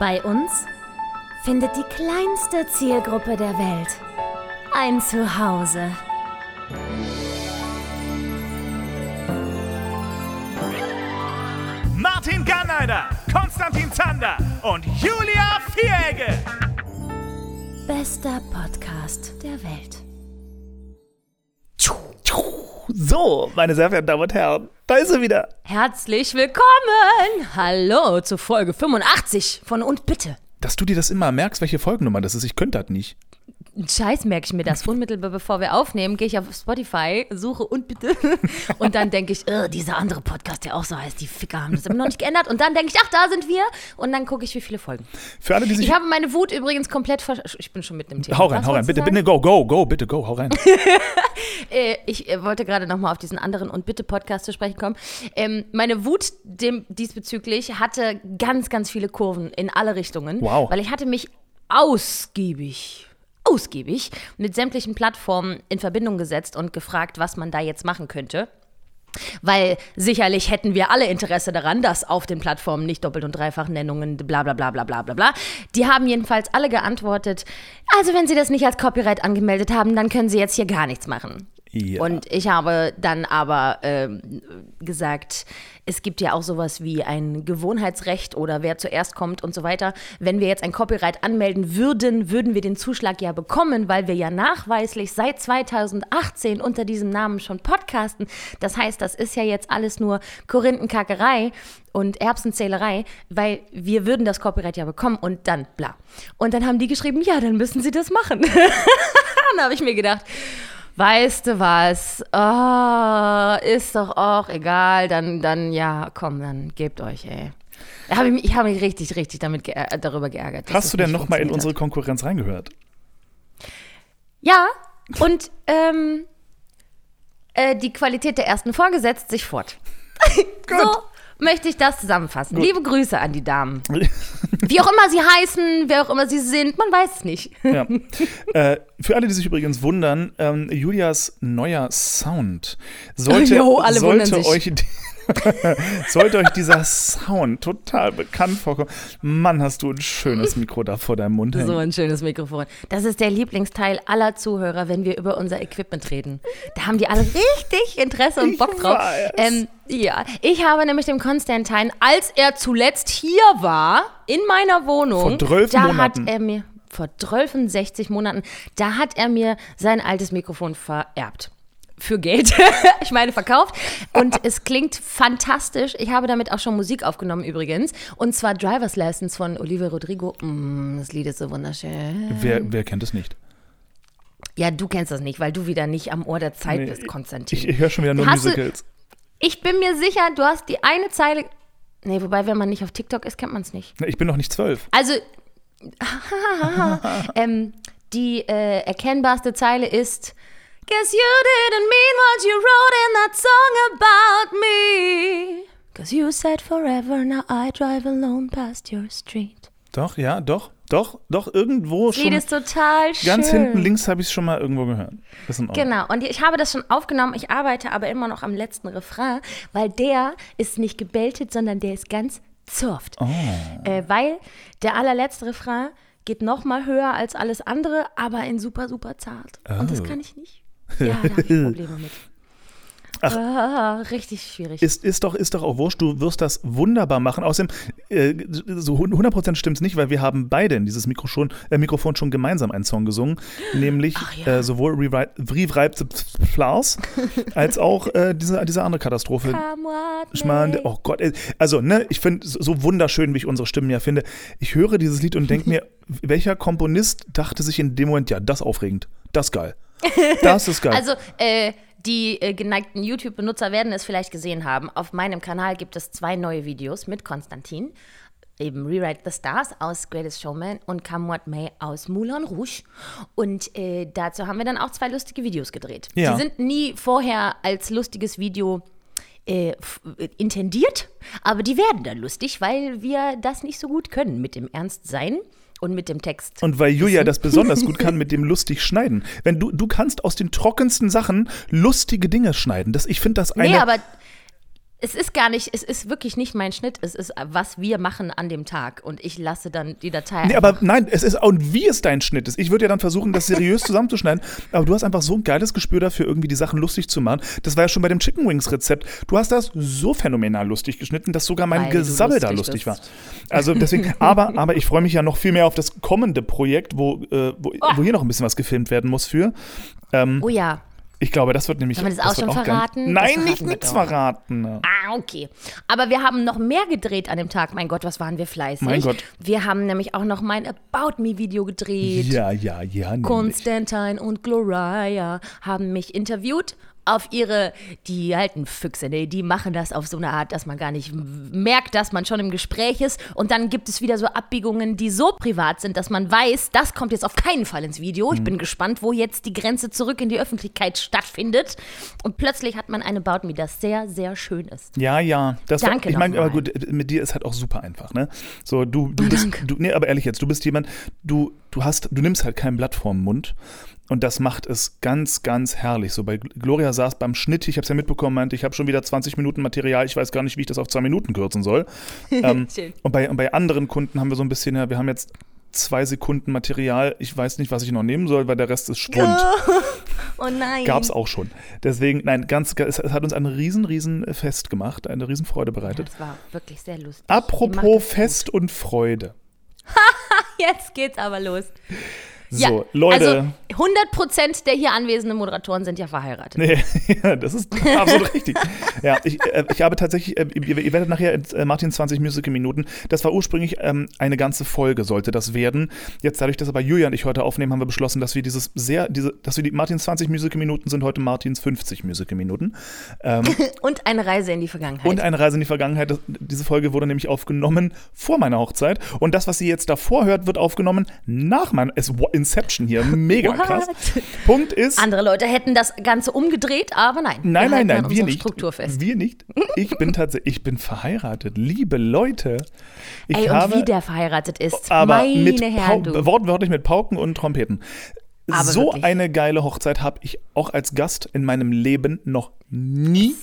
Bei uns findet die kleinste Zielgruppe der Welt ein Zuhause. Martin Garneider, Konstantin Zander und Julia Vieregge. Bester Podcast der Welt. So, meine sehr verehrten Damen und Herren, da ist er wieder. Herzlich willkommen! Hallo zu Folge 85 von Und Bitte. Dass du dir das immer merkst, welche Folgennummer das ist, ich könnte das nicht. Scheiß merke ich mir das. Unmittelbar bevor wir aufnehmen, gehe ich auf Spotify, suche und bitte. Und dann denke ich, dieser andere Podcast, der auch so heißt, die Ficker haben das immer noch nicht geändert. Und dann denke ich, ach, da sind wir. Und dann gucke ich, wie viele Folgen. Für alle, die sich. Ich habe meine Wut übrigens komplett ver Ich bin schon mit dem Thema. hau rein, Was hau rein, bitte, sagen? bitte, go, go, go, bitte, go, hau rein. Äh, ich äh, wollte gerade nochmal auf diesen anderen und bitte Podcast zu sprechen kommen. Ähm, meine Wut dem, diesbezüglich hatte ganz, ganz viele Kurven in alle Richtungen. Wow. Weil ich hatte mich ausgiebig, ausgiebig mit sämtlichen Plattformen in Verbindung gesetzt und gefragt, was man da jetzt machen könnte. Weil sicherlich hätten wir alle Interesse daran, dass auf den Plattformen nicht Doppelt- und Dreifachnennungen, bla bla bla bla bla bla bla. Die haben jedenfalls alle geantwortet, also wenn sie das nicht als Copyright angemeldet haben, dann können sie jetzt hier gar nichts machen. Ja. Und ich habe dann aber ähm, gesagt, es gibt ja auch sowas wie ein Gewohnheitsrecht oder wer zuerst kommt und so weiter. Wenn wir jetzt ein Copyright anmelden würden, würden wir den Zuschlag ja bekommen, weil wir ja nachweislich seit 2018 unter diesem Namen schon podcasten. Das heißt, das ist ja jetzt alles nur Korinthenkackerei und Erbsenzählerei, weil wir würden das Copyright ja bekommen und dann bla. Und dann haben die geschrieben, ja, dann müssen sie das machen. dann habe ich mir gedacht, weißt du was, Ah, ist doch auch egal, dann, dann, ja, komm, dann gebt euch, ey. Hab ich, ich habe mich richtig, richtig damit geär darüber geärgert. Hast du denn nochmal in unsere. Konkurrenz reingehört? Ja, und ähm, äh, die Qualität der ersten Folge setzt sich fort. so möchte ich das zusammenfassen. Liebe Grüße an die Damen. Wie auch immer sie heißen, wer auch immer sie sind, man weiß es nicht. Ja. äh, für alle, die sich übrigens wundern, ähm, Julias neuer Sound sollte, Jo, sollte euch sollte euch dieser Sound total bekannt vorkommen. Mann, hast du ein schönes Mikro da vor deinem Mund hängen. So ein schönes Mikrofon. Das ist der Lieblingsteil aller Zuhörer, wenn wir über unser Equipment reden. Da haben die alle richtig Interesse und Bock drauf. Ähm, ja, ich habe nämlich dem Konstantin, als er zuletzt hier war, in meiner Wohnung, Vor 12 da Monaten. hat er mir, vor 12, 60 Monaten, da hat er mir sein altes Mikrofon vererbt. Für Geld. ich meine, verkauft. Und es klingt fantastisch. Ich habe damit auch schon Musik aufgenommen übrigens. Und zwar Driver's Lessons von Olivia Rodrigo. Mm, das Lied ist so wunderschön. Wer, wer kennt es nicht? Ja, du kennst das nicht, weil du wieder nicht am Ohr der Zeit Nee, bist, Konstantin. Ich, ich höre schon wieder nur Hast du- Musicals. Ich bin mir sicher, du hast die eine Zeile. Nee, wobei, wenn man nicht auf TikTok ist, kennt man es nicht. Ich bin noch nicht zwölf. Also, ähm, die äh, erkennbarste Zeile ist: Guess you didn't mean what you wrote in that song about me. Cause you said forever, now I drive alone past your street. Doch, ja, doch, doch, doch, irgendwo Das Lied schon. ist total schön. Ganz hinten links habe ich es schon mal irgendwo gehört. Genau, und ich habe das schon aufgenommen. Ich arbeite aber immer noch am letzten Refrain, weil der ist nicht gebeltet, sondern der ist ganz soft. Oh. Äh, weil der allerletzte Refrain geht noch mal höher als alles andere, aber in super, super zart. Und das Oh. kann ich nicht. Ja, da habe ich Probleme mit. Ach. Ah, richtig schwierig. Ist, ist, doch, ist doch auch wurscht, du wirst das wunderbar machen. Außerdem, äh, so 100% stimmt es nicht, weil wir haben beide in dieses Mikro schon, äh, Mikrofon schon gemeinsam einen Song gesungen, nämlich ja. äh, sowohl Rewrite the Flowers als auch äh, diese, diese andere Katastrophe. Ich meine, oh Gott, also, ne, ich finde so so wunderschön, wie ich unsere Stimmen ja finde. Ich höre dieses Lied und denke mir, welcher Komponist dachte sich in dem Moment, ja, das aufregend, das ist geil. Das ist geil. Also, äh, die äh, geneigten YouTube-Benutzer werden es vielleicht gesehen haben. Auf meinem Kanal gibt es zwei neue Videos mit Konstantin. Eben Rewrite the Stars aus Greatest Showman und Come What May aus Moulin Rouge. Und äh, dazu haben wir dann auch zwei lustige Videos gedreht. Ja. Die sind nie vorher als lustiges Video äh, intendiert, aber die werden dann lustig, weil wir das nicht so gut können mit dem Ernstsein und mit dem Text. Und weil Julia das besonders gut kann mit dem lustig schneiden. Wenn du, du kannst aus den trockensten Sachen lustige Dinge schneiden. Das, ich finde das eine. nee, aber Es ist gar nicht, es ist wirklich nicht mein Schnitt, es ist, was wir machen an dem Tag. Und ich lasse dann die Datei. Nee, aber nein, es ist und wie es dein Schnitt ist. Ich würde ja dann versuchen, das seriös zusammenzuschneiden. Aber du hast einfach so ein geiles Gespür dafür, irgendwie die Sachen lustig zu machen. Das war ja schon bei dem Chicken Wings Rezept. Du hast das so phänomenal lustig geschnitten, dass sogar mein Weil Gesabbel da lustig war. Also deswegen, aber, aber ich freue mich ja noch viel mehr auf das kommende Projekt, wo, äh, wo, Oh. wo hier noch ein bisschen was gefilmt werden muss für. Ähm, oh ja. Ich glaube, das wird nämlich. Sollen wir das auch wird schon ganz- verraten? Das Nein, verraten nicht nichts verraten. Ah, okay. Aber wir haben noch mehr gedreht an dem Tag. Mein Gott, was waren wir fleißig. Mein Gott. Wir haben nämlich auch noch mein About Me Video gedreht. Ja, ja, ja. nämlich. Konstantin und Gloria haben mich interviewt auf ihre, die alten Füchse, ne, die machen das auf so eine Art, dass man gar nicht merkt, dass man schon im Gespräch ist. Und dann gibt es wieder so Abbiegungen, die so privat sind, dass man weiß, das kommt jetzt auf keinen Fall ins Video. Ich bin gespannt, wo jetzt die Grenze zurück in die Öffentlichkeit stattfindet. Und plötzlich hat man eine About Me, das sehr, sehr schön ist. Ja, ja. Das Danke war, ich meine, aber gut, mit dir ist halt auch super einfach, ne? So, du, du Oh, bist, danke. du, nee, aber ehrlich jetzt, du bist jemand, du, du hast, du nimmst halt kein Blatt vorm Mund. Und das macht es ganz, ganz herrlich. So bei Gloria saß beim Schnitt, ich habe es ja mitbekommen, meinte, ich habe schon wieder 20 Minuten Material, ich weiß gar nicht, wie ich das auf zwei Minuten kürzen soll. ähm, und, bei, und bei anderen Kunden haben wir so ein bisschen, ja, wir haben jetzt zwei Sekunden Material, ich weiß nicht, was ich noch nehmen soll, weil der Rest ist Spund. Oh nein. Gab es auch schon. Deswegen, nein, ganz, es, es hat uns ein riesen, riesen Fest gemacht, eine riesen Freude bereitet. Das war wirklich sehr lustig. Apropos Fest und Freude. Jetzt geht's aber los. So, Leute. Also 100% der hier anwesenden Moderatoren sind ja verheiratet. Nee, ja, das ist absolut richtig. Ja, ich, äh, ich habe tatsächlich, äh, ihr, ihr werdet nachher äh, Martin 20 Musical-Minuten, das war ursprünglich ähm, eine ganze Folge, sollte das werden. Jetzt dadurch, dass aber Julia und ich heute aufnehmen, haben wir beschlossen, dass wir dieses sehr, diese, dass wir die Martins 20 Musical-Minuten sind heute Martins 50 Musical-Minuten. Ähm, Und eine Reise in die Vergangenheit. und eine Reise in die Vergangenheit. Das, diese Folge wurde nämlich aufgenommen vor meiner Hochzeit. Und das, was sie jetzt davor hört, wird aufgenommen nach meiner. Es Inception hier. Mega What? krass. Punkt ist. Andere Leute hätten das Ganze umgedreht, aber nein. Nein, nein, nein, wir nicht. Struktur fest. Wir nicht. Ich bin tatsächlich, ich bin verheiratet. Liebe Leute. Ich Ey, und habe, wie der verheiratet ist. aber Meine mit Herren, du. wortwörtlich mit Pauken und Trompeten. Aber so wirklich. eine geile Hochzeit habe ich auch als Gast in meinem Leben noch nie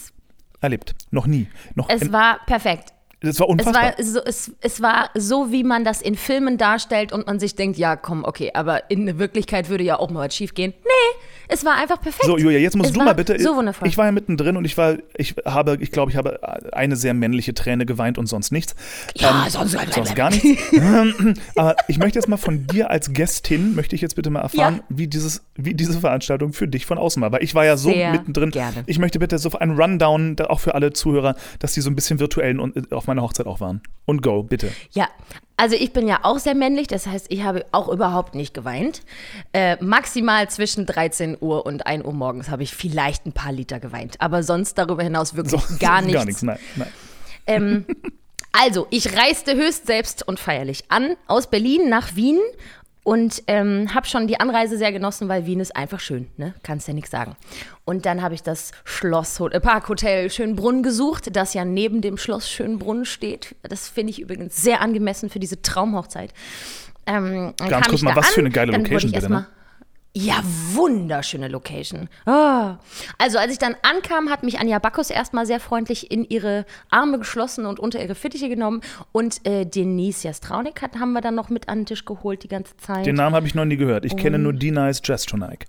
erlebt. Noch nie. Noch Es war perfekt. Das war Es unfassbar. war, so, es, es war so, wie man das in Filmen darstellt und man sich denkt, ja, komm, okay, aber in der Wirklichkeit würde ja auch mal was schief gehen. Nee, es war einfach perfekt. So, Julia, jetzt musst es du mal bitte. So wundervoll. Ich war ja mittendrin und ich war, ich habe, ich glaube, ich habe eine sehr männliche Träne geweint und sonst nichts. Ja, sonst- sonst gar nichts. Aber ich möchte jetzt mal von dir als Gästin, möchte ich jetzt bitte mal erfahren, Ja. wie, dieses, wie diese Veranstaltung für dich von außen war. Weil ich war ja so Sehr mittendrin. gerne. Ich möchte bitte so einen Rundown, auch für alle Zuhörer, dass die so ein bisschen virtuell und auf meiner Hochzeit auch waren. Und go, bitte. Ja, also ich bin ja auch sehr männlich, das heißt, ich habe auch überhaupt nicht geweint. Äh, maximal zwischen 13 Uhr und 1 Uhr morgens habe ich vielleicht ein paar Liter geweint, aber sonst darüber hinaus wirklich gar nichts. Gar nichts, nein. nein. Ähm, also, ich reiste höchst selbst und feierlich an aus Berlin nach Wien und ähm, habe schon die Anreise sehr genossen, weil Wien ist einfach schön, ne? Kannst ja nichts sagen. Und dann habe ich das Schloss, äh, Parkhotel Schönbrunn gesucht, das ja neben dem Schloss Schönbrunn steht. Das finde ich übrigens sehr angemessen für diese Traumhochzeit. Ähm, dann Ganz kurz mal, was an, für eine geile Location bitte, ne? Ja, wunderschöne Location. Ah. Also als ich dann ankam, hat mich Anja Bacchus erstmal sehr freundlich in ihre Arme geschlossen und unter ihre Fittiche genommen. Und äh, Denise Jastraunik hat, haben wir dann noch mit an den Tisch geholt die ganze Zeit. Den Namen habe ich noch nie gehört. Ich kenne nur Die Nice Jastronaik.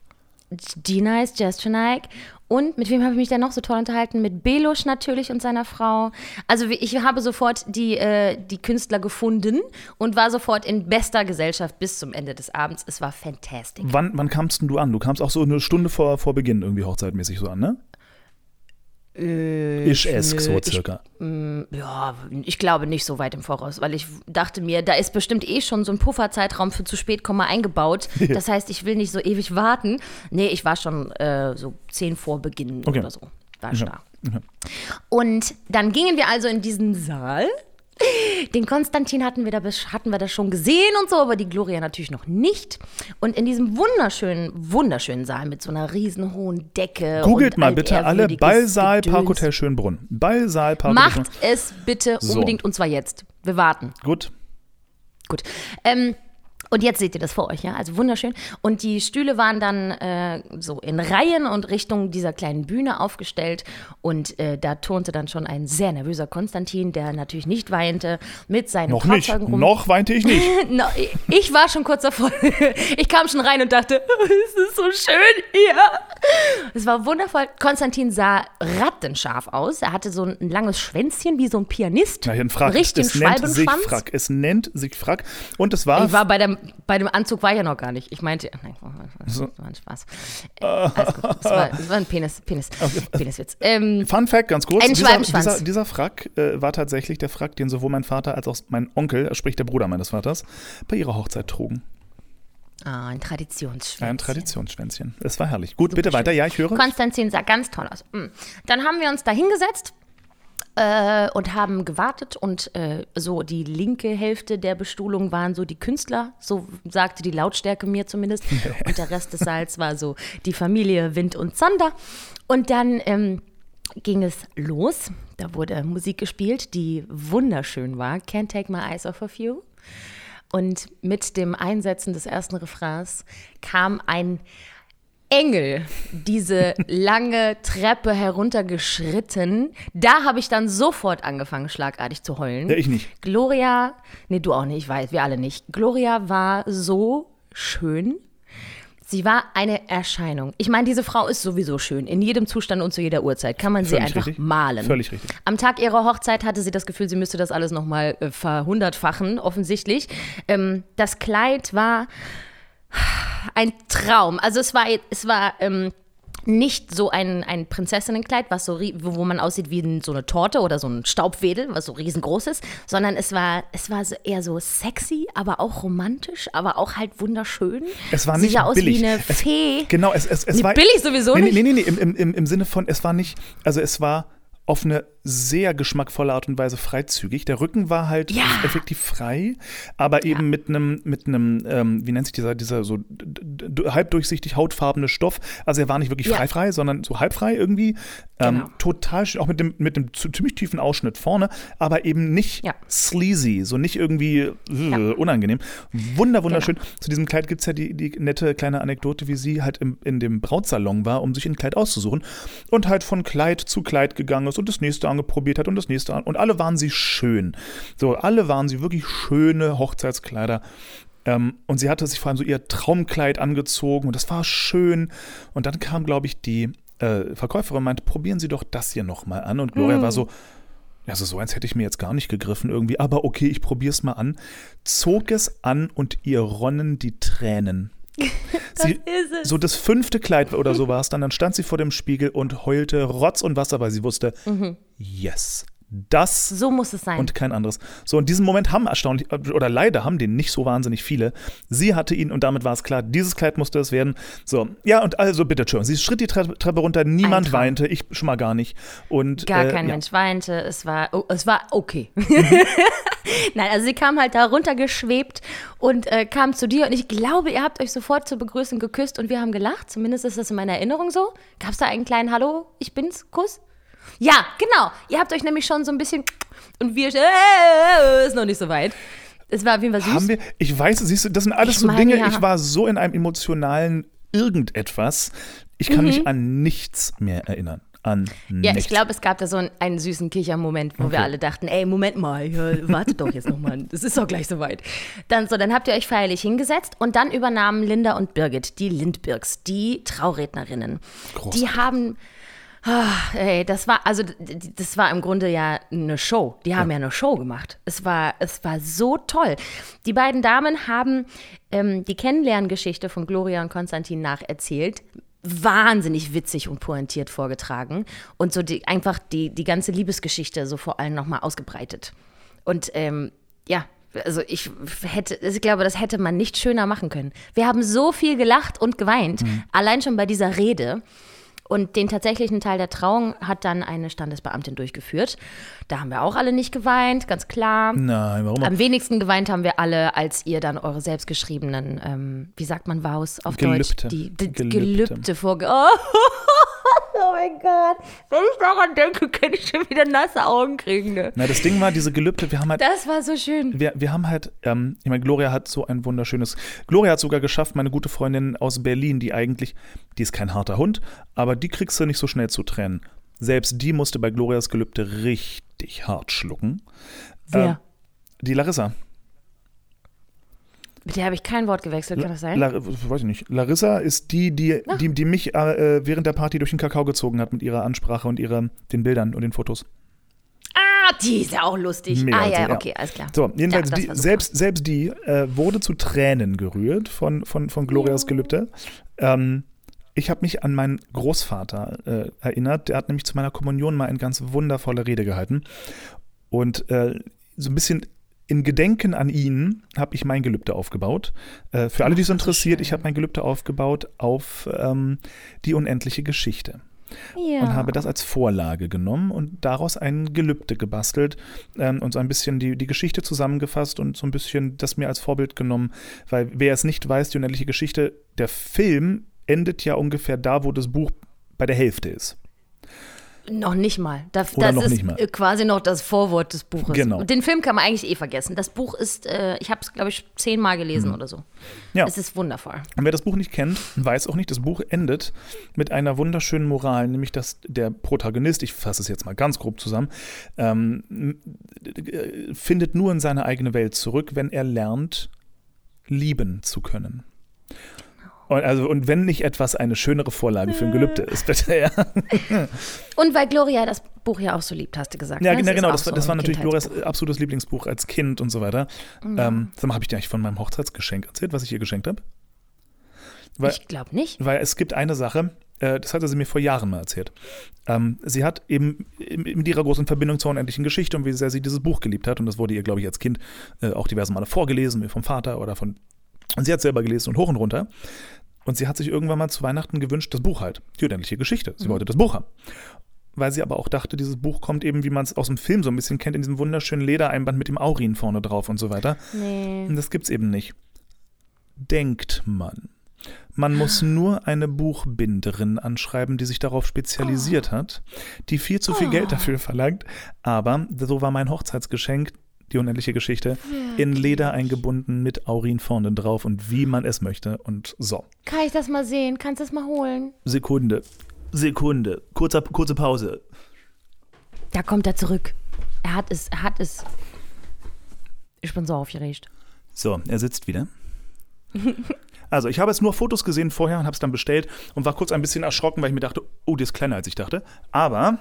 D-Nice, Jastraunik. Und mit wem habe ich mich denn noch so toll unterhalten? Mit Belusch natürlich und seiner Frau. Also ich habe sofort die, äh, die Künstler gefunden und war sofort in bester Gesellschaft bis zum Ende des Abends. Es war fantastisch. Wann, wann kamst denn du an? Du kamst auch so eine Stunde vor, vor Beginn irgendwie hochzeitmäßig so an, ne? Ich-esk so Äh, nö, ich- circa. Ja, ich glaube nicht so weit im Voraus, weil ich dachte mir, da ist bestimmt eh schon so ein Pufferzeitraum für zu spät kommen eingebaut. Das heißt, ich will nicht so ewig warten. Nee, ich war schon äh, so zehn vor Beginn Okay. oder so. War ich da. Ja. Und dann gingen wir also in diesen Saal. Den Konstantin hatten wir, da, hatten wir da schon gesehen und so, aber die Gloria natürlich noch nicht. Und in diesem wunderschönen, wunderschönen Saal mit so einer riesen hohen Decke. Googelt mal bitte alle Ballsaal. Parkhotel Schönbrunn. Ballsaal Parkhotel Macht es bitte So. unbedingt und zwar jetzt. Wir warten. Gut. Gut. Ähm, Und jetzt seht ihr das vor euch, ja, also wunderschön. Und die Stühle waren dann äh, so in Reihen und Richtung dieser kleinen Bühne aufgestellt. Und äh, da turnte dann schon ein sehr nervöser Konstantin, der natürlich nicht weinte, mit seinen Noch nicht. Rum. Noch weinte ich nicht. No, ich war schon kurz davor. Ich kam schon rein und dachte, "Oh, es ist so schön hier. Es war wundervoll. Konstantin sah rattenscharf aus. Er hatte so ein langes Schwänzchen wie so ein Pianist. Na, hier ein Frack. Richtig es nennt sich. Frack. Es nennt sich Frack. Und es war, Ich war bei dem, bei dem Anzug war ich ja noch gar nicht. Ich meinte, nein, das So. war ein Spaß. Äh, alles gut. Das war, das war ein Penis, Penis, Peniswitz. Ähm, Fun Fact, ganz kurz. Ein dieser, dieser, dieser Frack äh, war tatsächlich der Frack, den sowohl mein Vater als auch mein Onkel, sprich der Bruder meines Vaters, bei ihrer Hochzeit trugen. ah, ein Traditionsschwänzchen. Ein Traditionsschwänzchen. Es war herrlich. Gut, bitte weiter. Ja, ich höre. Konstantin sah ganz toll aus. Mm. Dann haben wir uns da hingesetzt äh, und haben gewartet und äh, so die linke Hälfte der Bestuhlung waren so die Künstler, so sagte die Lautstärke mir zumindest. Und der Rest des Saals war so die Familie Wind und Zander. Und dann ähm, ging es los. Da wurde Musik gespielt, die wunderschön war. Can't Take My Eyes Off of You. Und mit dem Einsetzen des ersten Refrains kam ein Engel diese lange Treppe heruntergeschritten. Da habe ich dann sofort angefangen, schlagartig zu heulen. Ja, ich nicht. Gloria, nee, du auch nicht, ich weiß, wir alle nicht. Gloria war so schön. Sie war eine Erscheinung. Ich meine, diese Frau ist sowieso schön. In jedem Zustand und zu jeder Uhrzeit kann man sie Völlig einfach richtig. malen. Völlig richtig. Am Tag ihrer Hochzeit hatte sie das Gefühl, sie müsste das alles nochmal äh, verhundertfachen, offensichtlich. Ähm, das Kleid war ein Traum. Also es war, es war ähm, nicht so ein, ein Prinzessinnenkleid, was so, wo man aussieht wie so eine Torte oder so ein Staubwedel, was so riesengroß ist, sondern es war, es war eher so sexy, aber auch romantisch, aber auch halt wunderschön. Es war nicht sah aus billig. wie eine Es- Fee. Genau, es, es, es Nee, war. billig sowieso nee, nicht. Nee, nee, nee, im, im, im, im Sinne von, es war nicht, also es war auf eine sehr geschmackvolle Art und Weise freizügig. Der Rücken war halt Ja. effektiv frei, aber eben mit einem, mit einem, ähm, wie nennt sich dieser, dieser so halbdurchsichtig hautfarbene Stoff. Also er war nicht wirklich Ja. frei frei, sondern so halb frei irgendwie. Ähm, Genau. Total schön, auch mit dem, mit dem ziemlich tiefen Ausschnitt vorne, aber eben nicht Ja. sleazy, so nicht irgendwie äh, unangenehm. Wunder, wunderschön. Zu diesem Kleid gibt es ja die, die nette kleine Anekdote, wie sie halt im, in dem Brautsalon war, um sich ein Kleid auszusuchen und halt von Kleid zu Kleid gegangen ist und das nächste angeprobiert hat und das nächste an. Und alle waren sie schön. So, alle waren sie wirklich schöne Hochzeitskleider. Ähm, und sie hatte sich vor allem so ihr Traumkleid angezogen und das war schön. Und dann kam, glaube ich, die äh, Verkäuferin und meinte, probieren Sie doch das hier nochmal an. Und Gloria war so, also so eins hätte ich mir jetzt gar nicht gegriffen irgendwie, aber okay, ich probier's mal an. Zog es an und ihr ronnen die Tränen. Sie, es. So das fünfte Kleid oder so war es dann. Dann stand sie vor dem Spiegel und heulte Rotz und Wasser, weil sie wusste, yes, das So muss es sein. und kein anderes. So, in diesem Moment haben erstaunlich, oder leider haben den nicht so wahnsinnig viele. Sie hatte ihn und damit war es klar, dieses Kleid musste es werden. So, ja, und also bitte schön. Sie schritt die Treppe, runter, niemand weinte, ich schon mal gar nicht. Und, Gar äh, kein ja. Mensch weinte. Es war, oh, es war okay. Nein, also sie kam halt da runtergeschwebt und äh, kam zu dir und ich glaube, ihr habt euch sofort zur Begrüßung geküsst und wir haben gelacht. Zumindest ist das in meiner Erinnerung so. Gab es da einen kleinen Hallo, ich bin's, Kuss? Ja, genau. Ihr habt euch nämlich schon so ein bisschen und wir äh, ist noch nicht so weit. Es war auf jeden Fall süß. Haben wir, ich weiß, siehst du, das sind alles Ich so meine, Dinge, ja. ich war so in einem emotionalen irgendetwas, ich kann Mhm. mich an nichts mehr erinnern. An Ja, nichts. ich glaube, es gab da so einen, einen süßen Kichermoment, wo wir Okay. alle dachten, ey, Moment mal, ja, wartet doch jetzt nochmal, es ist doch gleich soweit. Dann so, dann habt ihr euch feierlich hingesetzt und dann übernahmen Linda und Birgit, die Lindbirgs, die Traurednerinnen. Großartig. Die haben, ah, ey, das war, also das war im Grunde ja eine Show. Die haben ja, eine Show gemacht. Es war, es war so toll. Die beiden Damen haben ähm, die Kennenlerngeschichte von Gloria und Konstantin nacherzählt. Wahnsinnig witzig und pointiert vorgetragen und so die, einfach die, die ganze Liebesgeschichte so vor allem nochmal ausgebreitet. Und ähm, ja, also ich hätte, ich glaube, das hätte man nicht schöner machen können. Wir haben so viel gelacht und geweint, allein schon bei dieser Rede. Und den tatsächlichen Teil der Trauung hat dann eine Standesbeamtin durchgeführt. Da haben wir auch alle nicht geweint, ganz klar. Nein, warum? Am wenigsten geweint haben wir alle, als ihr dann eure selbstgeschriebenen, ähm, wie sagt man Vows auf Gelübde. Deutsch? Die, die Gelübde. Gelübde, vorge... Oh, mein Gott. Wenn ich daran denke, kann ich schon wieder nasse Augen kriegen. Ne? Na, das Ding war, diese Gelübde, wir haben halt. Das war so schön. Wir, wir haben halt, ähm, ich meine, Gloria hat so ein wunderschönes. Gloria hat sogar geschafft, meine gute Freundin aus Berlin, die eigentlich, die ist kein harter Hund, aber die kriegst du nicht so schnell zu trennen. Selbst die musste bei Glorias Gelübde richtig hart schlucken. Wer? Ähm, die Larissa. Mit der habe ich kein Wort gewechselt, kann das sein? La weiß ich nicht. Larissa ist die, die, die, die mich äh, während der Party durch den Kakao gezogen hat mit ihrer Ansprache und ihrer, den Bildern und den Fotos. ah, die ist ja auch lustig. Mega ah ja, lustig, ja. okay, alles klar. So, jedenfalls, Ja, die, selbst, selbst die äh, wurde zu Tränen gerührt von, von, von Glorias Gelübde. Ähm, ich habe mich an meinen Großvater äh, erinnert. Der hat nämlich zu meiner Kommunion mal eine ganz wundervolle Rede gehalten. Und äh, so ein bisschen in Gedenken an ihn habe ich mein Gelübde aufgebaut. Äh, für alle, die es interessiert, ich habe mein Gelübde aufgebaut auf ähm, die unendliche Geschichte Ja. und habe das als Vorlage genommen und daraus ein Gelübde gebastelt ähm, und so ein bisschen die, die Geschichte zusammengefasst und so ein bisschen das mir als Vorbild genommen, weil wer es nicht weiß, die unendliche Geschichte, der Film endet ja ungefähr da, wo das Buch bei der Hälfte ist. Noch nicht mal. Das, Oder das noch ist nicht mal. äh, quasi noch das Vorwort des Buches. Genau. Den Film kann man eigentlich eh vergessen. Das Buch ist, äh, ich habe es, glaube ich, zehnmal gelesen oder so. Mhm. Ja. Es ist wundervoll. Und wer das Buch nicht kennt, weiß auch nicht, das Buch endet mit einer wunderschönen Moral, nämlich dass der Protagonist, ich fasse es jetzt mal ganz grob zusammen, ähm, äh, findet nur in seine eigene Welt zurück, wenn er lernt, lieben zu können. Und, also, und wenn nicht etwas eine schönere Vorlage für ein Gelübde ist, bitte. Ja, Und weil Gloria das Buch ja auch so liebt, hast du gesagt. ja ne? Es genau, das, war- so das war natürlich Glorias absolutes Lieblingsbuch als Kind und so weiter. Ähm, sag mal, habe ich dir eigentlich von meinem Hochzeitsgeschenk erzählt, was ich ihr geschenkt habe? Ich glaube nicht. Weil es gibt eine Sache, äh, das hatte sie mir vor Jahren mal erzählt. Ähm, sie hat eben mit ihrer großen Verbindung zur unendlichen Geschichte und wie sehr sie dieses Buch geliebt hat, und das wurde ihr, glaube ich, als Kind äh, auch diverse Male vorgelesen, wie vom Vater oder von. Und sie hat selber gelesen und hoch und runter. Und sie hat sich irgendwann mal zu Weihnachten gewünscht, das Buch halt, die unendliche Geschichte. Sie wollte das Buch haben. Weil sie aber auch dachte, dieses Buch kommt eben, wie man es aus dem Film so ein bisschen kennt, in diesem wunderschönen Ledereinband mit dem Aurin vorne drauf und so weiter. Nee. Und das gibt's eben nicht. Denkt man. Man muss nur eine Buchbinderin anschreiben, die sich darauf spezialisiert hat, die viel zu viel Geld dafür verlangt. Aber so war mein Hochzeitsgeschenk, die unendliche Geschichte, in Leder eingebunden mit Aurin vorne drauf und wie man es möchte. Und so. Kann ich das mal sehen? Kannst du das mal holen? Sekunde. Sekunde. Kurzer, kurze Pause. Da kommt er zurück. Er hat es, er hat es. Ich bin so aufgeregt. So, er sitzt wieder. Also, ich habe jetzt nur Fotos gesehen vorher und habe es dann bestellt und war kurz ein bisschen erschrocken, weil ich mir dachte, oh, die ist kleiner als ich dachte. Aber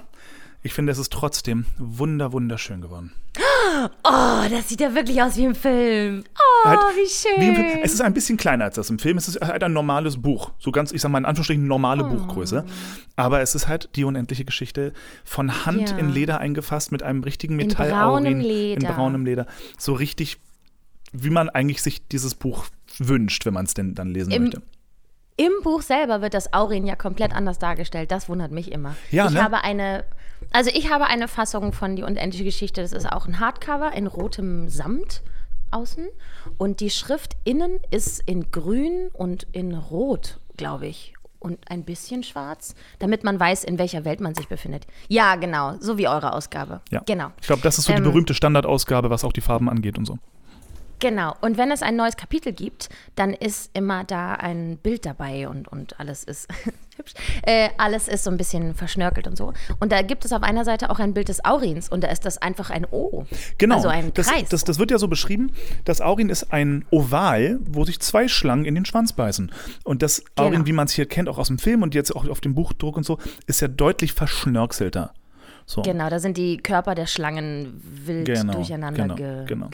ich finde, es ist trotzdem wunder, wunderschön geworden. Oh, das sieht ja wirklich aus wie im Film. Oh, Halt, wie schön. Wie. Es ist ein bisschen kleiner als das im Film. Es ist halt ein normales Buch. So ganz, ich sag mal in Anführungsstrichen, normale Oh. Buchgröße. Aber es ist halt die unendliche Geschichte von Hand Ja. in Leder eingefasst mit einem richtigen In Metall braunem in Leder. braunem Leder. So richtig, wie man eigentlich sich dieses Buch wünscht, wenn man es denn dann lesen Im- möchte. Im Buch selber wird das Aurin ja komplett anders dargestellt. Das wundert mich immer. Ja, ich ne? habe eine, also ich habe eine Fassung von Die unendliche Geschichte. Das ist auch ein Hardcover in rotem Samt außen. Und die Schrift innen ist in grün und in rot, glaube ich. Und ein bisschen schwarz, damit man weiß, in welcher Welt man sich befindet. Ja, genau. So wie eure Ausgabe. Ja. Genau. Ich glaube, das ist so die Ähm, berühmte Standardausgabe, was auch die Farben angeht und so. Genau. Und wenn es ein neues Kapitel gibt, dann ist immer da ein Bild dabei und, und alles ist hübsch. Äh, alles ist so ein bisschen verschnörkelt und so. Und da gibt es auf einer Seite auch ein Bild des Aurins und da ist das einfach ein O. Genau. Also ein das, Kreis. Das, das wird ja so beschrieben. Das Aurin ist ein Oval, wo sich zwei Schlangen in den Schwanz beißen. Und das Aurin, Genau. wie man es hier kennt, auch aus dem Film und jetzt auch auf dem Buchdruck und so, ist ja deutlich verschnörkelter. So. Genau, da sind die Körper der Schlangen wild Genau, durcheinander genau, ge genau.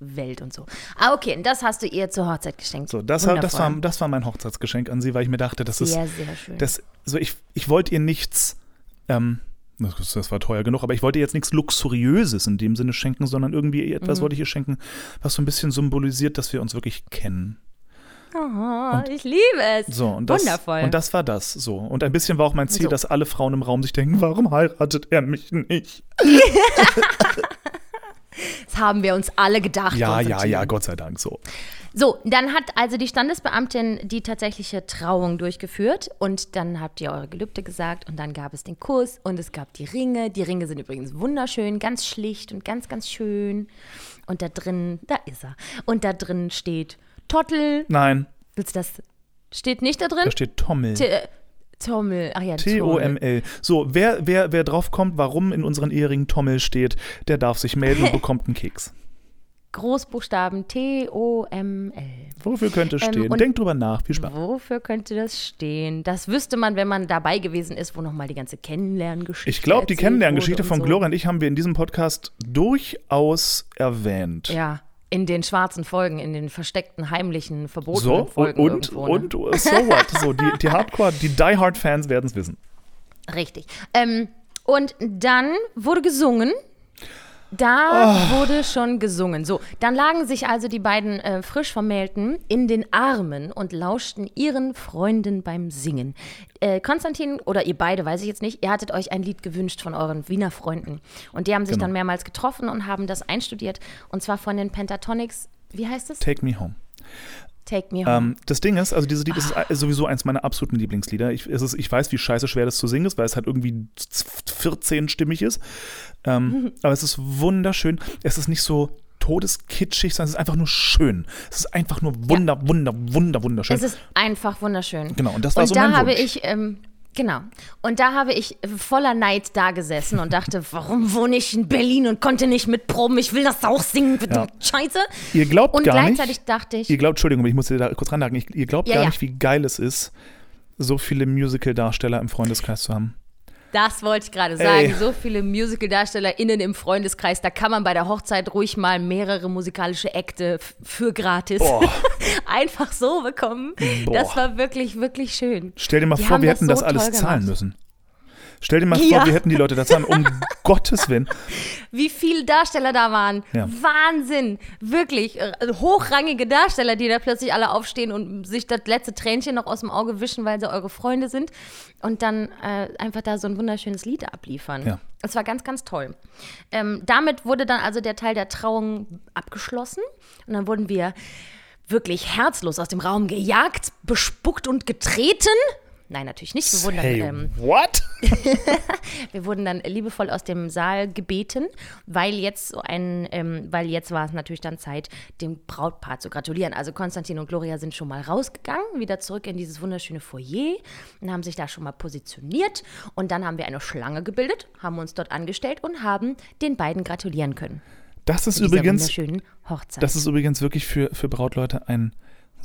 gewellt und so. Ah, okay, und das hast du ihr zur Hochzeit geschenkt. So, das, war, das, war, Wundervoll. das war mein Hochzeitsgeschenk an sie, weil ich mir dachte, das ist. Sehr, sehr schön. Das, so ich, ich wollte ihr nichts. Ähm, das, das war teuer genug, aber ich wollte ihr jetzt nichts Luxuriöses in dem Sinne schenken, sondern irgendwie Mhm. etwas wollte ich ihr schenken, was so ein bisschen symbolisiert, dass wir uns wirklich kennen. Oh, ich liebe es. So, und das, Wundervoll. Und das war das. So. Und ein bisschen war auch mein Ziel, So. dass alle Frauen im Raum sich denken, warum heiratet er mich nicht? Das haben wir uns alle gedacht. Ja, ja, ja, Gott sei Dank so. So, dann hat also die Standesbeamtin die tatsächliche Trauung durchgeführt und dann habt ihr eure Gelübde gesagt und dann gab es den Kuss und es gab die Ringe. Die Ringe sind übrigens wunderschön, ganz schlicht und ganz, ganz schön. Und da drin, da ist er. Und da drin steht Tottel. Nein, Willst du das? Steht nicht da drin? da steht Tommel. T äh, Tommel. Ach ja. T-O-M-L. So, wer, wer, wer drauf kommt, warum in unseren Eheringen Tommel steht, der darf sich melden und bekommt einen Keks. Großbuchstaben T-O-M-L. Wofür könnte es Ähm, stehen? und- Denkt drüber nach. Viel Spaß. Wofür könnte das stehen? Das wüsste man, wenn man dabei gewesen ist, wo nochmal die ganze Kennenlerngeschichte Ich glaube, die Kennenlerngeschichte von so. Gloria und ich haben wir in diesem Podcast durchaus erwähnt. Ja, in den schwarzen Folgen, in den versteckten, heimlichen, verbotenen So, und, Folgen und, irgendwo. Ne? und so what? So, die, die Hardcore, die Die Hard-Fans werden es wissen. Richtig. Ähm, und dann wurde gesungen. Da Ah. wurde schon gesungen. So, dann lagen sich also die beiden äh, frisch Vermählten in den Armen und lauschten ihren Freunden beim Singen. Äh, Konstantin oder ihr beide, weiß ich jetzt nicht, ihr hattet euch ein Lied gewünscht von euren Wiener Freunden. Und die haben sich Genau. dann mehrmals getroffen und haben das einstudiert. Und zwar von den Pentatonics. Wie heißt es? Take me home. Take Me Home. Ähm, das Ding ist, also dieses Lied ist ist sowieso eins meiner absoluten Lieblingslieder. Ich, ist, ich weiß, wie scheiße schwer das zu singen ist, weil es halt irgendwie 14-stimmig ist. Ähm, aber es ist wunderschön. Es ist nicht so todeskitschig, sondern es ist einfach nur schön. Es ist einfach nur wunder, wunder, wunder, wunderschön. Es ist einfach wunderschön. Genau, und das war und so da mein habe Wunsch. ich, ähm, genau. Und da habe ich voller Neid da gesessen und dachte, warum wohne ich in Berlin und konnte nicht mitproben? Ich will das auch singen, verdammt Scheiße. Ihr glaubt Und gar gleichzeitig nicht, dachte ich, ihr glaubt, Entschuldigung, ich muss dir da kurz ranhaken, ihr glaubt Ja, gar ja. nicht, wie geil es ist, so viele Musical-Darsteller im Freundeskreis zu haben. Das wollte ich gerade Ey. sagen, so viele Musical-DarstellerInnen im Freundeskreis, da kann man bei der Hochzeit ruhig mal mehrere musikalische Akte für gratis einfach so bekommen. Boah. Das war wirklich, wirklich schön. Stell dir mal Die vor, wir das hätten das so alles toll zahlen müssen. Stell dir mal Ja. vor, wir hätten die Leute da zahlen, um Gottes Willen. wie viele Darsteller da waren. Ja. Wahnsinn. Wirklich. äh, Hochrangige Darsteller, die da plötzlich alle aufstehen und sich das letzte Tränchen noch aus dem Auge wischen, weil sie eure Freunde sind. Und dann äh, einfach da so ein wunderschönes Lied abliefern. Ja. Es war ganz, ganz toll. Ähm, damit wurde dann also der Teil der Trauung abgeschlossen. Und dann wurden wir wirklich herzlos aus dem Raum gejagt, bespuckt und getreten. Nein, natürlich nicht. Wir wurden dann, ähm, what? wir wurden dann liebevoll aus dem Saal gebeten, weil jetzt so ein, ähm, weil jetzt war es natürlich dann Zeit, dem Brautpaar zu gratulieren. Also Konstantin und Gloria sind schon mal rausgegangen, wieder zurück in dieses wunderschöne Foyer und haben sich da schon mal positioniert. Und dann haben wir eine Schlange gebildet, haben uns dort angestellt und haben den beiden gratulieren können. Das ist übrigens, Hochzeit. das ist übrigens wirklich für, für Brautleute ein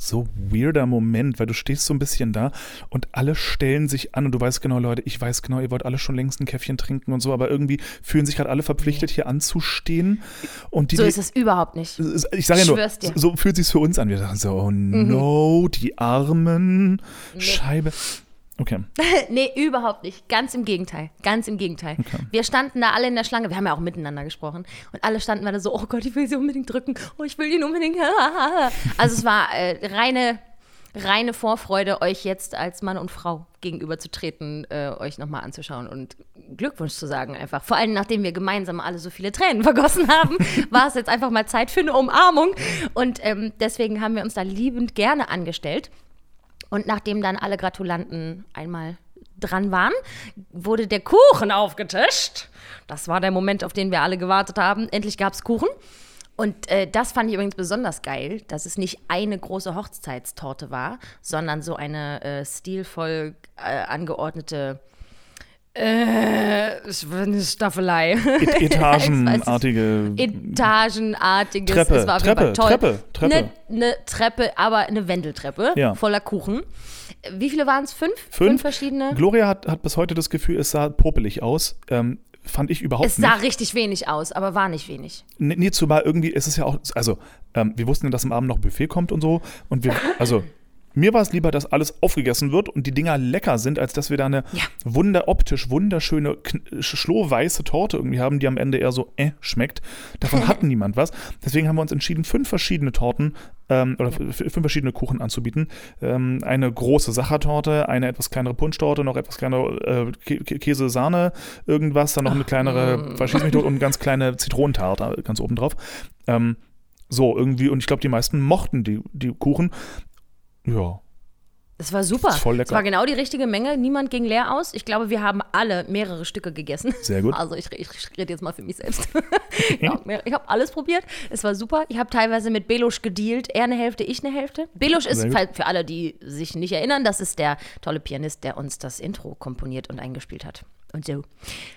so weirder Moment, weil du stehst so ein bisschen da und alle stellen sich an und du weißt genau, Leute, ich weiß genau, ihr wollt alle schon längst ein Käffchen trinken und so, aber irgendwie fühlen sich gerade alle verpflichtet, hier anzustehen. Und die, so ist es überhaupt nicht. Ich sage ja nur, dir. Mhm. so fühlt sich für uns an. Wir sagen so, oh no, die Armen, Scheibe. Okay. Nee, überhaupt nicht. Ganz im Gegenteil. Ganz im Gegenteil. Wir standen da alle in der Schlange. Wir haben ja auch miteinander gesprochen. Und alle standen da so, oh Gott, ich will sie unbedingt drücken. Oh, ich will ihn unbedingt. Also es war äh, reine, reine Vorfreude, euch jetzt als Mann und Frau gegenüberzutreten, äh, euch nochmal anzuschauen und Glückwunsch zu sagen einfach. Vor allem, nachdem wir gemeinsam alle so viele Tränen vergossen haben, war es jetzt einfach mal Zeit für eine Umarmung. Und ähm, deswegen haben wir uns da liebend gerne angestellt. Und nachdem dann alle Gratulanten einmal dran waren, wurde der Kuchen aufgetischt. Das war der Moment, auf den wir alle gewartet haben. Endlich gab es Kuchen. Und äh, das fand ich übrigens besonders geil, dass es nicht eine große Hochzeitstorte war, sondern so eine äh, stilvoll äh, angeordnete äh, es war eine Staffelei. Et Etagenartige. Etagenartiges. Treppe, es war Treppe, toll. Treppe, Treppe. Eine ne Treppe, aber eine Wendeltreppe Ja. voller Kuchen. Wie viele waren es? Fünf? Fünf. verschiedene? Gloria hat, hat bis heute das Gefühl, es sah popelig aus. Ähm, fand ich überhaupt Es sah nicht. richtig wenig aus, aber war nicht wenig. Nee, nee, zumal irgendwie ist es ja auch, also, ähm, wir wussten ja, dass am Abend noch Buffet kommt und so. Und wir, also, mir war es lieber, dass alles aufgegessen wird und die Dinger lecker sind, als dass wir da eine ja. wunder optisch wunderschöne schlohweiße Torte irgendwie haben, die am Ende eher so äh schmeckt. Davon hm. hat niemand was. Deswegen haben wir uns entschieden, fünf verschiedene Torten ähm, oder ja. fünf verschiedene Kuchen anzubieten. Ähm, eine große Sachertorte, eine etwas kleinere Punschtorte, noch etwas kleinere äh, Käse-Sahne, irgendwas, dann noch eine Ach, kleinere, verschieß mich tot, und eine ganz kleine Zitronentarte äh, ganz oben drauf. Ähm, so, irgendwie, und ich glaube, die meisten mochten die, die Kuchen. Ja. Das war super. Das voll lecker. Es war genau die richtige Menge. Niemand ging leer aus. Ich glaube, wir haben alle mehrere Stücke gegessen. Sehr gut. Also ich, ich rede jetzt mal für mich selbst. ich habe alles probiert. Es war super. Ich habe teilweise mit Belusch gedealt. Er eine Hälfte, ich eine Hälfte. Belusch ist für alle, die sich nicht erinnern, das ist der tolle Pianist, der uns das Intro komponiert und eingespielt hat. Und so.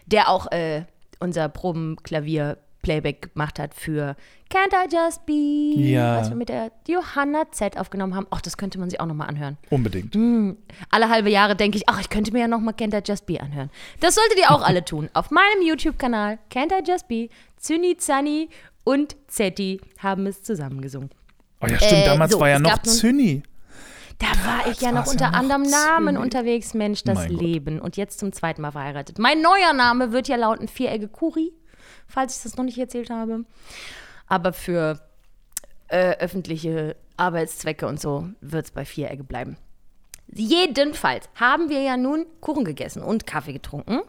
Der auch äh, unser Probenklavier Playback gemacht hat für Can't I Just Be, ja. was wir mit der Johanna Z aufgenommen haben. Ach, das könnte man sich auch nochmal anhören. Unbedingt. Mhm. Alle halbe Jahre denke ich, ach, ich könnte mir ja nochmal Can't I Just Be anhören. Das solltet ihr auch alle tun. Auf meinem YouTube-Kanal Can't I Just Be, Zyni Zani und Zetti haben es zusammengesungen. Oh ja, stimmt, äh, damals so, war ja noch Zyni. Da war ich ja noch unter ja noch anderem Namen unterwegs, Mensch, das mein Leben. Gott. Und jetzt zum zweiten Mal verheiratet. Mein neuer Name wird ja lauten Vierecke Kuri falls ich das noch nicht erzählt habe. Aber für äh, öffentliche Arbeitszwecke und so wird es bei Vierecke bleiben. Jedenfalls haben wir ja nun Kuchen gegessen und Kaffee getrunken.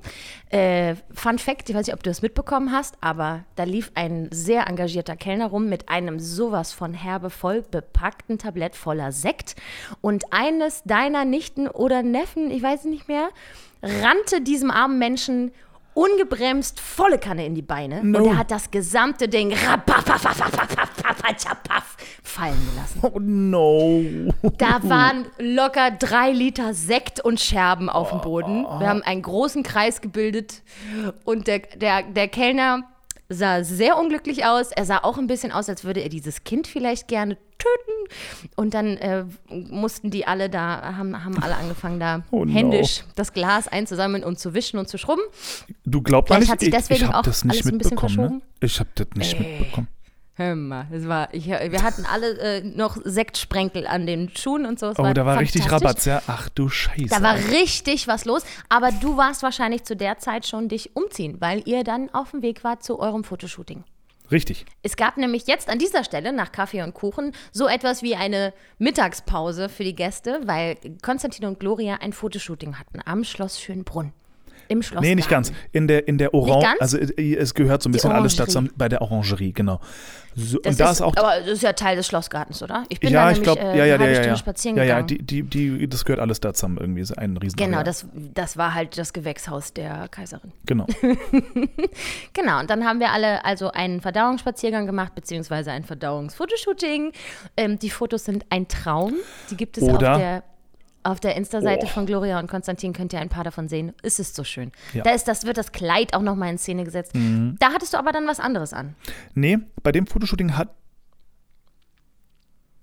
Äh, Fun Fact, ich weiß nicht, ob du das mitbekommen hast, aber da lief ein sehr engagierter Kellner rum mit einem sowas von herbe voll bepackten Tablett voller Sekt. Und eines deiner Nichten oder Neffen, ich weiß es nicht mehr, rannte diesem armen Menschen ungebremst volle Kanne in die Beine no. und er hat das gesamte Ding fallen gelassen. Oh no. Da waren locker drei Liter Sekt und Scherben auf dem Boden. Wir haben einen großen Kreis gebildet und der, der, der Kellner sah sehr unglücklich aus. Er sah auch ein bisschen aus, als würde er dieses Kind vielleicht gerne töten. Und dann äh, mussten die alle da, haben, haben alle angefangen, da Oh no. händisch das Glas einzusammeln und zu wischen und zu schrubben. Du glaubst Vielleicht nicht, hat sich ich, deswegen ich habe auch das nicht alles ein bisschen mitbekommen. Ne? Ich habe das nicht mitbekommen. Hör mal, es war, ich, wir hatten alle äh, noch Sektsprenkel an den Schuhen und so. Es Oh, da war richtig. Rabatz, ja. Ach du Scheiße. Da war richtig was los. Aber du warst wahrscheinlich zu der Zeit schon dich umziehen, weil ihr dann auf dem Weg wart zu eurem Fotoshooting. richtig. Es gab nämlich jetzt an dieser Stelle nach Kaffee und Kuchen so etwas wie eine Mittagspause für die Gäste, weil Konstantin und Gloria ein Fotoshooting hatten am Schloss Schönbrunn. Im Schloss. Nee, nicht ganz. In der, in der Orange, also äh, es gehört so ein bisschen alles dazu bei der Orangerie, genau. So, Das und da ist, ist auch. aber das ist ja Teil des Schlossgartens, oder? Ich bin ja, da ich nämlich glaube, äh, ja, ja, ja, ja, spazieren ja, ja, die, die, die, das gehört alles da zusammen irgendwie, so ein riesen Genau, das, das war halt das Gewächshaus der Kaiserin. Genau. Genau, und dann haben wir alle also einen Verdauungsspaziergang gemacht, beziehungsweise ein Verdauungsfotoshooting. Ähm, die Fotos sind ein Traum. Die gibt es Oder- auf der, auf der Insta-Seite Oh. von Gloria und Konstantin, könnt ihr ein paar davon sehen. Es ist so schön. Ja. Mhm. Da ist das, wird das Kleid auch nochmal in Szene gesetzt. Da hattest du aber dann was anderes an. Nee, bei dem Fotoshooting hat.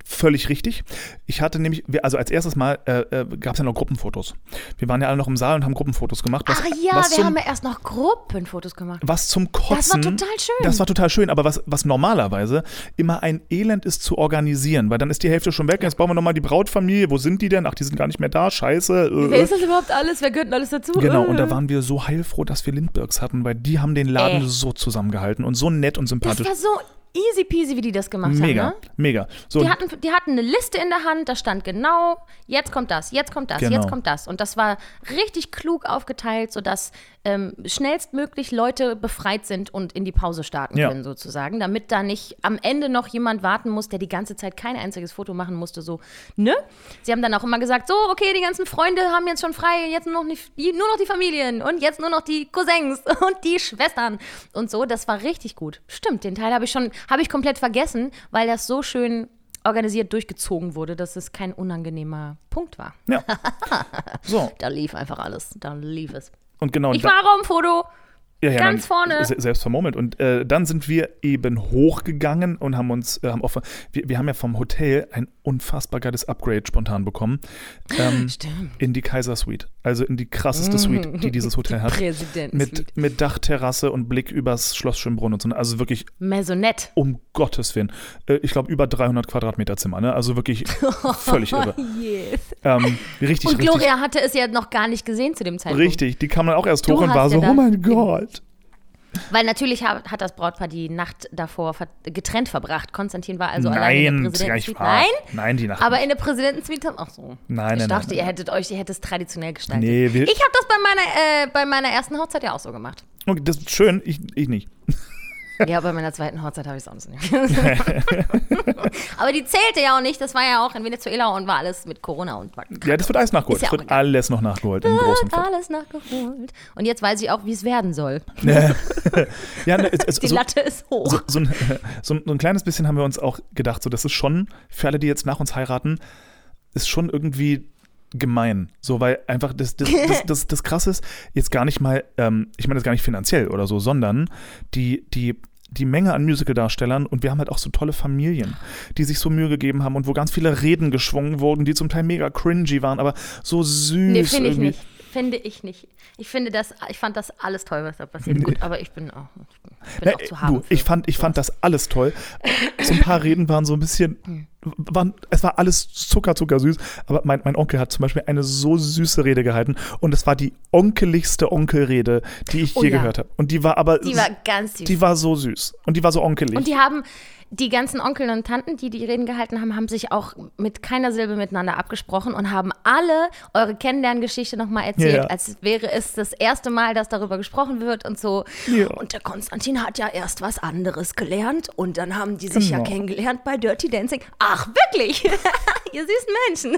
Völlig richtig. Ich hatte nämlich, also als erstes Mal äh, äh, gab es ja noch Gruppenfotos. Wir waren ja alle noch im Saal und haben Gruppenfotos gemacht. Was, Ach ja, wir zum, haben ja erst noch Gruppenfotos gemacht. was zum Kotzen. Das war total schön. Das war total schön, aber was, was normalerweise immer ein Elend ist zu organisieren, weil dann ist die Hälfte schon weg, jetzt brauchen wir nochmal die Brautfamilie, wo sind die denn? Ach, die sind gar nicht mehr da, scheiße. äh, Wer äh. ist das überhaupt alles? Wer gehört denn alles dazu? Genau, und Äh. da waren wir so heilfroh, dass wir Lindbergs hatten, weil die haben den Laden Äh. so zusammengehalten und so nett und Das sympathisch. war so easy peasy, wie die das gemacht Mega, haben. Ne? mega. So, Die hatten, die hatten eine Liste in der Hand, da stand genau, jetzt kommt das, jetzt kommt das, Genau. jetzt kommt das. Und das war richtig klug aufgeteilt, sodass ähm, schnellstmöglich Leute befreit sind und in die Pause starten Ja. können, sozusagen, damit da nicht am Ende noch jemand warten muss, der die ganze Zeit kein einziges Foto machen musste. So, ne? Sie haben dann auch immer gesagt: So, okay, die ganzen Freunde haben jetzt schon frei, jetzt nur noch, die, nur noch die Familien und jetzt nur noch die Cousins und die Schwestern und so. Das war richtig gut. Stimmt, den Teil habe ich schon, habe ich komplett vergessen, weil das so schön organisiert durchgezogen wurde, dass es kein unangenehmer Punkt war. ja. so, Da lief einfach alles. Da lief es. Und genau Ich mache auch ein Foto. Ja, ja, Ganz nein, vorne. se- Selbst vermurmelt. Und äh, dann sind wir eben hochgegangen und haben uns, äh, haben auf, wir, wir haben ja vom Hotel ein unfassbar geiles Upgrade spontan bekommen. Ähm, Stimmt. in die Kaisersuite. Also in die krasseste Suite, die dieses Hotel hat. Präsidenten. Mit, mit Dachterrasse und Blick übers Schloss Schönbrunn und so. Also wirklich Maisonette. um Gottes Willen. Äh, ich glaube über 300 Quadratmeter Zimmer. Ne? Also wirklich völlig irre. Yes. Ähm, richtig, Und richtig. Gloria hatte es ja noch gar nicht gesehen zu dem Zeitpunkt. Richtig, die kam dann auch erst Du hoch und war ja so, oh mein Gott. Weil natürlich hat, hat das Brautpaar die Nacht davor ver getrennt verbracht. Konstantin war also allein in Nein, der Präsidentensuite. Nein, Nein, die Nacht. aber in der Präsidentensuite. Ach so. Nein, ich nein, dachte, nein, ihr nein. hättet euch, ihr hättet es traditionell gestaltet. Nee, ich habe das bei meiner, äh, bei meiner ersten Hochzeit ja auch so gemacht. Okay, das ist schön, ich, ich nicht. Ja, bei meiner zweiten Hochzeit habe ich es auch nicht. aber die zählte ja auch nicht. Das war ja auch in Venezuela und war alles mit Corona und war Ja, das wird alles nachgeholt. Ja das wird alles noch nachgeholt im Großen Fett. alles nachgeholt. Und jetzt weiß ich auch, wie es werden soll. Ja, ne, es, es, Die so, Latte ist hoch. so, so, ein, so ein kleines bisschen haben wir uns auch gedacht, so das ist schon, für alle, die jetzt nach uns heiraten, ist schon irgendwie gemein. So, weil einfach das, das, das, das, das Krasse ist, jetzt gar nicht mal, ähm, ich meine das gar nicht finanziell oder so, sondern die, die, die Menge an Musical-Darstellern und wir haben halt auch so tolle Familien, die sich so Mühe gegeben haben und wo ganz viele Reden geschwungen wurden, die zum Teil mega cringy waren, aber so süß. Nee, finde ich irgendwie. nicht. Finde ich nicht. Ich finde das, ich fand das alles toll, was da passiert. Gut, aber ich bin auch, ich bin Na, auch äh, zu haben. du, ich fand, ich fand das alles toll. So ein paar Reden waren so ein bisschen, waren, es war alles zucker, zucker süß. Aber mein, mein Onkel hat zum Beispiel eine so süße Rede gehalten und es war die onkeligste Onkelrede, die ich Oh je ja. gehört habe. Und die war aber, Die war ganz süß. die war so süß und die war so onkelig. und die haben, die ganzen Onkel und Tanten, die die Reden gehalten haben, haben sich auch mit keiner Silbe miteinander abgesprochen und haben alle eure Kennenlerngeschichte nochmal erzählt, Ja. als wäre es das erste Mal, dass darüber gesprochen wird und so. Ja. Und der Konstantin hat ja erst was anderes gelernt und dann haben die sich ja Genau. kennengelernt bei Dirty Dancing. Ach, wirklich? Ihr süßen Menschen.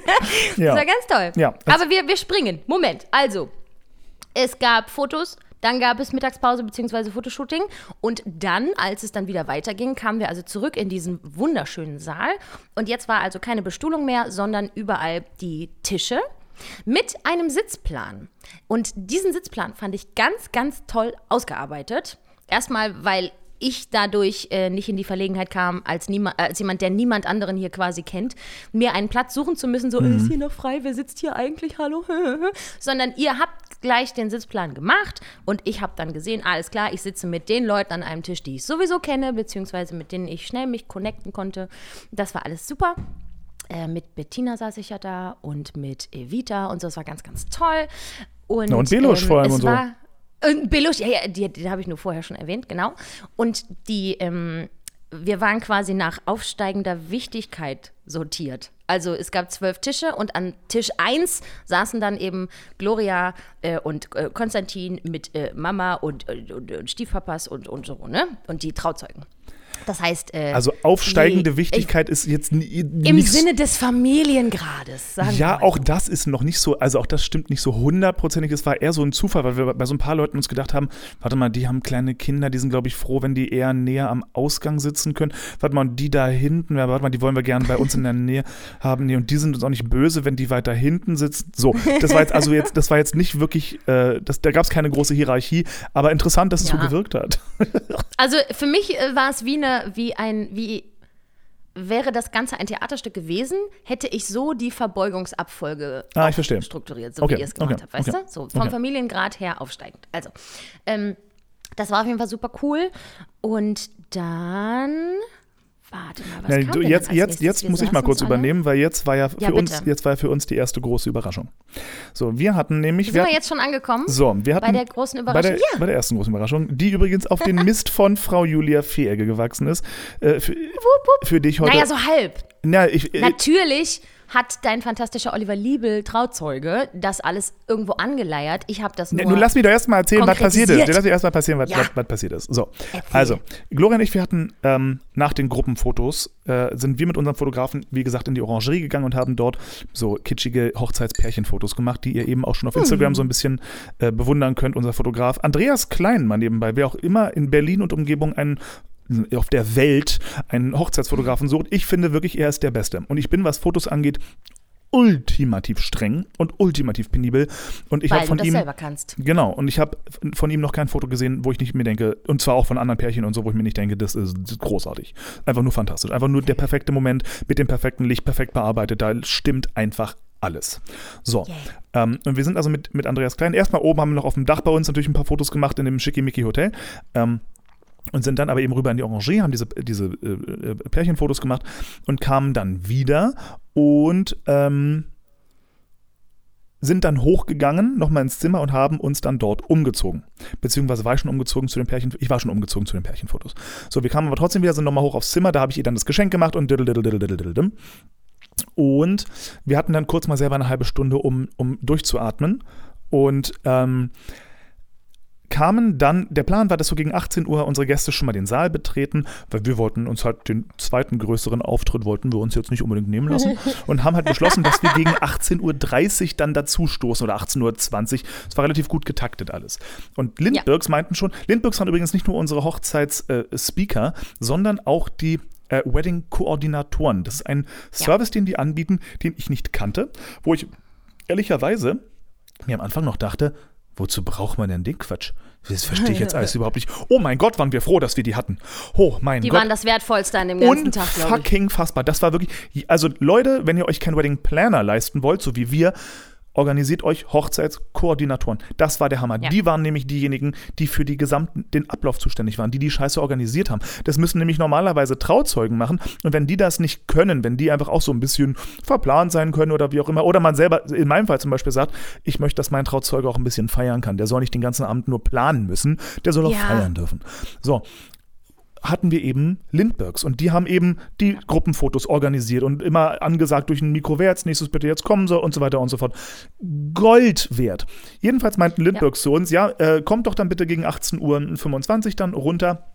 Ja. Das war ganz toll. Ja, Aber wir, wir springen. Moment, also, es gab Fotos, dann gab es Mittagspause bzw. Fotoshooting und dann, als es dann wieder weiterging, kamen wir also zurück in diesen wunderschönen Saal und jetzt war also keine Bestuhlung mehr, sondern überall die Tische mit einem Sitzplan. Und diesen Sitzplan fand ich ganz, ganz toll ausgearbeitet. Erstmal, weil ich dadurch äh, nicht in die Verlegenheit kam, als, als jemand, der niemand anderen hier quasi kennt, mir einen Platz suchen zu müssen, so, äh, ist hier noch frei, wer sitzt hier eigentlich, hallo? Sondern ihr habt gleich den Sitzplan gemacht und ich habe dann gesehen, alles klar, ich sitze mit den Leuten an einem Tisch, die ich sowieso kenne, beziehungsweise mit denen ich schnell mich connecten konnte. Das war alles super. Äh, mit Bettina saß ich ja da und mit Evita und so, das war ganz, ganz toll. Und, Na, und Belusch vor allem und so. War, und Belusch, ja, ja, die, die habe ich nur vorher schon erwähnt, genau. Und die, ähm, wir waren quasi nach aufsteigender Wichtigkeit sortiert. Also es gab zwölf Tische und an Tisch 1 saßen dann eben Gloria äh, und äh, Konstantin mit äh, Mama und, und, und Stiefpapas und, und so, ne? Und die Trauzeugen. Das heißt, äh, also aufsteigende nee, Wichtigkeit ist jetzt nie, Im Sinne des Familiengrades, sagen wir Ja, auch das ist noch nicht so, also auch das stimmt nicht so hundertprozentig. Es war eher so ein Zufall, weil wir bei so ein paar Leuten uns gedacht haben, warte mal, die haben kleine Kinder, die sind, glaube ich, froh, wenn die eher näher am Ausgang sitzen können. Warte mal, und die da hinten, warte mal, die wollen wir gerne bei uns in der Nähe haben. Nee, und die sind uns auch nicht böse, wenn die weiter hinten sitzen. So, das war jetzt also jetzt, das war jetzt nicht wirklich, äh, das, da gab es keine große Hierarchie, aber interessant, dass es so Ja. gewirkt hat. Also für mich äh, war es wie eine, wie ein, wie wäre das Ganze ein Theaterstück gewesen, hätte ich so die Verbeugungsabfolge Ah, strukturiert, so Okay, wie ihr es gemacht okay, habt, weißt okay, du? So vom. Familiengrad her aufsteigend. Also, ähm, das war auf jeden Fall super cool. Und dann, warte mal, was Ja, du, jetzt jetzt, jetzt muss ich mal kurz alle- übernehmen, weil jetzt war ja für Ja, uns, jetzt war ja für uns die erste große Überraschung. So, wir hatten nämlich, Sind wir wir jetzt schon angekommen? so, wir hatten Bei der großen Bei Überraschung? der, ja. bei der ersten großen Überraschung, die übrigens auf den Mist von Frau Julia Vieregge gewachsen ist. Äh, für, für dich heute. Naja, so halb. Na, ich, Natürlich hat dein fantastischer Oliver Liebel, Trauzeuge, das alles irgendwo angeleiert. Ich habe das nur. Ne, Nun lass mich doch erstmal erzählen, was passiert ist. Lass mich erstmal passieren, was, Ja. was, was passiert ist. So, Erzähl. also, Gloria und ich, wir hatten ähm, nach den Gruppenfotos, äh, sind wir mit unserem Fotografen, wie gesagt, in die Orangerie gegangen und haben dort so kitschige Hochzeitspärchenfotos gemacht, die ihr eben auch schon auf Instagram Mhm. so ein bisschen äh, bewundern könnt, unser Fotograf. Andreas Kleinmann nebenbei, wer auch immer in Berlin und Umgebung einen auf der Welt einen Hochzeitsfotografen sucht. Ich finde wirklich, er ist der Beste. Und ich bin, was Fotos angeht, ultimativ streng und ultimativ penibel. Und ich habe von du das ihm selber kannst. genau und ich habe von ihm noch kein Foto gesehen, wo ich nicht mir denke und zwar auch von anderen Pärchen und so, wo ich mir nicht denke, das ist großartig, einfach nur fantastisch, einfach nur der perfekte Moment mit dem perfekten Licht, perfekt bearbeitet, da stimmt einfach alles. So, Yay. ähm, und wir sind also mit, mit Andreas Klein. Erstmal oben haben wir noch auf dem Dach bei uns natürlich ein paar Fotos gemacht in dem Schickimicki Hotel. Ähm, und sind dann aber eben rüber in die Orangerie, haben diese, diese äh, äh, Pärchenfotos gemacht und kamen dann wieder und ähm, sind dann hochgegangen, nochmal ins Zimmer und haben uns dann dort umgezogen. Beziehungsweise war ich schon umgezogen zu den Pärchen, ich war schon umgezogen zu den Pärchenfotos. So, wir kamen aber trotzdem wieder, sind nochmal hoch aufs Zimmer, da habe ich ihr dann das Geschenk gemacht und. Und wir hatten dann kurz mal selber eine halbe Stunde, um, um durchzuatmen. Und ähm, kamen dann, der Plan war, dass so gegen 18 Uhr unsere Gäste schon mal den Saal betreten, weil wir wollten uns halt den zweiten größeren Auftritt wollten wir uns jetzt nicht unbedingt nehmen lassen und haben halt beschlossen, dass wir gegen 18.30 Uhr dann dazu stoßen oder 18.20 Uhr. Es war relativ gut getaktet alles. Und Lindbergs meinten schon, Lindbergs waren übrigens nicht nur unsere Hochzeits-Speaker, sondern auch die äh, Wedding-Koordinatoren. Das ist ein Service, den die anbieten, den ich nicht kannte, wo ich ehrlicherweise mir am Anfang noch dachte, wozu braucht man denn den Quatsch? Das verstehe ich jetzt alles überhaupt nicht. Oh mein Gott, waren wir froh, dass wir die hatten. Oh mein Die Gott. waren das Wertvollste an dem ganzen Tag, glaube ich. Unfucking fassbar. Das war wirklich. Also, Leute, wenn ihr euch keinen Wedding Planner leisten wollt, so wie wir, organisiert euch Hochzeitskoordinatoren. Das war der Hammer. Ja. Die waren nämlich diejenigen, die für die gesamten, den Ablauf zuständig waren, die die Scheiße organisiert haben. Das müssen nämlich normalerweise Trauzeugen machen. Und wenn die das nicht können, wenn die einfach auch so ein bisschen verplant sein können oder wie auch immer, oder man selber, in meinem Fall zum Beispiel sagt, ich möchte, dass mein Trauzeuge auch ein bisschen feiern kann. Der soll nicht den ganzen Abend nur planen müssen, der soll auch Ja. feiern dürfen. So, hatten wir eben Lindbergs und die haben eben die Gruppenfotos organisiert und immer angesagt durch ein Mikro, wer als nächstes bitte jetzt kommen soll und so weiter und so fort. Gold wert. Jedenfalls meinten Lindbergs zu uns, ja, äh, kommt doch dann bitte gegen 18.25 Uhr dann runter.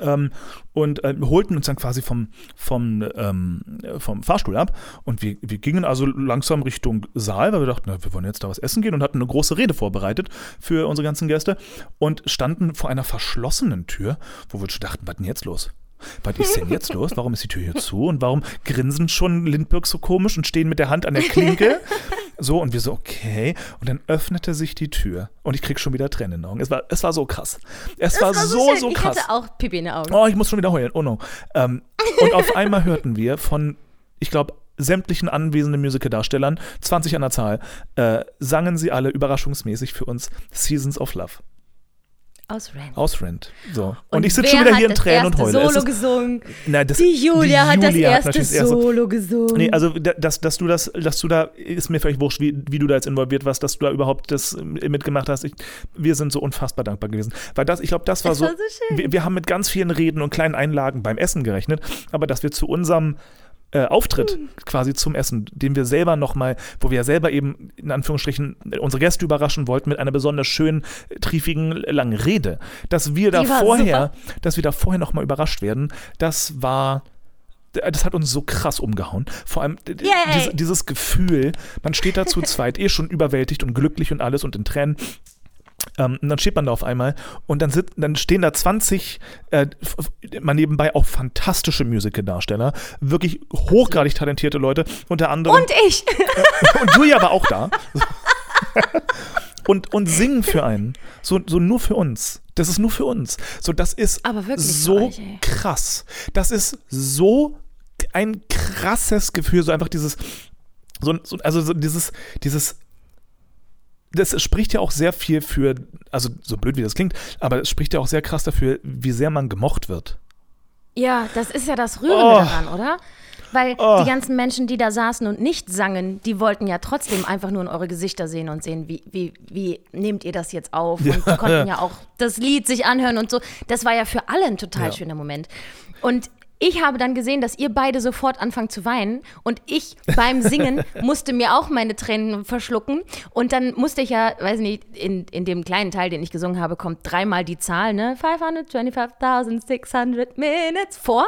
Ähm, und äh, holten uns dann quasi vom, vom, ähm, vom Fahrstuhl ab. Und wir, wir gingen also langsam Richtung Saal, weil wir dachten, na, wir wollen jetzt da was essen gehen und hatten eine große Rede vorbereitet für unsere ganzen Gäste und standen vor einer verschlossenen Tür, wo wir schon dachten, was denn jetzt los? Was ist denn jetzt los? Warum ist die Tür hier zu? Und warum grinsen schon Lindbergh so komisch und stehen mit der Hand an der Klinke? So, und wir so, okay. Und dann öffnete sich die Tür. Und ich krieg schon wieder Tränen in den Augen. Es war, es war so krass. Es war, Das war so, so ich krass. hatte auch Pipi in den Augen. Oh, ich muss schon wieder heulen. Oh no. Ähm, und auf einmal hörten wir von, ich glaube, sämtlichen anwesenden Musicaldarstellern, 20 an der Zahl, äh, sangen sie alle überraschungsmäßig für uns Seasons of Love Aus Rand. aus Rent. So. Und, ich sitze schon wieder hat hier in das Tränen und heule. Solo gesungen. Na, das, Die Julia hat das Julia erste natürlich das erste- Solo gesungen. Nee, also da- dass, dass du das, dass du da, ist mir völlig wurscht, wie, wie du da jetzt involviert warst, dass du da überhaupt das äh, mitgemacht hast. Ich, wir sind so unfassbar dankbar gewesen. Weil das, ich glaube, das war Es so. war so. Wir, wir haben mit ganz vielen Reden und kleinen Einlagen beim Essen gerechnet, aber dass wir zu unserem äh, Auftritt Hm. quasi zum Essen, den wir selber nochmal, wo wir ja selber eben in Anführungsstrichen unsere Gäste überraschen wollten mit einer besonders schönen, triefigen, langen Rede, dass wir da vorher, dass wir da vorher nochmal überrascht werden, das war das hat uns so krass umgehauen. Vor allem d- d- Yay. diese, dieses Gefühl, man steht da zu zweit, eh schon überwältigt und glücklich und alles und in Tränen. Ähm, und dann steht man da auf einmal und dann, sit, dann stehen da 20, äh, mal nebenbei auch fantastische Musical-Darsteller, wirklich hochgradig talentierte Leute, unter anderem. Und ich. Und Julia war auch da. Und, und singen für einen. So, so nur für uns. Das ist nur für uns. So, das ist so euch, krass. Das ist so ein krasses Gefühl. So einfach dieses, so, so, also so dieses, dieses, das spricht ja auch sehr viel für, also so blöd wie das klingt, aber es spricht ja auch sehr krass dafür, wie sehr man gemocht wird. Ja, das ist ja das Rührende Oh. daran, oder? Weil Oh. die ganzen Menschen, die da saßen und nicht sangen, die wollten ja trotzdem einfach nur in eure Gesichter sehen und sehen, wie, wie, wie nehmt ihr das jetzt auf? Und die konnten ja auch das Lied sich anhören und so. Das war ja für alle ein total Ja. schöner Moment. Und ich habe dann gesehen, dass ihr beide sofort anfangt zu weinen und ich beim Singen musste mir auch meine Tränen verschlucken und dann musste ich ja, weiß nicht, in, in dem kleinen Teil, den ich gesungen habe, kommt dreimal die Zahl, ne, 525.600 Minutes vor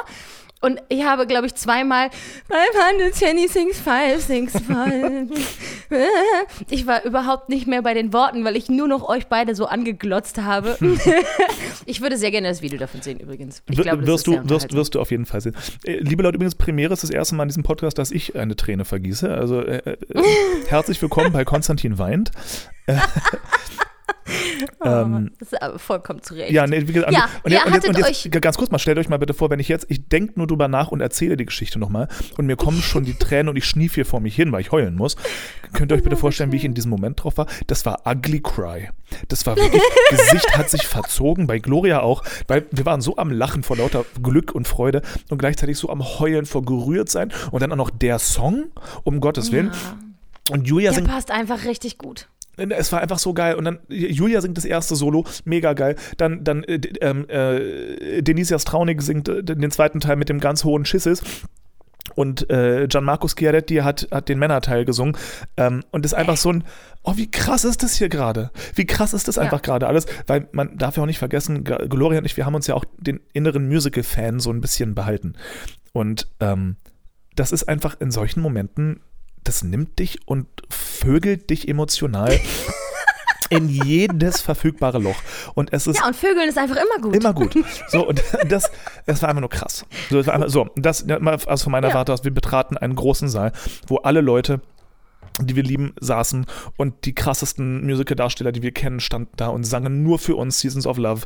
Und ich habe, glaube ich, zweimal 526, 565. Ich war überhaupt nicht mehr bei den Worten, weil ich nur noch euch beide so angeglotzt habe. ich würde sehr gerne das Video davon sehen, übrigens. Ich glaube, wirst, ist du, wirst, wirst du auf jeden Fall sehen. Äh, liebe Leute, übrigens, Premiere ist das erste Mal in diesem Podcast, dass ich eine Träne vergieße. Also äh, äh, herzlich willkommen bei Konstantin Weint. ähm, Oh, das ist aber vollkommen zu Recht. Ja, nee, wie gesagt, Ja, und, jetzt, und, jetzt, und jetzt ganz kurz mal, stellt euch mal bitte vor, wenn ich jetzt, ich denke nur drüber nach und erzähle die Geschichte nochmal und mir kommen schon die Tränen und ich schnief hier vor mich hin, weil ich heulen muss. Könnt ihr euch bitte vorstellen, wie ich in diesem Moment drauf war? Das war Ugly Cry. Das war wirklich, Gesicht hat sich verzogen, bei Gloria auch, weil wir waren so am Lachen vor lauter Glück und Freude und gleichzeitig so am Heulen vor gerührt sein und dann auch noch der Song, um Gottes Willen. Und Julia Der singt passt einfach richtig gut. Es war einfach so geil. Und dann Julia singt das erste Solo, mega geil. Dann, dann äh, ähm, äh, Denise Jastraunig singt äh, den zweiten Teil mit dem ganz hohen Schisses. Und äh, Gianmarco Schiaretti hat, hat den Männerteil gesungen. Ähm, und ist einfach so ein, oh, wie krass ist das hier gerade? Wie krass ist das Ja. einfach gerade alles? Weil man darf ja auch nicht vergessen, Gloria und ich, wir haben uns ja auch den inneren Musical-Fan so ein bisschen behalten. Und ähm, das ist einfach in solchen Momenten, das nimmt dich und vögelt dich emotional in jedes verfügbare Loch. Und es ist Ja, und Vögeln ist einfach immer gut. immer gut. So, und das, das war einfach nur krass. So, das einfach, so das, also von meiner Ja. Warte aus, wir betraten einen großen Saal, wo alle Leute die wir lieben, saßen und die krassesten Musical-Darsteller, die wir kennen, standen da und sangen nur für uns Seasons of Love.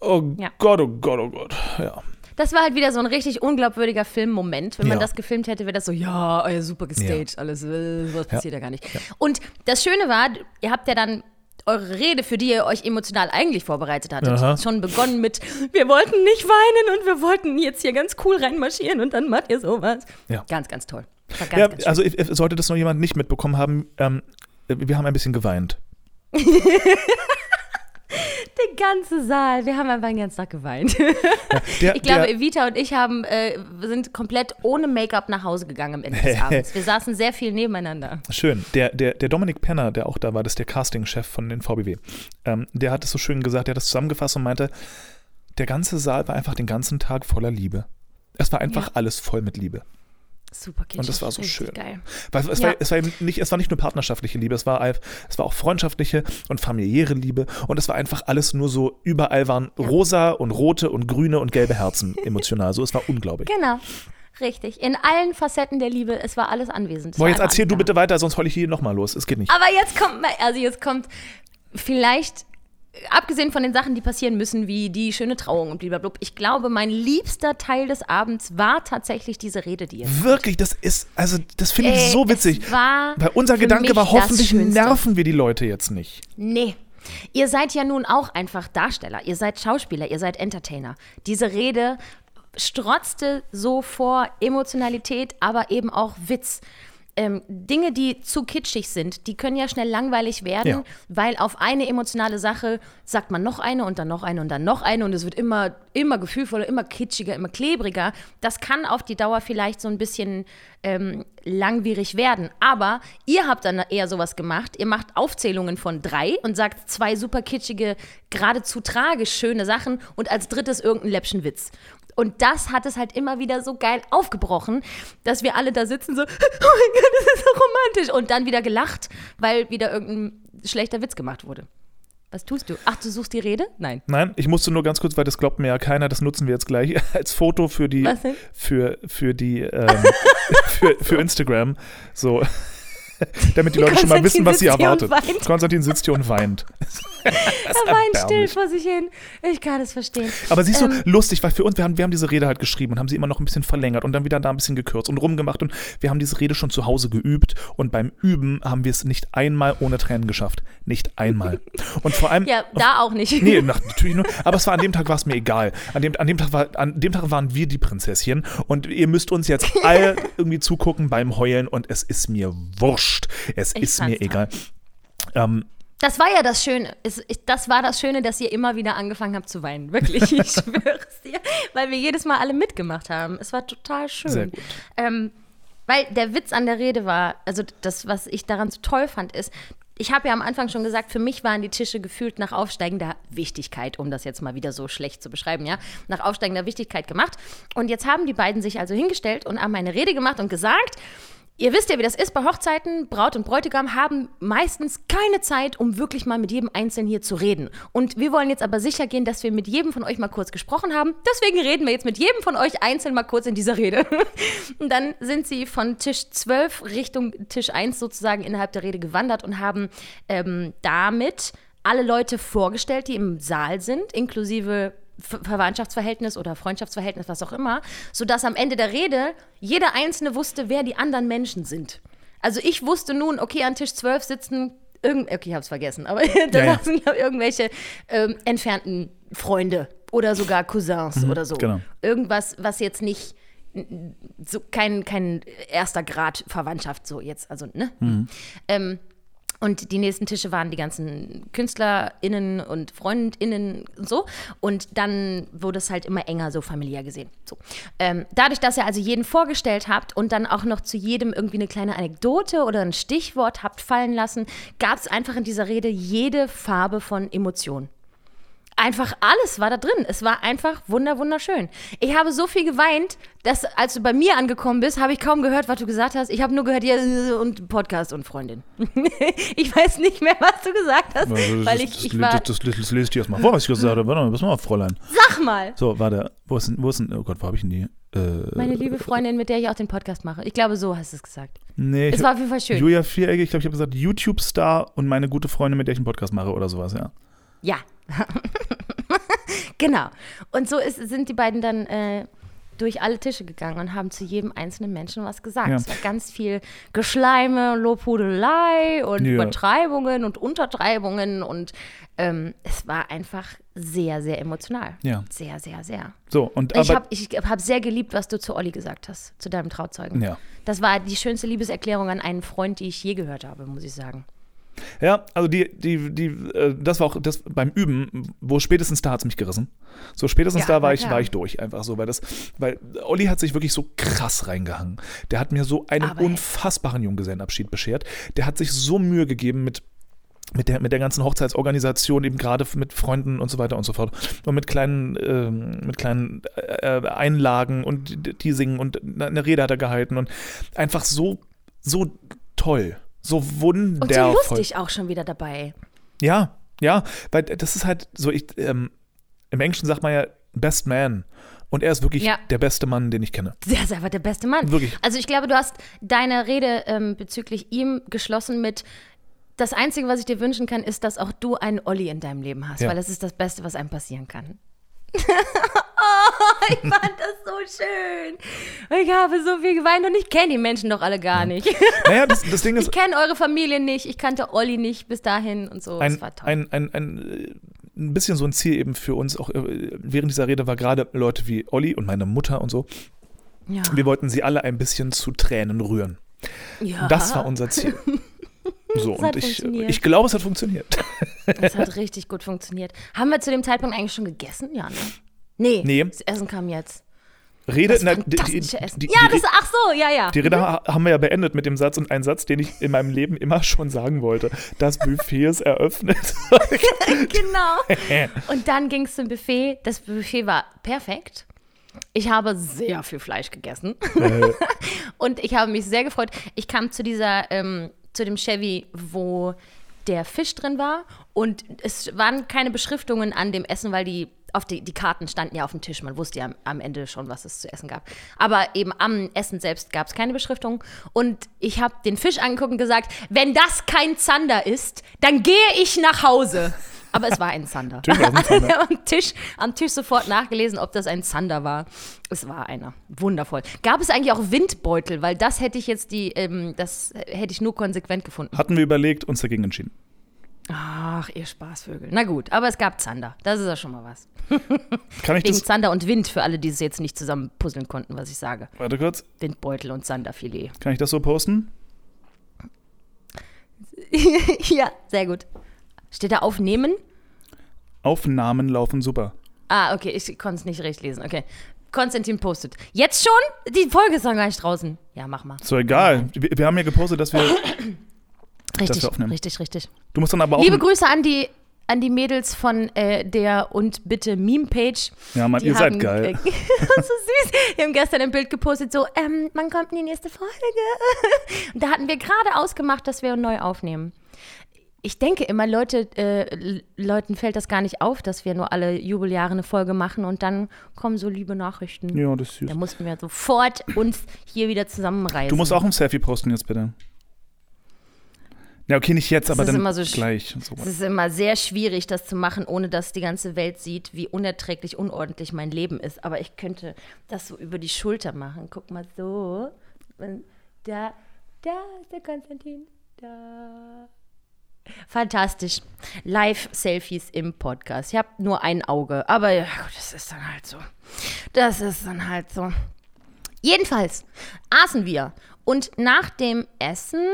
Oh Ja. Gott, oh Gott, oh Gott. Ja. Das war halt wieder so ein richtig unglaubwürdiger Filmmoment. Wenn man Ja. das gefilmt hätte, wäre das so, ja, euer super gestaged, alles, äh, sowas Ja. passiert ja gar nicht. Und das Schöne war, ihr habt ja dann eure Rede, für die ihr euch emotional eigentlich vorbereitet hattet, Aha. schon begonnen mit, wir wollten nicht weinen und wir wollten jetzt hier ganz cool reinmarschieren und dann macht ihr sowas. Ja. Ganz, ganz toll. Ganz, ja, ganz also if, sollte das noch jemand nicht mitbekommen haben, ähm, wir haben ein bisschen geweint. Der ganze Saal, wir haben einfach den ganzen Tag geweint. Der, Ich glaube, der, Evita und ich haben, äh, sind komplett ohne Make-up nach Hause gegangen am Ende des Abends. Wir saßen sehr viel nebeneinander. Schön. Der, der, der Dominik Penner, der auch da war, das ist der Casting-Chef von den VBW, ähm, der hat es so schön gesagt, der hat das zusammengefasst und meinte, der ganze Saal war einfach den ganzen Tag voller Liebe. Es war einfach Ja. alles voll mit Liebe. Super kitschig. Und das war so schön. Geil. Weil es, Ja. war, es, war eben nicht, es war nicht nur partnerschaftliche Liebe, es war, es war auch freundschaftliche und familiäre Liebe und es war einfach alles nur so, überall waren rosa und rote und grüne und gelbe Herzen emotional. So, es war unglaublich. Genau. Richtig. In allen Facetten der Liebe, es war alles anwesend. Es Boah, jetzt erzähl du da. bitte weiter, sonst heule ich hier nochmal los. Es geht nicht. Aber jetzt kommt, also jetzt kommt vielleicht, abgesehen von den Sachen, die passieren müssen, wie die schöne Trauung und blablabla, ich glaube, mein liebster Teil des Abends war tatsächlich diese Rede, die ihr Wirklich, das ist, also das finde ich Ey, so witzig. War Weil unser Gedanke war, hoffentlich nerven wir die Leute jetzt nicht. Nee. Ihr seid ja nun auch einfach Darsteller, ihr seid Schauspieler, ihr seid Entertainer. Diese Rede strotzte so vor Emotionalität, aber eben auch Witz. Ähm, Dinge, die zu kitschig sind, die können ja schnell langweilig werden, Ja. weil auf eine emotionale Sache sagt man noch eine und dann noch eine und dann noch eine und es wird immer, immer gefühlvoller, immer kitschiger, immer klebriger. Das kann auf die Dauer vielleicht so ein bisschen ähm, langwierig werden. Aber ihr habt dann eher sowas gemacht. Ihr macht Aufzählungen von drei und sagt zwei super kitschige, geradezu tragisch schöne Sachen und als drittes irgendein läppschen Witz. Und das hat es halt immer wieder so geil aufgebrochen, dass wir alle da sitzen so, oh mein Gott, das ist so romantisch. Und dann wieder gelacht, weil wieder irgendein schlechter Witz gemacht wurde. Was tust du? Ach, du suchst die Rede? Nein. Nein, ich musste nur ganz kurz, weil das glaubt mir ja keiner, das nutzen wir jetzt gleich als Foto für die, für, für die, ähm, für, für Instagram. So. Damit die Leute schon mal wissen, was sie erwartet. Konstantin sitzt hier und weint. Er weint still vor sich hin. Ich kann es verstehen. Aber siehst du, Ähm. lustig, weil für uns, wir haben, wir haben diese Rede halt geschrieben und haben sie immer noch ein bisschen verlängert und dann wieder da ein bisschen gekürzt und rumgemacht und wir haben diese Rede schon zu Hause geübt und beim Üben haben wir es nicht einmal ohne Tränen geschafft. Nicht einmal. Und vor allem. Ja, da auch nicht. Nee, natürlich nur. Aber es war an dem Tag war es mir egal. An dem, an, dem Tag war, an dem Tag waren wir die Prinzesschen und ihr müsst uns jetzt all irgendwie zugucken beim Heulen und es ist mir wurscht. Es Ich ist mir egal. Ähm, Das war ja das Schöne. Das war das Schöne, dass ihr immer wieder angefangen habt zu weinen. Wirklich, ich schwöre es dir. Weil wir jedes Mal alle mitgemacht haben. Es war total schön. Sehr gut. Ähm, weil der Witz an der Rede war, also das, was ich daran so toll fand, ist, ich habe ja am Anfang schon gesagt, für mich waren die Tische gefühlt nach aufsteigender Wichtigkeit, um das jetzt mal wieder so schlecht zu beschreiben, ja, nach aufsteigender Wichtigkeit gemacht. Und jetzt haben die beiden sich also hingestellt und haben eine Rede gemacht und gesagt, Ihr wisst ja, wie das ist bei Hochzeiten. Braut und Bräutigam haben meistens keine Zeit, um wirklich mal mit jedem Einzelnen hier zu reden. Und wir wollen jetzt aber sicher gehen, dass wir mit jedem von euch mal kurz gesprochen haben. Deswegen reden wir jetzt mit jedem von euch einzeln mal kurz in dieser Rede. Und dann sind sie von Tisch 12 Richtung Tisch 1 sozusagen innerhalb der Rede gewandert und haben ähm, damit alle Leute vorgestellt, die im Saal sind, inklusive Verwandtschaftsverhältnis oder Freundschaftsverhältnis, was auch immer, sodass am Ende der Rede jeder Einzelne wusste, wer die anderen Menschen sind. Also ich wusste nun, okay, an Tisch 12 sitzen irgend, okay, ich hab's vergessen, aber da ja, saßen ja. irgendwelche ähm, entfernten Freunde oder sogar Cousins mhm, oder so. Genau. Irgendwas, was jetzt nicht so kein, kein erster Grad Verwandtschaft so jetzt, also, ne? Mhm. Ähm, und die nächsten Tische waren die ganzen KünstlerInnen und FreundInnen und so. Und dann wurde es halt immer enger, so familiär gesehen. So. Ähm, dadurch, dass ihr also jeden vorgestellt habt und dann auch noch zu jedem irgendwie eine kleine Anekdote oder ein Stichwort habt fallen lassen, gab es einfach in dieser Rede jede Farbe von Emotionen einfach alles war da drin. Es war einfach wunder wunderschön. Ich habe so viel geweint, dass als du bei mir angekommen bist, habe ich kaum gehört, was du gesagt hast. Ich habe nur gehört, ja, und Podcast und Freundin. ich weiß nicht mehr, was du gesagt hast, ja, weil ich, das, ich war... Das, das, das, lese ich dir erstmal vor, was ich gesagt habe. Warte mal, pass mal auf, Fräulein. Sag mal! So, warte, wo ist denn, wo ist denn, oh Gott, wo habe ich denn die? Äh, Meine liebe Freundin, mit der ich auch den Podcast mache. Ich glaube, so hast du es gesagt. Nee. Es war auf jeden Fall schön. Julia Vierecke, ich glaube, ich habe gesagt, YouTube-Star und meine gute Freundin, mit der ich einen Podcast mache oder sowas, ja. Ja. genau. Und so ist, sind die beiden dann äh, durch alle Tische gegangen und haben zu jedem einzelnen Menschen was gesagt. Ja. Es war ganz viel Geschleime, Lobhudelei und ja. Übertreibungen und Untertreibungen und ähm, es war einfach sehr, sehr emotional. Ja. Sehr, sehr, sehr. So, und ich habe ich hab sehr geliebt, was du zu Olli gesagt hast, zu deinem Trauzeugen. Ja. Das war die schönste Liebeserklärung an einen Freund, die ich je gehört habe, muss ich sagen. Ja, also die, die, die, äh, das war auch das beim Üben, wo spätestens da hat es mich gerissen. So spätestens ja, da war ich, war ich durch, einfach so, weil das, weil Olli hat sich wirklich so krass reingehangen. Der hat mir so einen Aber unfassbaren Junggesellenabschied beschert. Der hat sich so Mühe gegeben mit mit der, mit der ganzen Hochzeitsorganisation, eben gerade mit Freunden und so weiter und so fort. Und mit kleinen, äh, mit kleinen äh, Einlagen und die, die singen und eine Rede hat er gehalten und einfach so, so toll. So wundervoll. Und so lustig auch schon wieder dabei. Ja, ja, weil das ist halt so, ich, ähm, im Englischen sagt man ja Best Man. Und er ist wirklich ja. der beste Mann, den ich kenne. Der ist einfach der beste Mann. Wirklich. Also ich glaube, du hast deine Rede ähm, bezüglich ihm geschlossen mit, das Einzige, was ich dir wünschen kann, ist, dass auch du einen Olli in deinem Leben hast, ja. weil das ist das Beste, was einem passieren kann. Oh, ich fand das so schön. Ich habe so viel geweint und ich kenne die Menschen doch alle gar nicht. Naja, das, das Ding ist. Ich kenne eure Familie nicht, ich kannte Olli nicht bis dahin und so. Ein, das war toll. Ein, ein, ein, ein bisschen so ein Ziel eben für uns, auch äh, während dieser Rede war gerade Leute wie Olli und meine Mutter und so. Ja. Wir wollten sie alle ein bisschen zu Tränen rühren. Ja. Das war unser Ziel. So, und ich, ich glaube, es hat funktioniert. Es hat richtig gut funktioniert. Haben wir zu dem Zeitpunkt eigentlich schon gegessen? Ja, ne? Nee, nee. das Essen kam jetzt. Rede, das na, die, die, die, ja, das, ach so, ja, ja. Die Rede mhm. haben wir ja beendet mit dem Satz und einen Satz, den ich in meinem Leben immer schon sagen wollte. Das Buffet ist eröffnet. genau. Und dann ging es zum Buffet. Das Buffet war perfekt. Ich habe sehr viel Fleisch gegessen. Äh. und ich habe mich sehr gefreut. Ich kam zu dieser, ähm, zu dem Chevy, wo der Fisch drin war. Und es waren keine Beschriftungen an dem Essen, weil die auf die, die Karten standen ja auf dem Tisch. Man wusste ja am, am Ende schon, was es zu essen gab. Aber eben am Essen selbst gab es keine Beschriftung. Und ich habe den Fisch angeguckt und gesagt, wenn das kein Zander ist, dann gehe ich nach Hause. Aber es war ein Zander. Zander. am, Tisch, am Tisch sofort nachgelesen, ob das ein Zander war. Es war einer. Wundervoll. Gab es eigentlich auch Windbeutel? Weil das hätte ich jetzt die, ähm, das hätte ich nur konsequent gefunden. Hatten wir überlegt, uns dagegen entschieden. Ach, ihr Spaßvögel. Na gut, aber es gab Zander. Das ist ja schon mal was. Kann ich Wegen das? Zander und Wind, für alle, die es jetzt nicht zusammen puzzeln konnten, was ich sage. Warte kurz. Windbeutel und Zanderfilet. Kann ich das so posten? ja, sehr gut. Steht da Aufnehmen? Aufnahmen laufen super. Ah, okay, ich konnte es nicht recht lesen. Okay. Konstantin postet. Jetzt schon? Die Folge ist noch gar nicht draußen. Ja, mach mal. So egal. Wir, wir haben ja gepostet, dass wir Richtig, wir aufnehmen. richtig, richtig. Du musst dann aber auch. Liebe Grüße an die, an die Mädels von äh, der und bitte Meme-Page. ja, Mann, Die ihr seid haben, geil. Äh, so süß. Die haben gestern ein Bild gepostet, so, ähm, man kommt in die nächste Folge. Und da hatten wir gerade ausgemacht, dass wir neu aufnehmen. Ich denke immer, Leute, äh, Leuten fällt das gar nicht auf, dass wir nur alle Jubeljahre eine Folge machen und dann kommen so liebe Nachrichten. ja, das ist süß. Da mussten wir sofort uns hier wieder zusammenreißen. Du musst auch ein Selfie posten jetzt bitte. Ja, okay, nicht jetzt, aber ist dann immer so gleich. So. Es ist immer sehr schwierig, das zu machen, ohne dass die ganze Welt sieht, wie unerträglich unordentlich mein Leben ist. Aber ich könnte das so über die Schulter machen. Guck mal so. Da, da ist der Konstantin. Da. Fantastisch. Live-Selfies im Podcast. Ich habe nur ein Auge, aber ja, das ist dann halt so. Das ist dann halt so. Jedenfalls aßen wir. Und nach dem Essen.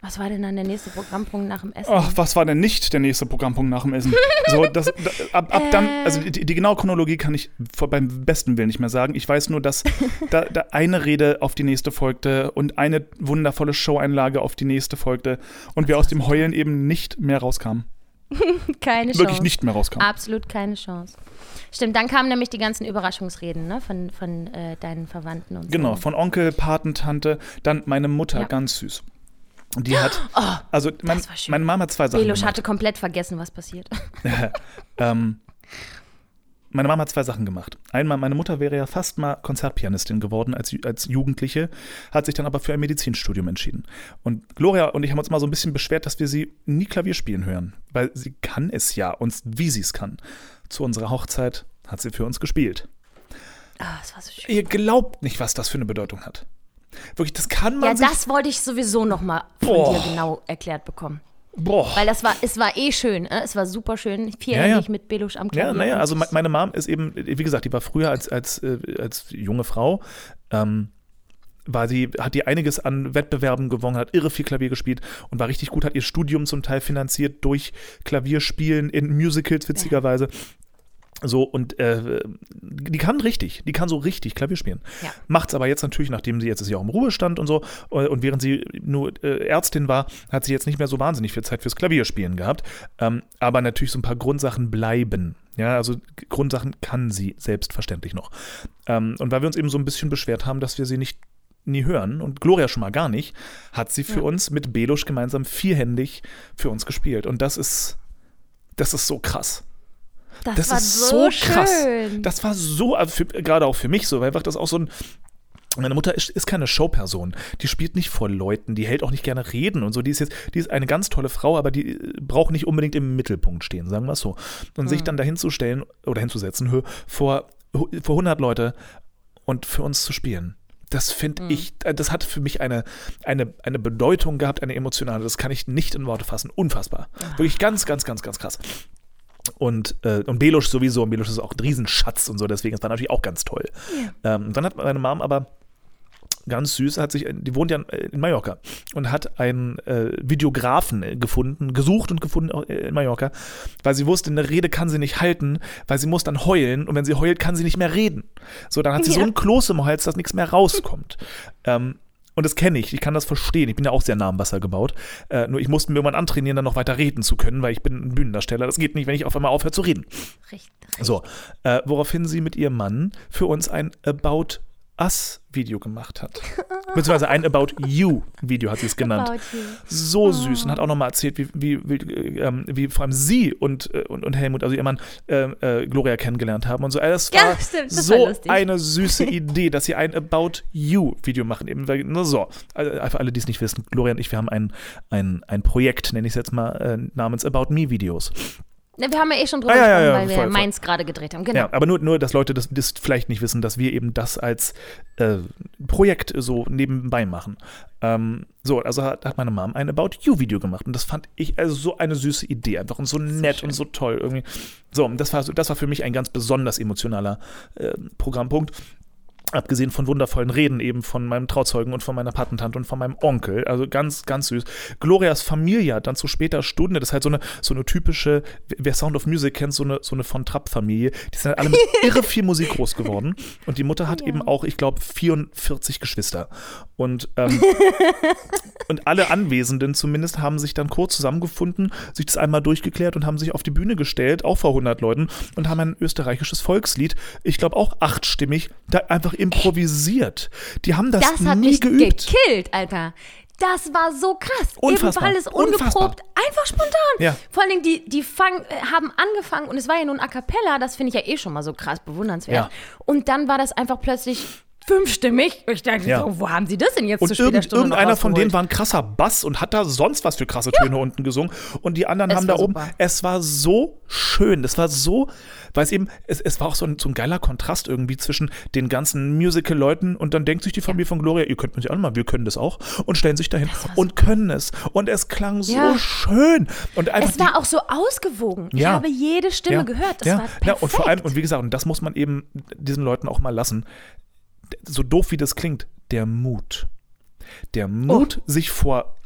Was war denn dann der nächste Programmpunkt nach dem Essen? Ach, was war denn nicht der nächste Programmpunkt nach dem Essen? So, das, da, ab, ab dann, also die, die genaue Chronologie kann ich vor, beim besten Willen nicht mehr sagen. Ich weiß nur, dass da, da eine Rede auf die nächste folgte und eine wundervolle Showeinlage auf die nächste folgte und wir aus dem Heulen eben nicht mehr rauskamen. Keine Chance. Wirklich nicht mehr rauskamen. Absolut keine Chance. Stimmt, dann kamen nämlich die ganzen Überraschungsreden ne, von, von äh, deinen Verwandten und Genau, so. von Onkel, Patentante, dann meine Mutter, Ja. ganz süß. Und die hat, also mein, das war schön. meine Mama hat zwei Sachen Belusch gemacht. hatte komplett vergessen, was passiert. ähm, meine Mama hat zwei Sachen gemacht. Einmal, meine Mutter wäre ja fast mal Konzertpianistin geworden als, als Jugendliche, hat sich dann aber für ein Medizinstudium entschieden. Und Gloria und ich haben uns mal so ein bisschen beschwert, dass wir sie nie Klavier spielen hören, weil sie kann es ja und wie sie es kann. Zu unserer Hochzeit hat sie für uns gespielt. Ah, das war so schön. Ihr glaubt nicht, was das für eine Bedeutung hat. Wirklich, das kann man Ja, das wollte ich sowieso noch mal von Boah. dir genau erklärt bekommen. boah. Weil das war, es war eh schön, äh? es war super schön. Vierhändig ja. mit Belusch am Klavier. Ja, naja, also meine Mom ist eben, wie gesagt, die war früher als, als, äh, als junge Frau, ähm, war sie, hat die einiges an Wettbewerben gewonnen, hat irre viel Klavier gespielt und war richtig gut, hat ihr Studium zum Teil finanziert durch Klavierspielen in Musicals, witzigerweise. So, und äh, die kann richtig, die kann so richtig Klavier spielen. Ja. Macht's aber jetzt natürlich, nachdem sie jetzt ist sie auch im Ruhestand und so, äh, und während sie nur äh, Ärztin war, hat sie jetzt nicht mehr so wahnsinnig viel Zeit fürs Klavierspielen gehabt. Ähm, aber natürlich so ein paar Grundsachen bleiben. Ja, also Grundsachen kann sie selbstverständlich noch. Ähm, und weil wir uns eben so ein bisschen beschwert haben, dass wir sie nicht nie hören und Gloria schon mal gar nicht, hat sie für uns mit Belusch gemeinsam vierhändig für uns gespielt. Und das ist, das ist so krass. Das, Das war ist so, so krass. schön. Das war so, also für, gerade auch für mich so, weil einfach das auch so ein. Meine Mutter ist, ist keine Showperson. Die spielt nicht vor Leuten, die hält auch nicht gerne Reden und so. Die ist jetzt, die ist eine ganz tolle Frau, aber die äh, braucht nicht unbedingt im Mittelpunkt stehen, sagen wir es so. Und sich dann dahin zu stellen oder hinzusetzen hö, vor, vor 100 Leute und für uns zu spielen. Das finde ich, äh, das hat für mich eine, eine, eine Bedeutung gehabt, eine emotionale, das kann ich nicht in Worte fassen. Unfassbar. Wirklich ganz, ganz, ganz, ganz krass. Und, äh, und Belusch sowieso, und Belusch ist auch ein Riesenschatz und so, deswegen, das war natürlich auch ganz toll. Ähm, und dann hat meine Mom aber ganz süß, hat sich, die wohnt ja in Mallorca und hat einen äh, Videografen äh, gefunden, gesucht und gefunden äh, in Mallorca, weil sie wusste, eine Rede kann sie nicht halten, weil sie muss dann heulen und wenn sie heult, kann sie nicht mehr reden. So, dann hat sie so Ja. ein Kloß im Hals, dass nichts mehr rauskommt. ähm, und das kenne ich, ich kann das verstehen. Ich bin ja auch sehr nah am Wasser gebaut. Äh, nur ich musste mir irgendwann antrainieren, dann noch weiter reden zu können, weil ich bin ein Bühnendarsteller. Das geht nicht, wenn ich auf einmal aufhöre zu reden. Richtig. So, äh, woraufhin sie mit ihrem Mann für uns ein About Us Video gemacht hat. Beziehungsweise ein About You Video hat sie es genannt. So süß und hat auch nochmal erzählt, wie, wie, wie, äh, ähm, wie vor allem sie und, äh, und, und Helmut, also ihr Mann, äh, äh, Gloria kennengelernt haben und so. Äh, Das war Ja, stimmt, das so war eine süße Idee, dass sie ein About You Video machen. Eben, nur so. Also, für alle, die es nicht wissen, Gloria und ich, wir haben ein, ein, ein Projekt, nenne ich es jetzt mal, äh, namens About Me Videos. Ne, Wir haben ja eh schon drüber Ah, ja, ja, gesprochen, ja, weil wir voll. Mainz gerade gedreht haben. Genau. Ja, aber nur, nur dass Leute das, das vielleicht nicht wissen, dass wir eben das als äh, Projekt so nebenbei machen. Ähm, so, also hat, hat meine Mom ein About You-Video gemacht und das fand ich also so eine süße Idee einfach und so nett und so toll irgendwie. So, und das war, so- das war für mich ein ganz besonders emotionaler äh, Programmpunkt. Abgesehen von wundervollen Reden eben von meinem Trauzeugen und von meiner Patentante und von meinem Onkel. Also ganz, ganz süß. Glorias Familie hat dann zu später Stunde, das ist halt so eine, so eine typische, wer Sound of Music kennt, so eine, so eine von Trapp-Familie. Die sind halt alle mit irre viel Musik groß geworden. Und die Mutter hat eben auch, ich glaube, 44 Geschwister. Und ähm, und alle Anwesenden zumindest haben sich dann kurz zusammengefunden, sich das einmal durchgeklärt und haben sich auf die Bühne gestellt, auch vor 100 Leuten, und haben ein österreichisches Volkslied, ich glaube auch achtstimmig, da einfach improvisiert. Die haben das, Das hat nie mich geübt. gekillt, Alter. Das war so krass. Unfassbar. Eben weil es ungeprobt, einfach spontan. Ja. Vor allen Dingen, die, die fang, haben angefangen und es war ja nun A Cappella, das finde ich ja eh schon mal so krass bewundernswert. Ja. Und dann war das einfach plötzlich fünfstimmig. Ich dachte Ja. so, wo haben sie das denn jetzt Und zu später irgend, Stunde irgendeiner von denen war ein krasser Bass und hat da sonst was für krasse Töne unten gesungen. Und die anderen Es haben da oben. super. Es war so schön. Das war so, weil es eben, es, es war auch so ein, so ein geiler Kontrast irgendwie zwischen den ganzen Musical-Leuten und dann denkt sich die Familie von Gloria, ihr könnt ja auch mal, wir können das auch und stellen sich dahin und können es. Und es klang so Ja. schön. Und einfach Es war auch so ausgewogen. Ich Ja. habe jede Stimme ja, gehört. Das ja, war perfekt. Ja, und vor allem, und wie gesagt, und das muss man eben diesen Leuten auch mal lassen, so doof wie das klingt, der Mut. Der Mut, sich vor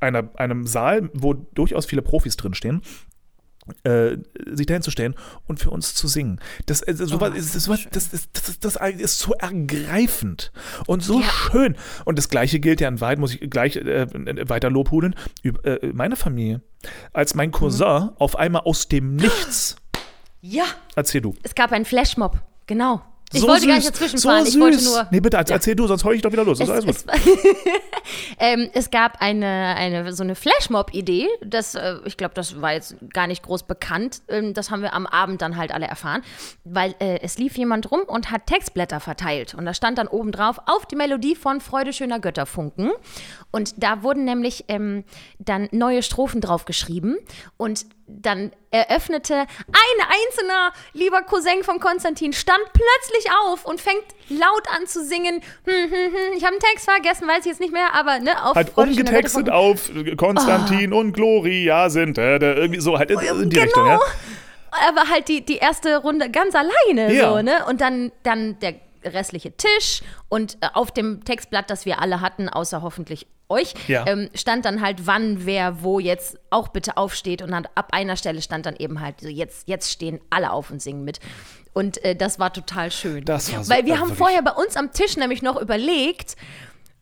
einer, einem Saal, wo durchaus viele Profis drinstehen, äh, sich dahin zu stellen und für uns zu singen. Das, äh, sowas, Oh, ist, sowas, das, das, ist, das ist so ergreifend und so Ja. schön. Und das Gleiche gilt ja in Wahrheit, muss ich gleich äh, weiter lobhudeln, über, äh, meine Familie. Als mein Cousin auf einmal aus dem Nichts, ja, erzähl du. es gab einen Flashmob. Genau. Ich so wollte süß, gar nicht dazwischen fahren. So ich wollte nur. Nee, bitte, als- Ja. erzähl du, sonst heul ich doch wieder los. Das Es, ist alles gut. es, ähm, es gab eine, eine so eine Flashmob-Idee. Das, äh, ich glaube, das war jetzt gar nicht groß bekannt. Ähm, das haben wir am Abend dann halt alle erfahren, weil äh, es lief jemand rum und hat Textblätter verteilt und da stand dann oben drauf auf die Melodie von Freude schöner Götterfunken und da wurden nämlich ähm, dann neue Strophen drauf geschrieben und dann eröffnete ein einzelner lieber Cousin von Konstantin stand plötzlich auf und fängt laut an zu singen. Hm, hm, hm, ich habe einen Text vergessen, weiß ich jetzt nicht mehr, aber ne, auf Halt Freude umgetextet auf Konstantin und Gloria sind äh, irgendwie so halt in, in die genau. Richtung, ja? Aber halt die, die erste Runde ganz alleine Ja. so, ne? Und dann, dann der restliche Tisch und äh, auf dem Textblatt, das wir alle hatten, außer hoffentlich euch, Ja. ähm, stand dann halt, wann, wer, wo jetzt auch bitte aufsteht. Und dann ab einer Stelle stand dann eben halt so, jetzt, jetzt stehen alle auf und singen mit. Und äh, das war total schön. Das war so- Weil wir haben vorher bei uns am Tisch nämlich noch überlegt,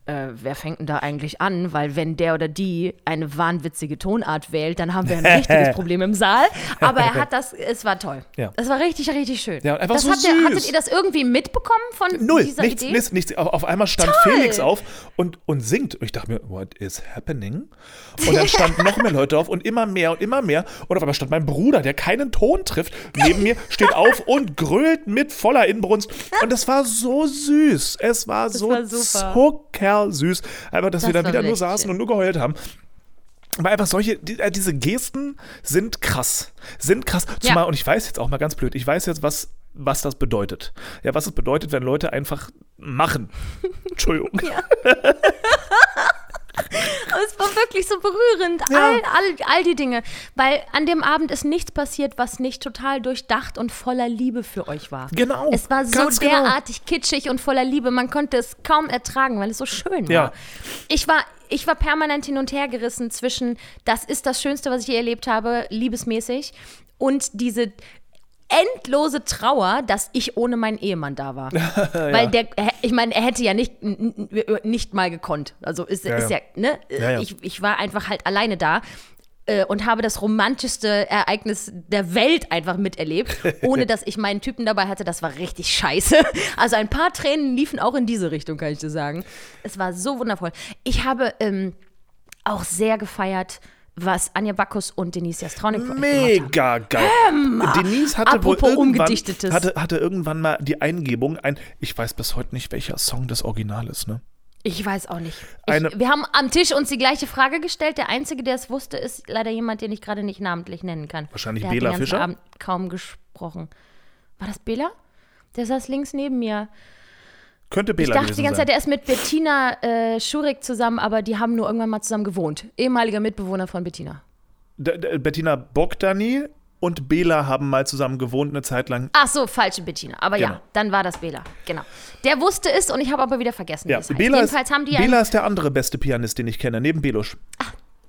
äh, wer fängt denn da eigentlich an? Weil wenn der oder die eine wahnwitzige Tonart wählt, dann haben wir ein richtiges Problem im Saal. Aber er hat das, es war toll. Ja. Es war richtig, richtig schön. Ja, einfach das so ihr, hattet ihr das irgendwie mitbekommen von Null, dieser nichts, Idee? nichts, nichts. Auf, auf einmal stand Toll. Felix auf und, und singt. Und ich dachte mir, what is happening? Und dann standen noch mehr Leute auf und immer mehr und immer mehr. Und auf einmal stand mein Bruder, der keinen Ton trifft, neben mir, steht auf und grölt mit voller Inbrunst. Und es war so süß. Es war so war super. Zuckersüß. Einfach, dass wir Das da war wieder nur saßen schön. und nur geheult haben. Aber einfach solche, die, äh, diese Gesten sind krass. Sind krass. Zumal, und ich weiß jetzt auch mal ganz blöd, ich weiß jetzt, was, was das bedeutet. Ja, was es bedeutet, wenn Leute einfach machen. Entschuldigung. Aber es war wirklich so berührend. Ja. All, all, all die Dinge. Weil an dem Abend ist nichts passiert, was nicht total durchdacht und voller Liebe für euch war. Genau, Es war so genau. derartig kitschig und voller Liebe. Man konnte es kaum ertragen, weil es so schön war. Ja. Ich war. Ich war permanent hin und her gerissen zwischen, das ist das Schönste, was ich je erlebt habe, liebesmäßig, und diese endlose Trauer, dass ich ohne meinen Ehemann da war. Weil der, ich meine, er hätte ja nicht, nicht mal gekonnt. Also ist, Ja, ist ja. ja, ne? Ja, ja. Ich, ich war einfach halt alleine da äh, und habe das romantischste Ereignis der Welt einfach miterlebt, ohne dass ich meinen Typen dabei hatte. Das war richtig scheiße. Also ein paar Tränen liefen auch in diese Richtung, kann ich dir sagen. Es war so wundervoll. Ich habe ähm, auch sehr gefeiert, was Anja Bacchus und Denise Jastronic. Mega geil. Denise hatte wohl irgendwann, hatte, hatte irgendwann mal die Eingebung, ein, ich weiß bis heute nicht, welcher Song das Original ist, ne? Ich weiß auch nicht. Ich, wir haben am Tisch uns die gleiche Frage gestellt. Der Einzige, der es wusste, ist leider jemand, den ich gerade nicht namentlich nennen kann. Wahrscheinlich der Bela hat den Fischer? Abend kaum gesprochen. War das Bela? Der saß links neben mir. Könnte Ich Bela dachte gewesen die ganze sein. Zeit, er ist mit Bettina äh, Schurig zusammen, aber die haben nur irgendwann mal zusammen gewohnt. Ehemaliger Mitbewohner von Bettina. D- D- Bettina Bogdani und Bela haben mal zusammen gewohnt eine Zeit lang. Ach so, falsche Bettina. Aber Genau. ja, dann war das Bela. Genau. Der wusste es und ich habe aber wieder vergessen, Ja. Bela, ist, Bela ist der andere beste Pianist, den ich kenne, neben Belusch.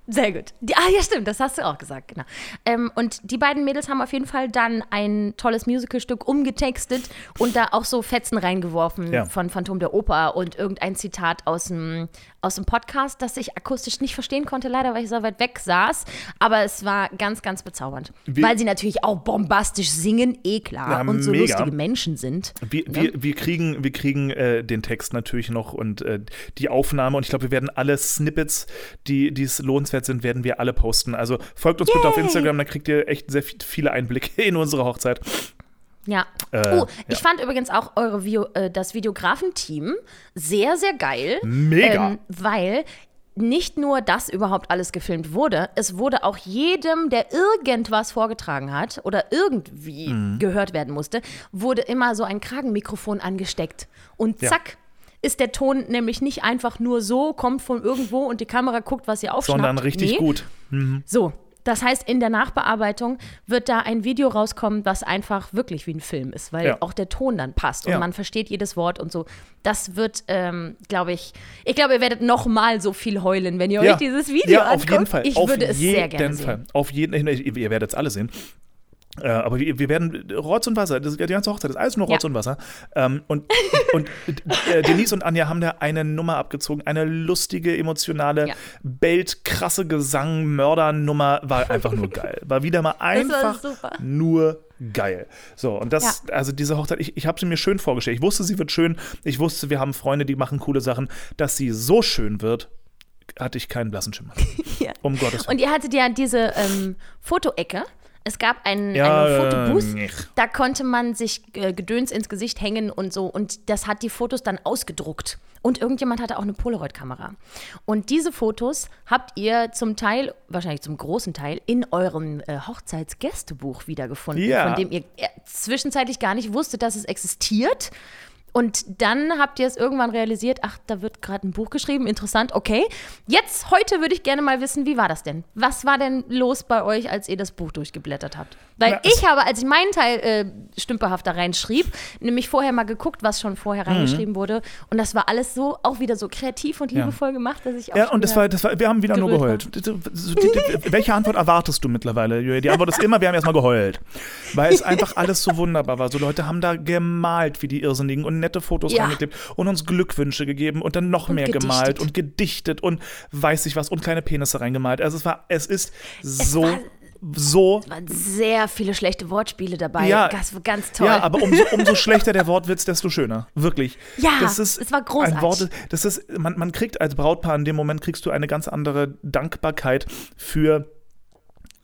Sehr gut. Die, ah, ja, stimmt, das hast du auch gesagt, genau. Ähm, und die beiden Mädels haben auf jeden Fall dann ein tolles Musicalstück umgetextet und da auch so Fetzen reingeworfen Ja. von Phantom der Oper und irgendein Zitat aus dem, aus dem Podcast, das ich akustisch nicht verstehen konnte, leider, weil ich so weit weg saß. Aber es war ganz, ganz bezaubernd. Wie- weil sie natürlich auch bombastisch singen, eh klar. Ja, und so mega. lustige Menschen sind. Wir, wir, wir kriegen, wir kriegen äh, den Text natürlich noch und äh, die Aufnahme und ich glaube, wir werden alle Snippets, die es lohnenswert sind, werden wir alle posten. Also folgt uns bitte auf Yay. Instagram, da kriegt ihr echt sehr viel- viele Einblicke in unsere Hochzeit. Ja. Äh, oh, ich fand übrigens auch eure Video, äh, das Videografenteam sehr, sehr geil. Mega. Ähm, weil nicht nur das überhaupt alles gefilmt wurde, es wurde auch jedem, der irgendwas vorgetragen hat oder irgendwie Mhm. gehört werden musste, wurde immer so ein Kragenmikrofon angesteckt. Und Ja. zack. Ist der Ton nämlich nicht einfach nur so, kommt von irgendwo und die Kamera guckt, was ihr aufschnappt. Sondern richtig Nee. gut. So, das heißt, in der Nachbearbeitung wird da ein Video rauskommen, was einfach wirklich wie ein Film ist, weil Ja. auch der Ton dann passt und Ja. man versteht jedes Wort und so. Das wird, ähm, glaube ich, ich glaube, ihr werdet noch mal so viel heulen, wenn ihr euch dieses Video ja, auf anguckt. jeden Fall. Ich auf würde es sehr gerne sehen. Fall. Auf jeden ich- Ihr werdet es alle sehen. Äh, aber wir, wir werden Rotz und Wasser, das, die ganze Hochzeit ist alles nur Rotz Ja. und Wasser. Ähm, und und äh, Denise und Anja haben da eine Nummer abgezogen, eine lustige, emotionale, Ja. beltkrasse Gesang-Mörder-Nummer, war einfach nur geil. War wieder mal einfach nur geil. So, und das, also diese Hochzeit, ich, ich habe sie mir schön vorgestellt. Ich wusste, sie wird schön. Ich wusste, wir haben Freunde, die machen coole Sachen. Dass sie so schön wird, hatte ich keinen blassen Schimmer. Ja. Um Gottes Willen. Und ihr hattet ja diese ähm, Fotoecke. Es gab ein, Ja, eine Fotobooth, äh, da konnte man sich äh, Gedöns ins Gesicht hängen und so. Und das hat die Fotos dann ausgedruckt. Und irgendjemand hatte auch eine Polaroid-Kamera. Und diese Fotos habt ihr zum Teil, wahrscheinlich zum großen Teil, in eurem äh, Hochzeitsgästebuch wiedergefunden, Ja. von dem ihr äh, zwischenzeitlich gar nicht wusstet, dass es existiert. Und dann habt ihr es irgendwann realisiert, ach, da wird gerade ein Buch geschrieben, interessant, okay. Jetzt, heute würde ich gerne mal wissen, wie war das denn? Was war denn los bei euch, als ihr das Buch durchgeblättert habt? Weil es- ich habe, als ich meinen Teil äh, stümperhaft da reinschrieb, nämlich vorher mal geguckt, was schon vorher reingeschrieben wurde. Und das war alles so, auch wieder so kreativ und Mhm. Ja. liebevoll gemacht, dass ich auch Ja, und das war, das war, wir haben wieder nur geheult. Welche Antwort erwartest du mittlerweile? Die Antwort ist immer, wir haben erstmal geheult. Weil es einfach alles so wunderbar war. So Leute haben da gemalt wie die Irrsinnigen und nette Fotos Ja. reingeklebt und uns Glückwünsche gegeben und dann noch Und mehr gedichtet. gemalt und gedichtet und weiß ich was und kleine Penisse reingemalt. Also es war, es ist so, war- so waren sehr viele schlechte Wortspiele dabei. Ja. Das war ganz toll. Ja, aber umso, umso schlechter der Wortwitz, desto schöner. Wirklich. Ja, das ist es war großartig. Ein Wort, das ist, man, man kriegt als Brautpaar in dem Moment kriegst du eine ganz andere Dankbarkeit für,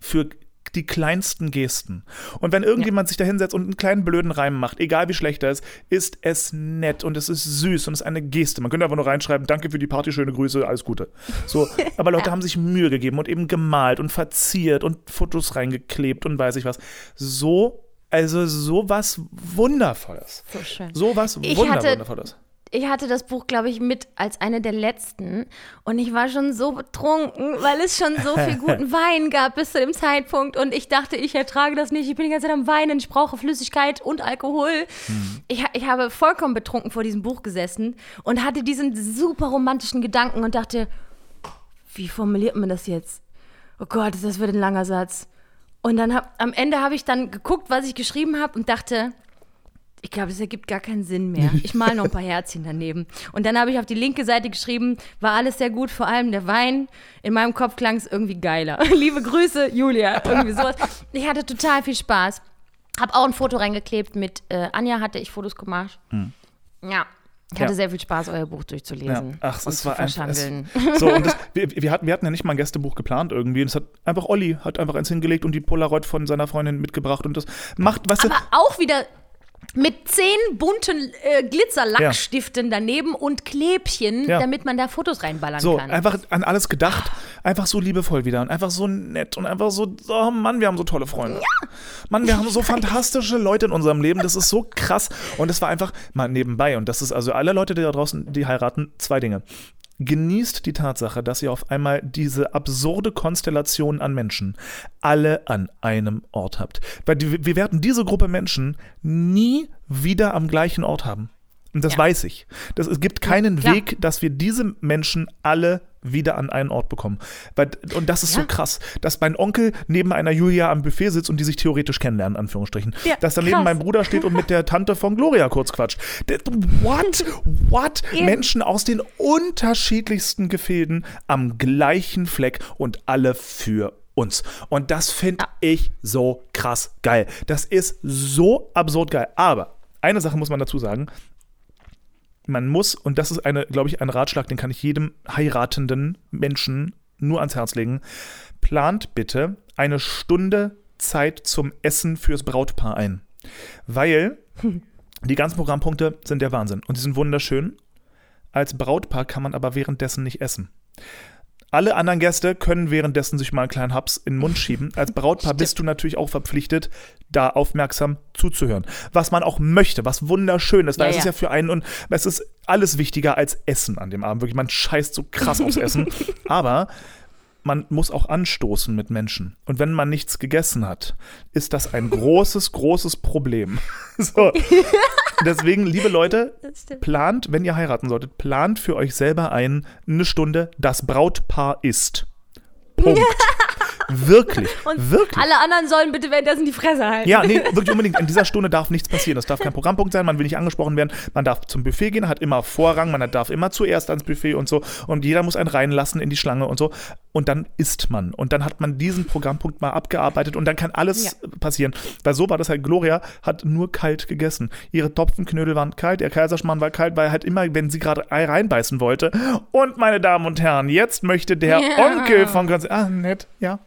für die kleinsten Gesten. Und wenn irgendjemand sich da hinsetzt und einen kleinen blöden Reim macht, egal wie schlecht er ist, ist es nett und es ist süß und es ist eine Geste. Man könnte einfach nur reinschreiben, danke für die Party, schöne Grüße, alles Gute. So, aber Leute haben sich Mühe gegeben und eben gemalt und verziert und Fotos reingeklebt und weiß ich was. So, also sowas Wundervolles. So schön. Sowas Ich Wunder Wundervolles. Ich hatte das Buch, glaube ich, mit als eine der letzten. Und ich war schon so betrunken, weil es schon so viel guten Wein gab bis zu dem Zeitpunkt. Und ich dachte, ich ertrage das nicht. Ich bin die ganze Zeit am Weinen. Ich brauche Flüssigkeit und Alkohol. Ich, ha- ich habe vollkommen betrunken vor diesem Buch gesessen und hatte diesen super romantischen Gedanken und dachte, wie formuliert man das jetzt? Oh Gott, das wird ein langer Satz. Und dann hab, am Ende habe ich dann geguckt, was ich geschrieben habe und dachte, ich glaube, das ergibt gar keinen Sinn mehr. Ich male noch ein paar Herzchen daneben. Und dann habe ich auf die linke Seite geschrieben, war alles sehr gut, vor allem der Wein. In meinem Kopf klang es irgendwie geiler. Liebe Grüße, Julia. Irgendwie sowas. Ich hatte total viel Spaß. Hab auch ein Foto reingeklebt mit äh, Anja, hatte ich Fotos gemacht. Ja. Ich hatte Ja. sehr viel Spaß, euer Buch Ja. durchzulesen. Ach, und es war einfach. Es, so, und das, wir, wir, hatten, wir hatten ja nicht mal ein Gästebuch geplant irgendwie. Und es hat einfach Olli hat einfach eins hingelegt und die Polaroid von seiner Freundin mitgebracht. Und das macht, weißt du, Aber auch wieder mit zehn bunten äh, Glitzerlackstiften daneben und Klebchen, Ja. damit man da Fotos reinballern So, kann. einfach an alles gedacht, einfach so liebevoll wieder und einfach so nett und einfach so, oh Mann, wir haben so tolle Freunde. Mann, wir haben so fantastische Leute in unserem Leben, das ist so krass. Und es war einfach mal nebenbei, und das ist also alle Leute, die da draußen, die heiraten, zwei Dinge. Genießt die Tatsache, dass ihr auf einmal diese absurde Konstellation an Menschen alle an einem Ort habt. Weil die, wir werden diese Gruppe Menschen nie wieder am gleichen Ort haben. Und das Ja. weiß ich. Das, es gibt keinen klar. Weg, dass wir diese Menschen alle wieder an einen Ort bekommen. Und das ist Ja. so krass, dass mein Onkel neben einer Julia am Buffet sitzt und die sich theoretisch kennenlernen, Anführungsstrichen. Ja, dass daneben krass. mein Bruder steht und mit der Tante von Gloria kurz quatscht. What? What? Menschen aus den unterschiedlichsten Gefilden am gleichen Fleck und alle für uns. Und das finde ich so krass geil. Das ist so absurd geil. Aber eine Sache muss man dazu sagen. Man muss, und das ist eine, glaube ich, ein Ratschlag, den kann ich jedem heiratenden Menschen nur ans Herz legen. Plant bitte eine Stunde Zeit zum Essen fürs Brautpaar ein. Weil die ganzen Programmpunkte sind der Wahnsinn und die sind wunderschön. Als Brautpaar kann man aber währenddessen nicht essen. Alle anderen Gäste können währenddessen sich mal einen kleinen Haps in den Mund schieben. Als Brautpaar bist du natürlich auch verpflichtet, da aufmerksam zuzuhören. Was man auch möchte, was wunderschön ist, weil Ja, es ist ja. ja für einen und es ist alles wichtiger als Essen an dem Abend. Wirklich, man scheißt so krass aufs Essen. Aber man muss auch anstoßen mit Menschen. Und wenn man nichts gegessen hat, ist das ein großes, großes Problem. So. Deswegen, liebe Leute, plant, wenn ihr heiraten solltet, plant für euch selber ein, eine Stunde, das Brautpaar ist. Punkt. wirklich. Und wirklich. alle anderen sollen bitte währenddessen die Fresse halten. Ja, nee, wirklich unbedingt. In dieser Stunde darf nichts passieren. Das darf kein Programmpunkt sein. Man will nicht angesprochen werden. Man darf zum Buffet gehen, hat immer Vorrang. Man darf immer zuerst ans Buffet und so. Und jeder muss einen reinlassen in die Schlange und so. Und dann isst man. Und dann hat man diesen Programmpunkt mal abgearbeitet. Und dann kann alles Ja. passieren. Weil so war das halt. Gloria hat nur kalt gegessen. Ihre Topfenknödel waren kalt. Ihr Kaiserschmarrn war kalt, weil halt immer, wenn sie gerade Ei reinbeißen wollte. Und meine Damen und Herren, jetzt möchte der Ja. Onkel von ganz. Ah, nett, ja.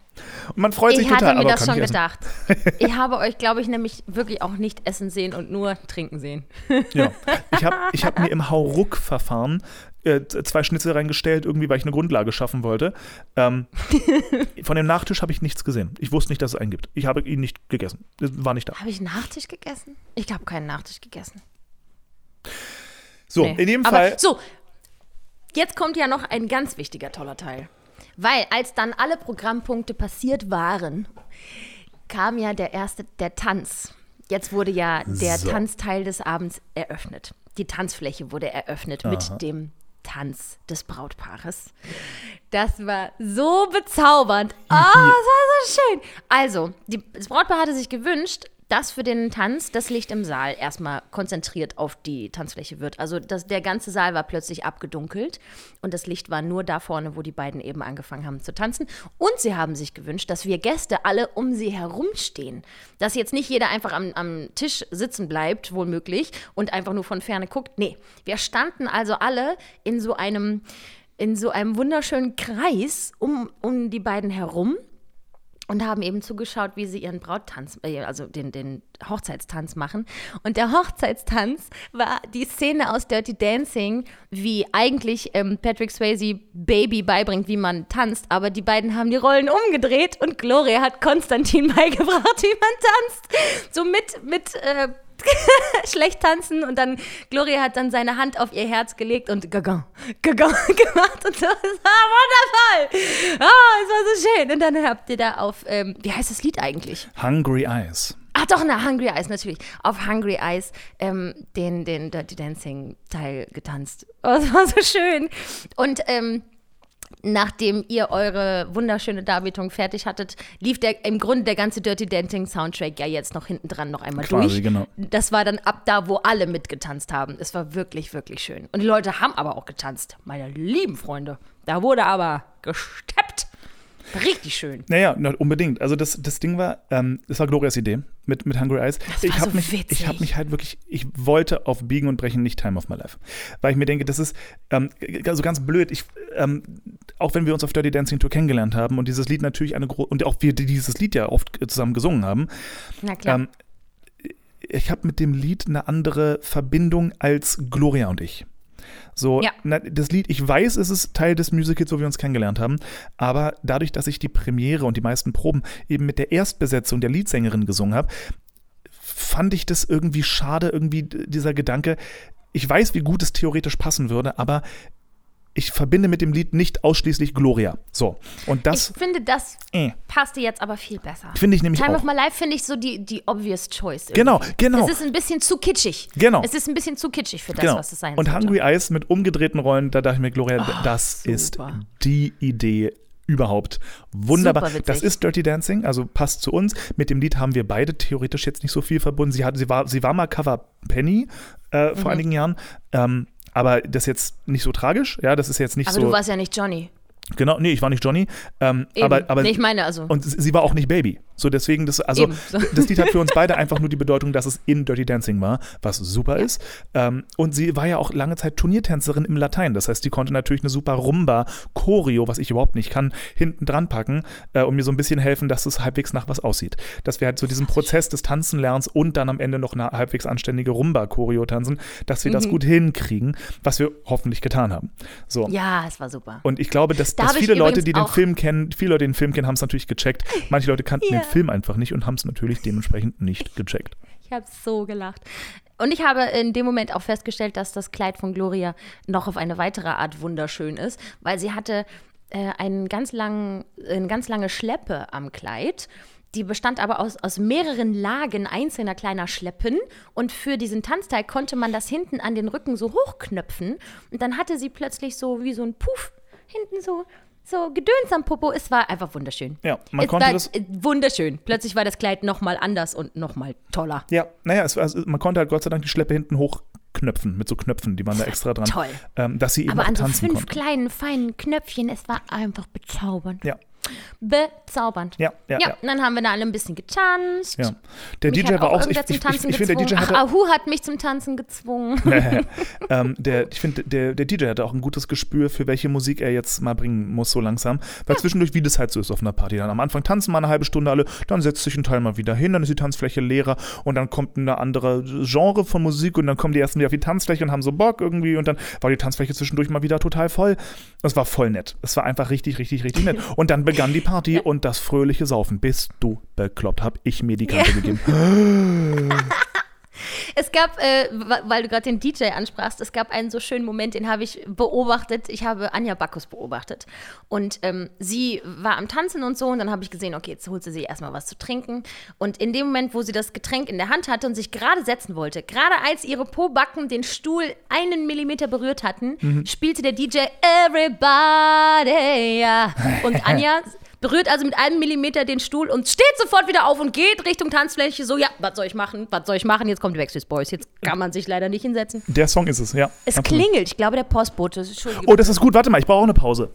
Und man freut sich Ich hatte total. mir aber das kann schon gedacht. Ich habe euch, glaube ich, nämlich wirklich auch nicht essen sehen und nur trinken sehen. Ja. Ich habe ich hab mir im Hauruck-Verfahren äh, zwei Schnitzel reingestellt, irgendwie, weil ich eine Grundlage schaffen wollte. Ähm, von dem Nachtisch habe ich nichts gesehen. Ich wusste nicht, dass es einen gibt. Ich habe ihn nicht gegessen. Es war nicht da. Habe ich einen Nachtisch gegessen? Ich habe keinen Nachtisch gegessen. So, Nee. in jedem Aber Fall. So, jetzt kommt ja noch ein ganz wichtiger, toller Teil. Weil als dann alle Programmpunkte passiert waren, kam ja der erste, der Tanz. Jetzt wurde ja der So. Tanzteil des Abends eröffnet. Die Tanzfläche wurde eröffnet mit dem Tanz des Brautpaares. Das war so bezaubernd. Oh, das war so schön. Also, die, das Brautpaar hatte sich gewünscht, dass für den Tanz das Licht im Saal erstmal konzentriert auf die Tanzfläche wird. Also das, der ganze Saal war plötzlich abgedunkelt und das Licht war nur da vorne, wo die beiden eben angefangen haben zu tanzen. Und sie haben sich gewünscht, dass wir Gäste alle um sie herumstehen. Dass jetzt nicht jeder einfach am, am Tisch sitzen bleibt, wohl möglich, und einfach nur von ferne guckt. Nee, wir standen also alle in so einem, in so einem wunderschönen Kreis um, um die beiden herum und haben eben zugeschaut, wie sie ihren Brauttanz, äh, also den, den Hochzeitstanz machen. Und der Hochzeitstanz war die Szene aus Dirty Dancing, wie eigentlich ähm, Patrick Swayze Baby beibringt, wie man tanzt, aber die beiden haben die Rollen umgedreht und Gloria hat Konstantin beigebracht, wie man tanzt. So mit, mit äh, schlecht tanzen und dann Gloria hat dann seine Hand auf ihr Herz gelegt und gagan, gagan gemacht und so. War wundervoll. Ah, es war so schön. Und dann habt ihr da auf, ähm, wie heißt das Lied eigentlich? Hungry Eyes. Ach doch, na, Hungry Eyes natürlich. Auf Hungry Eyes ähm, den, den Dirty Dancing Teil getanzt. Oh, das war so schön. Und ähm, nachdem ihr eure wunderschöne Darbietung fertig hattet, lief der im Grunde der ganze Dirty Dancing Soundtrack ja jetzt noch hinten dran noch einmal Quasi, durch. genau. Das war dann ab da, wo alle mitgetanzt haben. Es war wirklich, wirklich schön. Und die Leute haben aber auch getanzt, meine lieben Freunde. Da wurde aber gesteppt. Richtig schön. Naja, na, unbedingt. Also das, das Ding war, ähm, das war Glorias Idee mit, mit Hungry Eyes. Das ich war habe so mich, witzig. ich habe mich halt wirklich, ich wollte auf Biegen und Brechen nicht Time of My Life, weil ich mir denke, das ist ähm, also ganz blöd. Ich, ähm, auch wenn wir uns auf Dirty Dancing Tour kennengelernt haben und dieses Lied natürlich eine große und auch wir dieses Lied ja oft zusammen gesungen haben, Na klar. ähm, ich habe mit dem Lied eine andere Verbindung als Gloria und ich. So, Ja. na, das Lied, ich weiß, es ist Teil des Musicals, so wie wir uns kennengelernt haben, aber dadurch, dass ich die Premiere und die meisten Proben eben mit der Erstbesetzung der Leadsängerin gesungen habe, fand ich das irgendwie schade, irgendwie dieser Gedanke. Ich weiß, wie gut es theoretisch passen würde, aber ich verbinde mit dem Lied nicht ausschließlich Gloria. So. Und das. Ich finde, das Äh. passte jetzt aber viel besser. Finde ich nämlich Time auch. of My Life finde ich so die, die obvious choice. irgendwie. Genau, genau. Es ist ein bisschen zu kitschig. Genau. Es ist ein bisschen zu kitschig für das, Genau. was es sein Und sollte. Hungry Eyes mit umgedrehten Rollen, da dachte ich mir, Gloria, das ist super. die Idee überhaupt. Wunderbar. Das ist Dirty Dancing, also passt zu uns. Mit dem Lied haben wir beide theoretisch jetzt nicht so viel verbunden. Sie, hat, sie, war, sie war mal Cover Penny äh, Mhm. vor einigen Jahren. Ähm, aber das ist jetzt nicht so tragisch. Ja, das ist jetzt nicht aber so. du warst ja nicht Johnny. genau, nee, ich war nicht Johnny. Ähm, Eben. aber, aber nee, ich meine also. und sie war auch nicht Baby. So deswegen, das, also so. das Lied hat für uns beide einfach nur die Bedeutung, dass es in Dirty Dancing war, was super ist. Ähm, und sie war ja auch lange Zeit Turniertänzerin im Latein. Das heißt, die konnte natürlich eine super Rumba, Choreo, was ich überhaupt nicht kann, hinten dran packen äh, und mir so ein bisschen helfen, dass es halbwegs nach was aussieht. Dass wir halt so diesen Prozess des Tanzenlernens und dann am Ende noch eine halbwegs anständige Rumba-Choreo tanzen, dass wir Mhm. das gut hinkriegen, was wir hoffentlich getan haben. So. ja, es war super. Und ich glaube, dass, Da dass viele Leute, die den Film kennen, viele Leute, die den Film kennen, haben es natürlich gecheckt. Manche Leute kannten Ja. den Film einfach nicht und haben es natürlich dementsprechend nicht gecheckt. Ich habe so gelacht. Und ich habe in dem Moment auch festgestellt, dass das Kleid von Gloria noch auf eine weitere Art wunderschön ist, weil sie hatte äh, einen ganz langen, eine ganz lange Schleppe am Kleid. Die bestand aber aus, aus mehreren Lagen einzelner kleiner Schleppen. Und für diesen Tanzteil konnte man das hinten an den Rücken so hochknöpfen. Und dann hatte sie plötzlich so wie so ein Puff hinten so, so Gedöns am Popo. Es war einfach wunderschön. Ja, man es konnte war, das- Wunderschön. Plötzlich war das Kleid nochmal anders und nochmal toller. Ja, naja, es, also man konnte halt Gott sei Dank die Schleppe hinten hochknöpfen mit so Knöpfen, die waren da extra dran. Toll. Ähm, dass sie eben Aber an so fünf konnte. kleinen, feinen Knöpfchen, es war einfach bezaubernd. Ja, Bezaubernd. ja, ja. Ja, ja. und dann haben wir da alle ein bisschen getanzt. ja. Der Mich DJ hat war auch, ich, ich, zum ich, ich finde, der DJ hatte, Ach, Ahu hat mich zum Tanzen gezwungen. ähm, der, ich finde, der, der DJ hatte auch ein gutes Gespür für welche Musik er jetzt mal bringen muss, so langsam. Weil zwischendurch, wie das halt so ist auf einer Party, dann am Anfang tanzen mal eine halbe Stunde alle, dann setzt sich ein Teil mal wieder hin, dann ist die Tanzfläche leerer und dann kommt eine andere Genre von Musik und dann kommen die ersten wieder auf die Tanzfläche und haben so Bock irgendwie und dann war die Tanzfläche zwischendurch mal wieder total voll. Das war voll nett. Es war einfach richtig, richtig, richtig nett. Und dann begann die Party und das fröhliche Saufen. Bist du bekloppt, hab ich mir die Karte gegeben. Es gab, äh, weil du gerade den DJ ansprachst, es gab einen so schönen Moment, den habe ich beobachtet. Ich habe Anja Bacchus beobachtet. Und ähm, sie war am Tanzen und so. Und dann habe ich gesehen, okay, jetzt holt sie sich erstmal was zu trinken. Und in dem Moment, wo sie das Getränk in der Hand hatte und sich gerade setzen wollte, gerade als ihre Pobacken den Stuhl einen Millimeter berührt hatten, spielte der DJ Everybody. Ja. Und Anja berührt also mit einem Millimeter den Stuhl und steht sofort wieder auf und geht Richtung Tanzfläche. So, ja, was soll ich machen? Was soll ich machen? Jetzt kommt die Backstreet Boys. Jetzt kann man sich leider nicht hinsetzen. Der Song ist es, ja. Es Absolut. klingelt. Ich glaube, der Postbote. Oh, das ist gut. Warte mal, ich brauche auch eine Pause.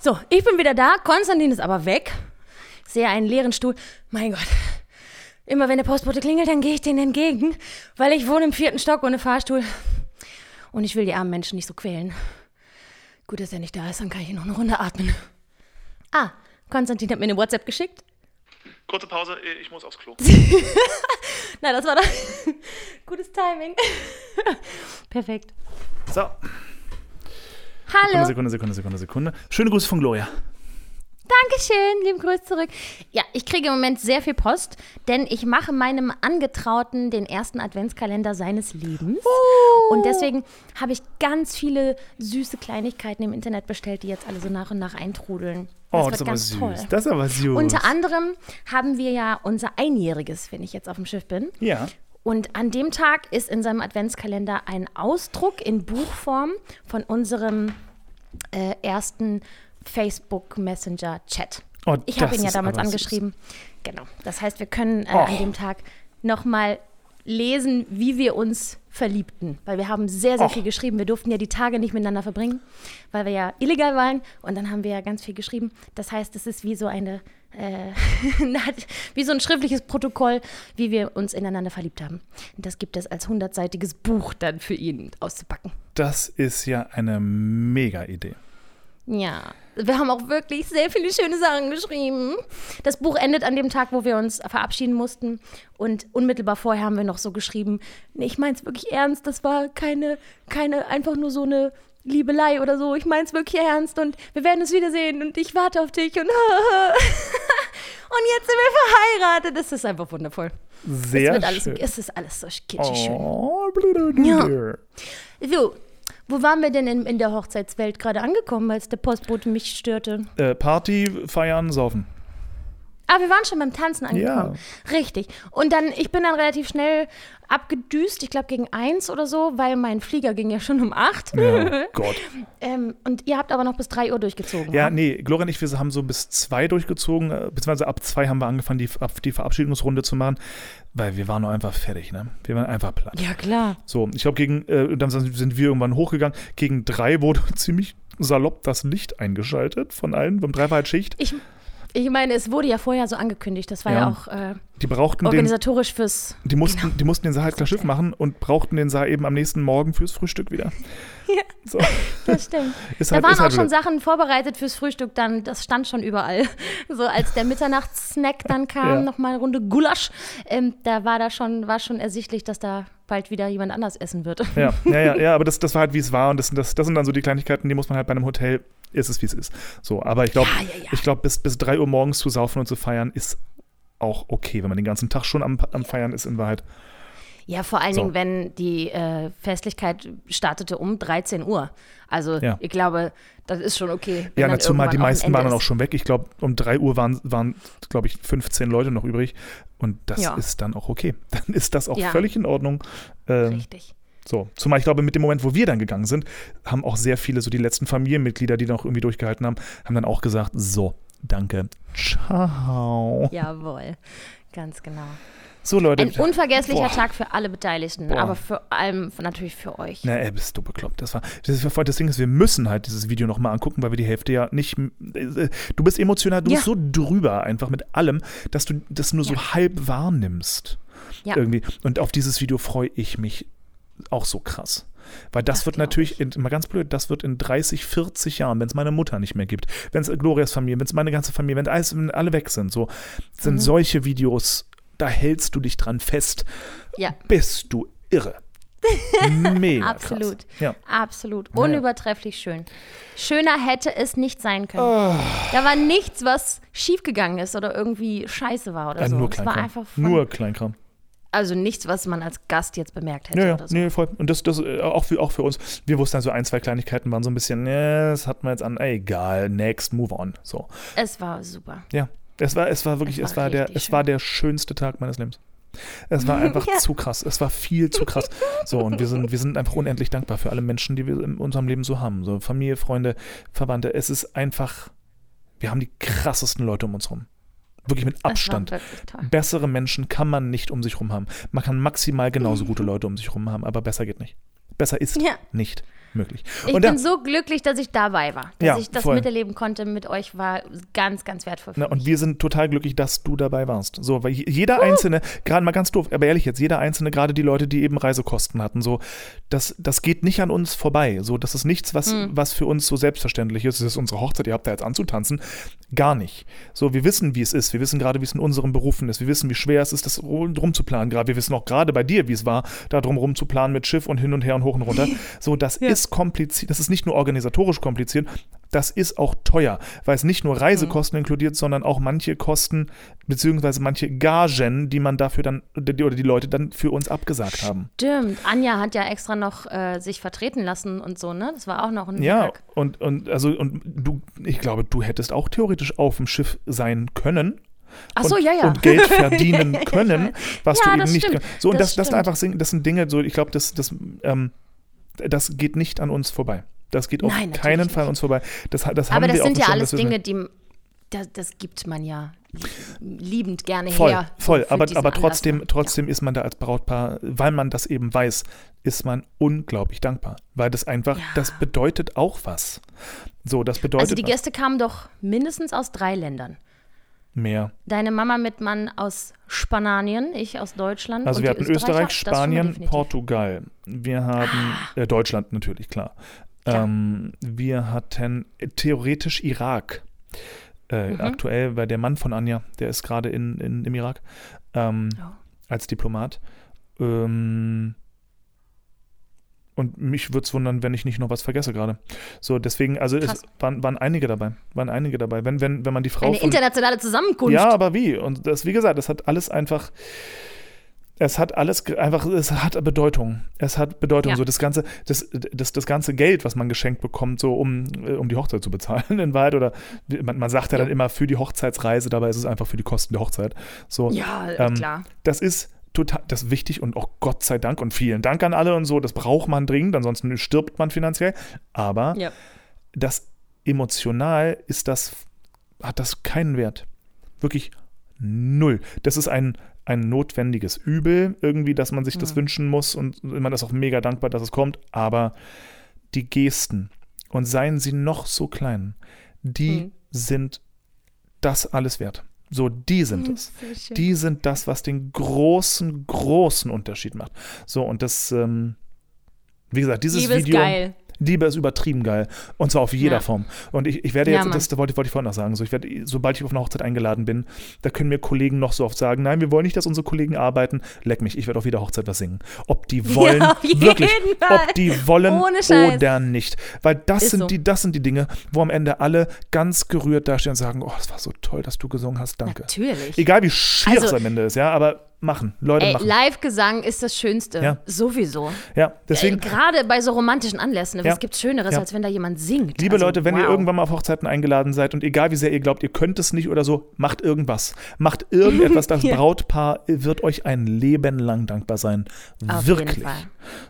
So, ich bin wieder da. Konstantin ist aber weg. Ich sehe einen leeren Stuhl. Mein Gott. Immer wenn der Postbote klingelt, dann gehe ich denen entgegen, weil ich wohne im vierten Stock ohne Fahrstuhl. Und ich will die armen Menschen nicht so quälen. Gut, dass er nicht da ist, dann kann ich noch eine Runde atmen. Ah, Konstantin hat mir eine WhatsApp geschickt. Kurze Pause, ich muss aufs Klo. Na, das war doch gutes Timing. Perfekt. So, Hallo. Sekunde, Sekunde, Sekunde, Sekunde, Sekunde. Schöne Grüße von Gloria. Dankeschön, lieben Grüß zurück. Ja, ich kriege im Moment sehr viel Post, denn ich mache meinem Angetrauten den ersten Adventskalender seines Lebens. Und deswegen habe ich ganz viele süße Kleinigkeiten im Internet bestellt, die jetzt alle so nach und nach eintrudeln. Oh, wird das ist aber ganz süß. toll. Das ist aber süß. Unter anderem haben wir ja unser Einjähriges, wenn ich jetzt auf dem Schiff bin. Ja. Und an dem Tag ist in seinem Adventskalender ein Ausdruck in Buchform von unserem äh, ersten Facebook Messenger Chat. Oh, ich habe ihn ja damals aber süß. angeschrieben. Genau. Das heißt, wir können äh, Oh. an dem Tag nochmal lesen, wie wir uns verliebten. Weil wir haben sehr, sehr Och. viel geschrieben. Wir durften ja die Tage nicht miteinander verbringen, weil wir ja illegal waren. Und dann haben wir ja ganz viel geschrieben. Das heißt, es ist wie so eine, äh, wie so ein schriftliches Protokoll, wie wir uns ineinander verliebt haben. Und das gibt es als hundertseitiges Buch dann für ihn auszupacken. Das ist ja eine mega Idee. Ja, wir haben auch wirklich sehr viele schöne Sachen geschrieben. Das Buch endet an dem Tag, wo wir uns verabschieden mussten. Und unmittelbar vorher haben wir noch so geschrieben, nee, ich meine es wirklich ernst, das war keine, keine, einfach nur so eine Liebelei oder so. Ich meine es wirklich ernst und wir werden uns wiedersehen und ich warte auf dich und und jetzt sind wir verheiratet. Das ist einfach wundervoll. Sehr es, wird alles, schön. es ist alles so kitschig schön. Oh, blöde Ja. So, Wo waren wir denn in, in der Hochzeitswelt gerade angekommen, als der Postbote mich störte? Äh, Party, feiern, saufen. Ah, wir waren schon beim Tanzen angekommen. Richtig. Und dann, ich bin dann relativ schnell abgedüst, ich glaube gegen eins oder so, weil mein Flieger ging ja schon um acht. Ja, Gott. ähm, und ihr habt aber noch bis drei Uhr durchgezogen. Ja, ne? nee, Gloria und ich, wir haben so bis zwei durchgezogen, äh, beziehungsweise ab zwei haben wir angefangen, die, ab- die Verabschiedungsrunde zu machen, weil wir waren noch einfach fertig, ne? Wir waren einfach platt. Ja, klar. So, ich glaube, gegen, äh, dann sind wir irgendwann hochgegangen. Gegen drei wurde ziemlich salopp das Licht eingeschaltet von allen. Beim drei war halt Schicht. Ich, ich meine, es wurde ja vorher so angekündigt. Das war ja, Ja. auch äh, Die brauchten den, organisatorisch fürs. die mussten, die mussten den Saal halt klar Schiff machen und brauchten den Saal eben am nächsten Morgen fürs Frühstück wieder. Ja. So, Das stimmt. ist Da halt, waren ist auch halt schon Sachen vorbereitet fürs Frühstück, dann, das stand schon überall. So als der Mitternachtssnack dann kam, Ja. nochmal eine Runde Gulasch, ähm, da war da schon, war schon ersichtlich, dass da bald wieder jemand anders essen wird. Ja, ja, ja, ja, aber das, das war halt, wie es war. Und das, das, das sind dann so die Kleinigkeiten, die muss man halt bei einem Hotel, ist es, wie es ist. So, aber ich glaube, Ja, ja, ja. ich glaube, bis, bis 3 Uhr morgens zu saufen und zu feiern, ist auch okay, wenn man den ganzen Tag schon am, am Feiern ist in Wahrheit. Ja, vor allen So. Dingen, wenn die äh, Festlichkeit startete um 13 Uhr. Also Ja. ich glaube, das ist schon okay. Ja, dann na, zumal die meisten waren dann auch schon weg. Ich glaube, um 3 Uhr waren, waren glaube ich, 15 Leute noch übrig. Und das Ja. ist dann auch okay. Dann ist das auch Ja. völlig in Ordnung. Ähm, Richtig. So. Zumal ich glaube, mit dem Moment, wo wir dann gegangen sind, haben auch sehr viele, so die letzten Familienmitglieder, die noch irgendwie durchgehalten haben, haben dann auch gesagt: So, danke, ciao. Jawohl. Ganz genau. So, Leute. Ein unvergesslicher Boah. Tag für alle Beteiligten, Boah. aber vor allem natürlich für euch. Na, ey, bist du bekloppt. Das war, das, ist, das Ding ist, wir müssen halt dieses Video nochmal angucken, weil wir die Hälfte ja nicht. äh, Du bist emotional, du Ja. bist so drüber einfach mit allem, dass du das nur so Ja. halb wahrnimmst. Ja. Irgendwie. Und auf dieses Video freue ich mich auch so krass. Weil das, Das wird natürlich, in, mal ganz blöd, das wird in 30, 40 Jahren, wenn es meine Mutter nicht mehr gibt, wenn es Glorias Familie, wenn es meine ganze Familie, wenn alles, wenn alle weg sind, so, sind Mhm. solche Videos, da hältst du dich dran fest. Ja. Bist du irre. Mega Absolut. Krass. Ja. Absolut. Unübertrefflich schön. Schöner hätte es nicht sein können. Oh. Da war nichts, was schiefgegangen ist oder irgendwie scheiße war oder Ja, so. nur es war einfach Nur Kleinkram. Also nichts, was man als Gast jetzt bemerkt hätte Ja, ja, oder so. nee, voll. Und das, das äh, auch, für, auch für uns. Wir wussten also ein, zwei Kleinigkeiten waren so ein bisschen, ne, das hat man jetzt an, ey, egal, next, move on. So. Es war super. Ja. Es war, es war wirklich, Es es war war, der, richtig es war der schönste Tag meines Lebens. Es war einfach Ja. zu krass. Es war viel zu krass. So, und wir sind, wir sind einfach unendlich dankbar für alle Menschen, die wir in unserem Leben so haben. So Familie, Freunde, Verwandte. Es ist einfach, wir haben die krassesten Leute um uns rum. Wirklich mit Abstand. Wirklich. Bessere Menschen kann man nicht um sich rum haben. Man kann maximal genauso gute Leute um sich rum haben, aber besser geht nicht. Besser ist Ja. nicht möglich. Ich Und bin ja, so glücklich, dass ich dabei war. Dass Ja, ich das voll. miterleben konnte mit euch, war ganz, ganz wertvoll für na, mich. und wir sind total glücklich, dass du dabei warst. So, weil je- jeder Einzelne, gerade mal ganz doof, aber ehrlich jetzt, jeder Einzelne, gerade die Leute, die eben Reisekosten hatten, so, das, das geht nicht an uns vorbei. So, das ist nichts, was, Hm. was für uns so selbstverständlich ist. Es ist unsere Hochzeit, ihr habt da jetzt anzutanzen. Gar nicht. So, wir wissen, wie es ist. Wir wissen gerade, wie es in unseren Berufen ist. Wir wissen, wie schwer es ist, das drum zu planen. Gerade, wir wissen auch gerade bei dir, wie es war, da drum rum zu planen mit Schiff und hin und her und hoch und runter. So, das Ja. ist kompliziert. Das ist nicht nur organisatorisch kompliziert, das ist auch teuer, weil es nicht nur Reisekosten inkludiert, sondern auch manche Kosten beziehungsweise manche Gagen, die man dafür dann die- oder die Leute dann für uns abgesagt haben. Stimmt. Anja hat ja extra noch äh, sich vertreten lassen und so, ne? Das war auch noch ein Ja, Hack. und, und also und du, ich glaube, du hättest auch theoretisch auf dem Schiff sein können. Ach so, und, ja, ja. und Geld verdienen können, was Ja, du eben nicht stimmt. kannst. So, und Das das, das, einfach das sind Dinge, so ich glaube, das, das, ähm, das geht nicht an uns vorbei. Das geht auf Nein, keinen Fall an uns vorbei. Das, das Aber das sind ja alles. Dinge, die das, das gibt man ja liebend gerne Voll, her. voll. Aber, aber Anlass, trotzdem, ne? trotzdem ist man da als Brautpaar, weil man das eben weiß, ist man unglaublich dankbar. Weil das einfach, Ja. das bedeutet auch was. So, das Ja. bedeutet Also die was. Gäste kamen doch mindestens aus drei Ländern. Mehr. Deine Mama mit Mann aus Spanien, ich aus Deutschland. Also wir hatten Österreich, Spanien. Ah. Portugal. Wir haben äh, Deutschland natürlich, klar. Klar. Ähm, wir hatten äh, theoretisch Irak. Äh, Mhm. Aktuell, weil der Mann von Anja, der ist gerade in, in, im Irak ähm, Oh. als Diplomat. Ähm, und mich würde es wundern, wenn ich nicht noch was vergesse gerade. So, deswegen, also es waren, waren einige dabei. Waren einige dabei. Wenn, wenn, wenn man die Frau Eine von, internationale Zusammenkunft. ja, aber wie? Und das, wie gesagt, das hat alles einfach. es hat alles einfach, es hat Bedeutung. Es hat Bedeutung. Ja. So das ganze, das, das, das ganze Geld, was man geschenkt bekommt, so um, äh, um die Hochzeit zu bezahlen in Wahrheit. Oder man, man sagt ja dann immer für die Hochzeitsreise, dabei ist es einfach für die Kosten der Hochzeit. So, Ja, ähm, klar. das ist total, das ist wichtig und auch Gott sei Dank und vielen Dank an alle und so. Das braucht man dringend, ansonsten stirbt man finanziell. Aber Ja. das emotional ist das, hat das keinen Wert. Wirklich null. Das ist ein, ein notwendiges Übel, irgendwie, dass man sich das wünschen muss und man ist auch mega dankbar, dass es kommt. Aber die Gesten, und seien sie noch so klein, die Mhm. sind das alles wert. So, die sind es. So schön. Die sind das, was den großen, großen Unterschied macht. So, und das, ähm, wie gesagt, dieses Liebe ist Video. geil. Liebe ist übertrieben geil. Und zwar auf jeder Ja. Form. Und ich, ich werde Ja, jetzt, Mann. das wollte, wollte ich vorhin noch sagen, so ich werde, sobald ich auf eine Hochzeit eingeladen bin, da können mir Kollegen noch so oft sagen, nein, wir wollen nicht, dass unsere Kollegen arbeiten. Leck mich, ich werde auf jeder Hochzeit was singen. Ob die wollen, auf jeden wirklich, Fall. ob die wollen oder nicht. Weil das Ist sind so. die, das sind die Dinge, wo am Ende alle ganz gerührt dastehen und sagen, oh, es war so toll, dass du gesungen hast, danke. Natürlich. Egal wie schier es Also- am Ende ist, ja, aber machen, Leute Ey, machen. Live-Gesang ist das Schönste. Ja. Sowieso. Ja, deswegen, äh, Gerade bei so romantischen Anlässen. Ja. Was gibt's Schöneres, Ja. als wenn da jemand singt? Liebe Also, Leute, wenn ihr wow. irgendwann mal auf Hochzeiten eingeladen seid und egal wie sehr ihr glaubt, ihr könnt es nicht oder so, macht irgendwas. Macht irgendetwas. Das. Brautpaar wird euch ein Leben lang dankbar sein. Auf Wirklich. jeden Fall.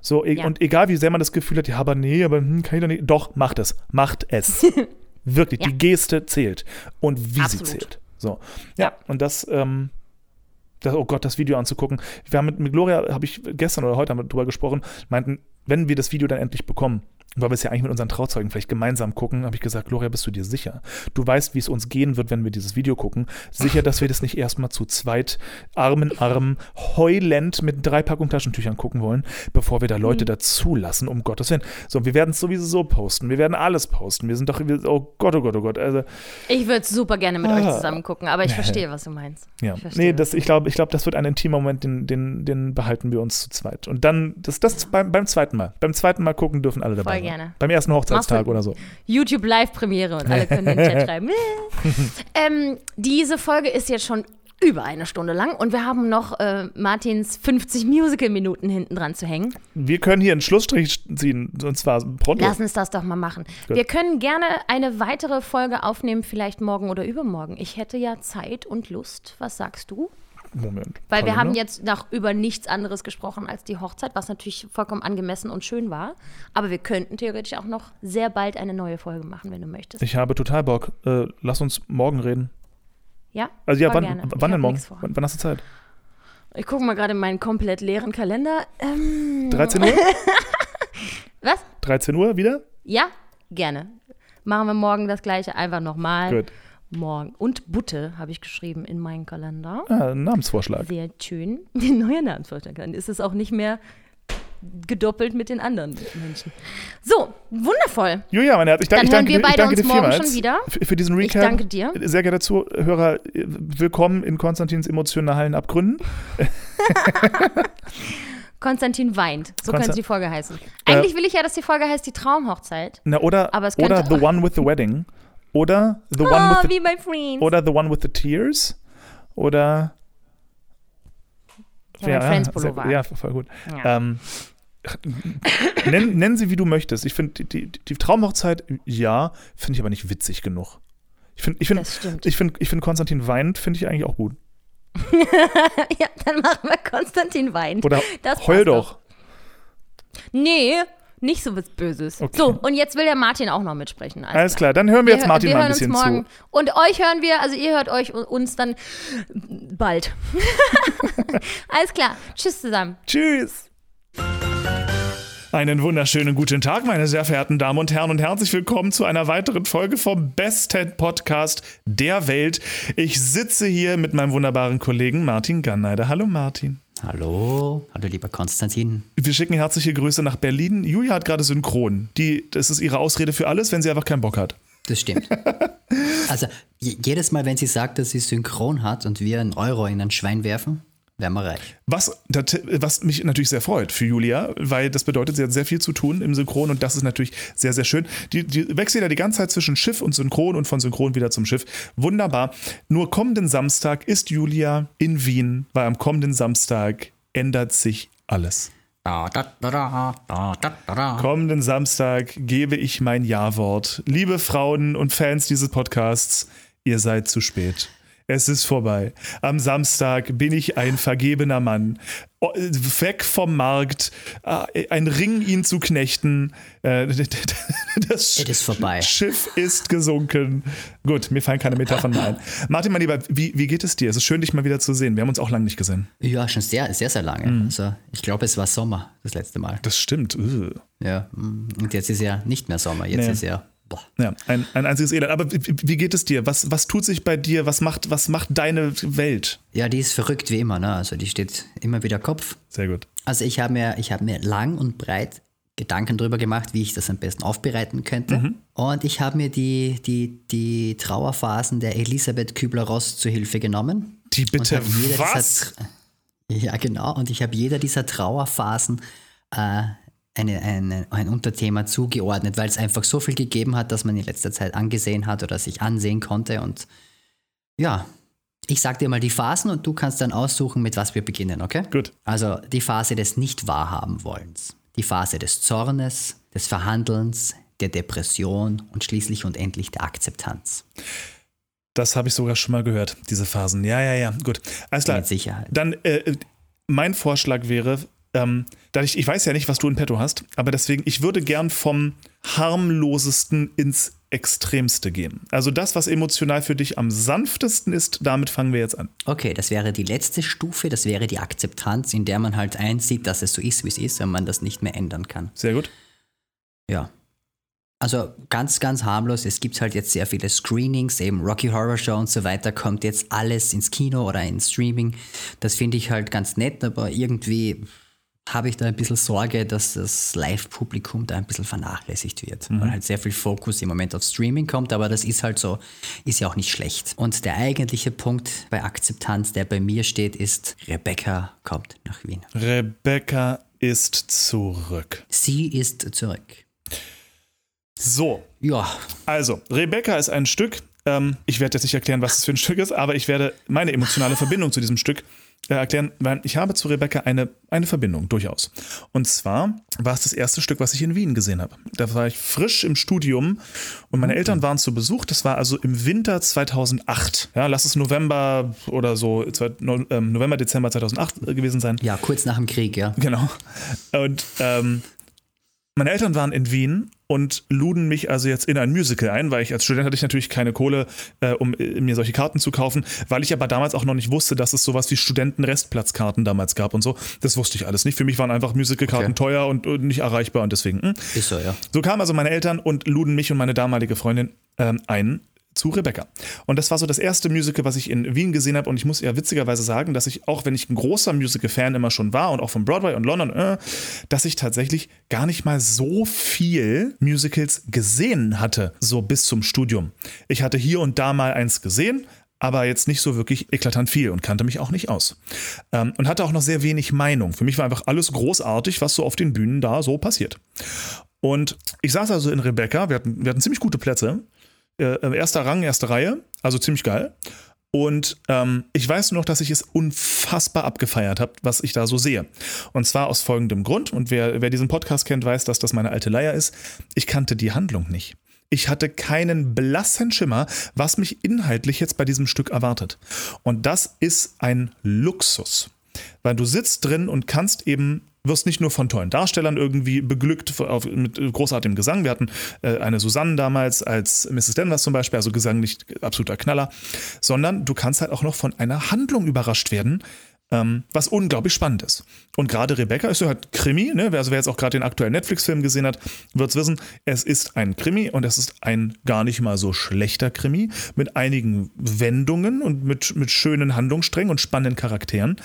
So, e- und egal wie sehr man das Gefühl hat, ja, aber nee, aber hm, kann ich doch nicht. Doch, macht es. Macht es. Wirklich. Die Geste zählt. Und wie Absolut. sie zählt. So. Ja, Ja. und das, ähm, das, oh Gott, das Video anzugucken. Wir haben mit, mit Gloria, habe ich gestern oder heute drüber gesprochen, meinten, wenn wir das Video dann endlich bekommen, weil wir es ja eigentlich mit unseren Trauzeugen vielleicht gemeinsam gucken, habe ich gesagt, Gloria, bist du dir sicher? Du weißt, wie es uns gehen wird, wenn wir dieses Video gucken. Sicher, dass wir das nicht erstmal zu zweit, Arm in Arm, heulend mit drei Packungen Taschentüchern gucken wollen, bevor wir da Leute dazulassen, um Gottes Willen. So, wir werden es sowieso so posten. Wir werden alles posten. Wir sind doch, wir, oh Gott, oh Gott, oh Gott. Also, Ich würde super gerne mit euch Ah. zusammen gucken, aber ich verstehe, was du meinst. ja, Ich verstehe, nee, das, ich glaube, ich glaub, das wird ein intimer Moment, den, den, den behalten wir uns zu zweit. Und dann, das, das beim, beim zweiten Mal. Beim zweiten Mal gucken dürfen alle dabei sein. Gerne. Beim ersten Hochzeitstag oder so. YouTube Live-Premiere und alle können in den Chat schreiben. ähm, diese Folge ist jetzt schon über eine Stunde lang und wir haben noch äh, Martins 50 Musical-Minuten hinten dran zu hängen. Wir können hier einen Schlussstrich ziehen, und zwar pronto. Lass uns das doch mal machen. Gut. Wir können gerne eine weitere Folge aufnehmen, vielleicht morgen oder übermorgen. Ich hätte ja Zeit und Lust. Was sagst du? Moment. Weil wir Kalender? haben jetzt noch über nichts anderes gesprochen als die Hochzeit, was natürlich vollkommen angemessen und schön war. Aber wir könnten theoretisch auch noch sehr bald eine neue Folge machen, wenn du möchtest. Ich habe total Bock. Äh, lass uns morgen reden. Ja? Also ja, wann, gerne. Ich wann denn morgen? Wann, wann hast du Zeit? Ich gucke mal gerade in meinen komplett leeren Kalender. Ähm, 13 Uhr? was? 13 Uhr wieder? Ja, gerne. Machen wir morgen das gleiche einfach nochmal. Gut. Morgen. Und Butte habe ich geschrieben in meinen Kalender. Ah, Namensvorschlag. Sehr schön. Den neuen Namensvorschlag. Dann ist es auch nicht mehr gedoppelt mit den anderen Menschen. So, wundervoll. Julia, mein Herz, ich, Dann ich hören danke, wir dir- ich beide danke dir uns morgen vielmals schon wieder. Für, diesen Ich Recap. danke dir. Sehr geehrter Zuhörer, äh, willkommen in Konstantins emotionalen Abgründen. Konstantin weint. So Konstan- könnte die Folge heißen. Eigentlich will ich ja, dass die Folge heißt die Traumhochzeit. Na, oder Aber es könnte oder The One with the Wedding. Oder The One Oh, with the wie mein Friends. Oder The One with the Tears. Oder. Habe einen Friends Pullover. ja, voll gut. Ja. Ähm, nenn, nenn sie, wie du möchtest. Ich finde, die, die, die Traumhochzeit, ja, finde ich aber nicht witzig genug. Ich finde, ich stimmt. ich finde, ich finde Konstantin weint, finde ich eigentlich auch gut. ja, dann machen wir Konstantin weint. Oder Das heul passt doch. Nee, nicht so was Böses. Okay. So, und jetzt will der Martin auch noch mitsprechen. Alles klar, dann hören wir jetzt hö- Martin wir mal ein bisschen morgen. zu. Und euch hören wir, also ihr hört euch uns dann bald. Alles klar. Tschüss zusammen. Tschüss. Einen wunderschönen guten Tag, meine sehr verehrten Damen und Herren, und herzlich willkommen zu einer weiteren Folge vom besten Podcast der Welt. Ich sitze hier mit meinem wunderbaren Kollegen Martin Ganneider. Hallo Martin. Hallo, hallo lieber Konstantin. Wir schicken herzliche Grüße nach Berlin. Julia hat gerade synchron. Die, das ist ihre Ausrede für alles, wenn sie einfach keinen Bock hat. Das stimmt. Also je- jedes Mal, wenn sie sagt, dass sie synchron hat und wir einen Euro in ein Schwein werfen, wären wir reich. Was, das, was mich natürlich sehr freut für Julia, weil das bedeutet, sie hat sehr viel zu tun im Synchron und das ist natürlich sehr, sehr schön. Die, die wechselt ja die ganze Zeit zwischen Schiff und Synchron und von Synchron wieder zum Schiff. Wunderbar. Nur kommenden Samstag ist Julia in Wien, weil am kommenden Samstag ändert sich alles. Da, da, da, da, da, da, da, da. Kommenden Samstag gebe ich mein Ja-Wort. Liebe Frauen und Fans dieses Podcasts, ihr seid zu spät. Es ist vorbei. Am Samstag bin ich ein vergebener Mann. Weg vom Markt. Ah, Ein Ring, ihn zu knechten. Äh, Das ist vorbei. Schiff ist gesunken. Gut, mir fallen keine Metaphern mehr ein. Martin, mein Lieber, wie, wie geht es dir? Es ist schön, dich mal wieder zu sehen. Wir haben uns auch lange nicht gesehen. Ja, schon sehr, sehr, sehr lange. Mhm. Also, ich glaube, es war Sommer das letzte Mal. Das stimmt. Ugh. Ja, mm, und jetzt ist ja nicht mehr Sommer. Jetzt Nee. ist ja. Boah. Ja, ein, ein einziges Elend. Aber wie, wie geht es dir? Was, was tut sich bei dir? Was macht, was macht deine Welt? Ja, die ist verrückt wie immer. Ne? Also, die steht immer wieder Kopf. Sehr gut. Also, ich habe mir, ich habe mir lang und breit Gedanken darüber gemacht, wie ich das am besten aufbereiten könnte. Mhm. Und ich habe mir die, die, die Trauerphasen der Elisabeth Kübler-Ross zu Hilfe genommen. Die bitte hab was? Dieser, ja, genau. Und ich habe jeder dieser Trauerphasen äh, eine, eine, ein Unterthema zugeordnet, weil es einfach so viel gegeben hat, dass man in letzter Zeit angesehen hat oder sich ansehen konnte. Und ja, ich sag dir mal die Phasen und du kannst dann aussuchen, mit was wir beginnen, okay? Gut. Also die Phase des Nicht-Wahrhaben-Wollens, die Phase des Zornes, des Verhandelns, der Depression und schließlich und endlich der Akzeptanz. Das habe ich sogar schon mal gehört, diese Phasen. Ja, ja, ja, gut. Alles klar. Mit Sicherheit. Dann, äh, mein Vorschlag wäre, ähm, da ich, ich weiß ja nicht, was du in petto hast, aber deswegen, ich würde gern vom harmlosesten ins Extremste gehen. Also das, was emotional für dich am sanftesten ist, damit fangen wir jetzt an. Okay, das wäre die letzte Stufe, das wäre die Akzeptanz, in der man halt einsieht, dass es so ist, wie es ist und man das nicht mehr ändern kann. Sehr gut. Ja. Also ganz, ganz harmlos. Es gibt halt jetzt sehr viele Screenings, eben Rocky Horror Show und so weiter, kommt jetzt alles ins Kino oder ins Streaming. Das finde ich halt ganz nett, aber irgendwie habe ich da ein bisschen Sorge, dass das Live-Publikum da ein bisschen vernachlässigt wird. Weil halt sehr viel Fokus im Moment auf Streaming kommt, aber das ist halt so, ist ja auch nicht schlecht. Und der eigentliche Punkt bei Akzeptanz, der bei mir steht, ist, Rebecca kommt nach Wien. Rebecca ist zurück. Sie ist zurück. So, Ja, Also, Rebecca ist ein Stück. Ähm, ich werde jetzt nicht erklären, was das für ein Stück ist, aber ich werde meine emotionale Verbindung zu diesem Stück erklären, weil ich habe zu Rebecca eine, eine Verbindung, durchaus. Und zwar war es das erste Stück, was ich in Wien gesehen habe. Da war ich frisch im Studium und meine Eltern waren zu Besuch. Das war also im Winter 2008. Ja, lass es November oder so, ähm, November, Dezember 2008 gewesen sein. ja, kurz nach dem Krieg, ja. Genau. Und ähm, meine Eltern waren in Wien und luden mich also jetzt in ein Musical ein, weil ich als Student hatte ich natürlich keine Kohle, äh, um äh, mir solche Karten zu kaufen, weil ich aber damals auch noch nicht wusste, dass es sowas wie Studenten-Restplatzkarten damals gab und so. Das wusste ich alles nicht. Für mich waren einfach Musicalkarten Okay. teuer und, und nicht erreichbar und deswegen. Hm. Ist so, ja. So kamen also meine Eltern und luden mich und meine damalige Freundin ähm, ein zu Rebecca. Und das war so das erste Musical, was ich in Wien gesehen habe. Und ich muss ja witzigerweise sagen, dass ich, auch wenn ich ein großer Musical-Fan immer schon war und auch von Broadway und London, äh, dass ich tatsächlich gar nicht mal so viel Musicals gesehen hatte, so bis zum Studium. Ich hatte hier und da mal eins gesehen, aber jetzt nicht so wirklich eklatant viel und kannte mich auch nicht aus. Ähm, und hatte auch noch sehr wenig Meinung. Für mich war einfach alles großartig, was so auf den Bühnen da so passiert. Und ich saß also in Rebecca, wir hatten, wir hatten ziemlich gute Plätze. Äh, erster Rang, erste Reihe, also ziemlich geil. Und ähm, ich weiß nur noch, dass ich es unfassbar abgefeiert habe, was ich da so sehe. Und zwar aus folgendem Grund. Und wer, wer diesen Podcast kennt, weiß, dass das meine alte Leier ist. Ich kannte die Handlung nicht. Ich hatte keinen blassen Schimmer, was mich inhaltlich jetzt bei diesem Stück erwartet. Und das ist ein Luxus. Weil du sitzt drin und kannst eben, wirst nicht nur von tollen Darstellern irgendwie beglückt auf, mit großartigem Gesang. Wir hatten äh, eine Susanne damals als Mrs. Denvers zum Beispiel, also gesanglich absoluter Knaller, sondern du kannst halt auch noch von einer Handlung überrascht werden, ähm, was unglaublich spannend ist. Und gerade Rebecca ist ja halt Krimi, ne? also wer jetzt auch gerade den aktuellen Netflix-Film gesehen hat, wird es wissen, es ist ein Krimi und es ist ein gar nicht mal so schlechter Krimi mit einigen Wendungen und mit, mit schönen Handlungssträngen und spannenden Charakteren.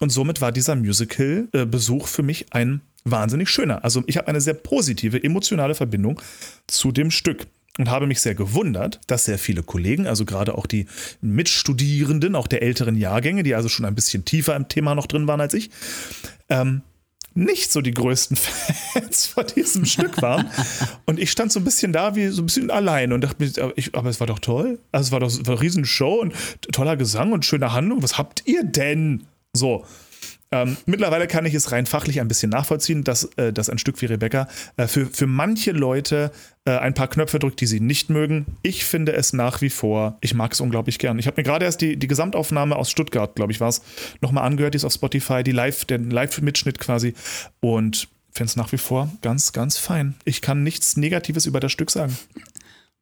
Und somit war dieser Musical-Besuch für mich ein wahnsinnig schöner. Also ich habe eine sehr positive, emotionale Verbindung zu dem Stück und habe mich sehr gewundert, dass sehr viele Kollegen, also gerade auch die Mitstudierenden, auch der älteren Jahrgänge, die also schon ein bisschen tiefer im Thema noch drin waren als ich, ähm, nicht so die größten Fans von diesem Stück waren. Und ich stand so ein bisschen da wie so ein bisschen allein und dachte mir, aber, ich, aber es war doch toll. Also es war doch war eine Riesenshow und toller Gesang und schöne Handlung. Was habt ihr denn? So. Ähm, mittlerweile kann ich es rein fachlich ein bisschen nachvollziehen, dass, äh, dass ein Stück wie Rebecca äh, für, für manche Leute äh, ein paar Knöpfe drückt, die sie nicht mögen. Ich finde es nach wie vor, ich mag es unglaublich gern. Ich habe mir gerade erst die, die Gesamtaufnahme aus Stuttgart, glaube ich, war es, nochmal angehört, die ist auf Spotify, die Live, den Live-Mitschnitt quasi. Und finde es nach wie vor ganz, ganz fein. Ich kann nichts Negatives über das Stück sagen.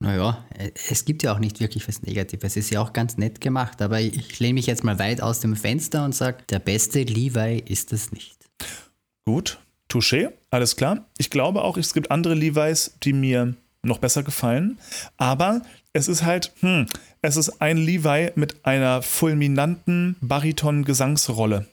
Naja, es gibt ja auch nicht wirklich was Negatives. Es ist ja auch ganz nett gemacht, aber ich lehne mich jetzt mal weit aus dem Fenster und sage, der beste Levi ist es nicht. Gut, touché, alles klar. Ich glaube auch, es gibt andere Levi's, die mir noch besser gefallen, aber es ist halt, hm, es ist ein Levi mit einer fulminanten Bariton-Gesangsrolle.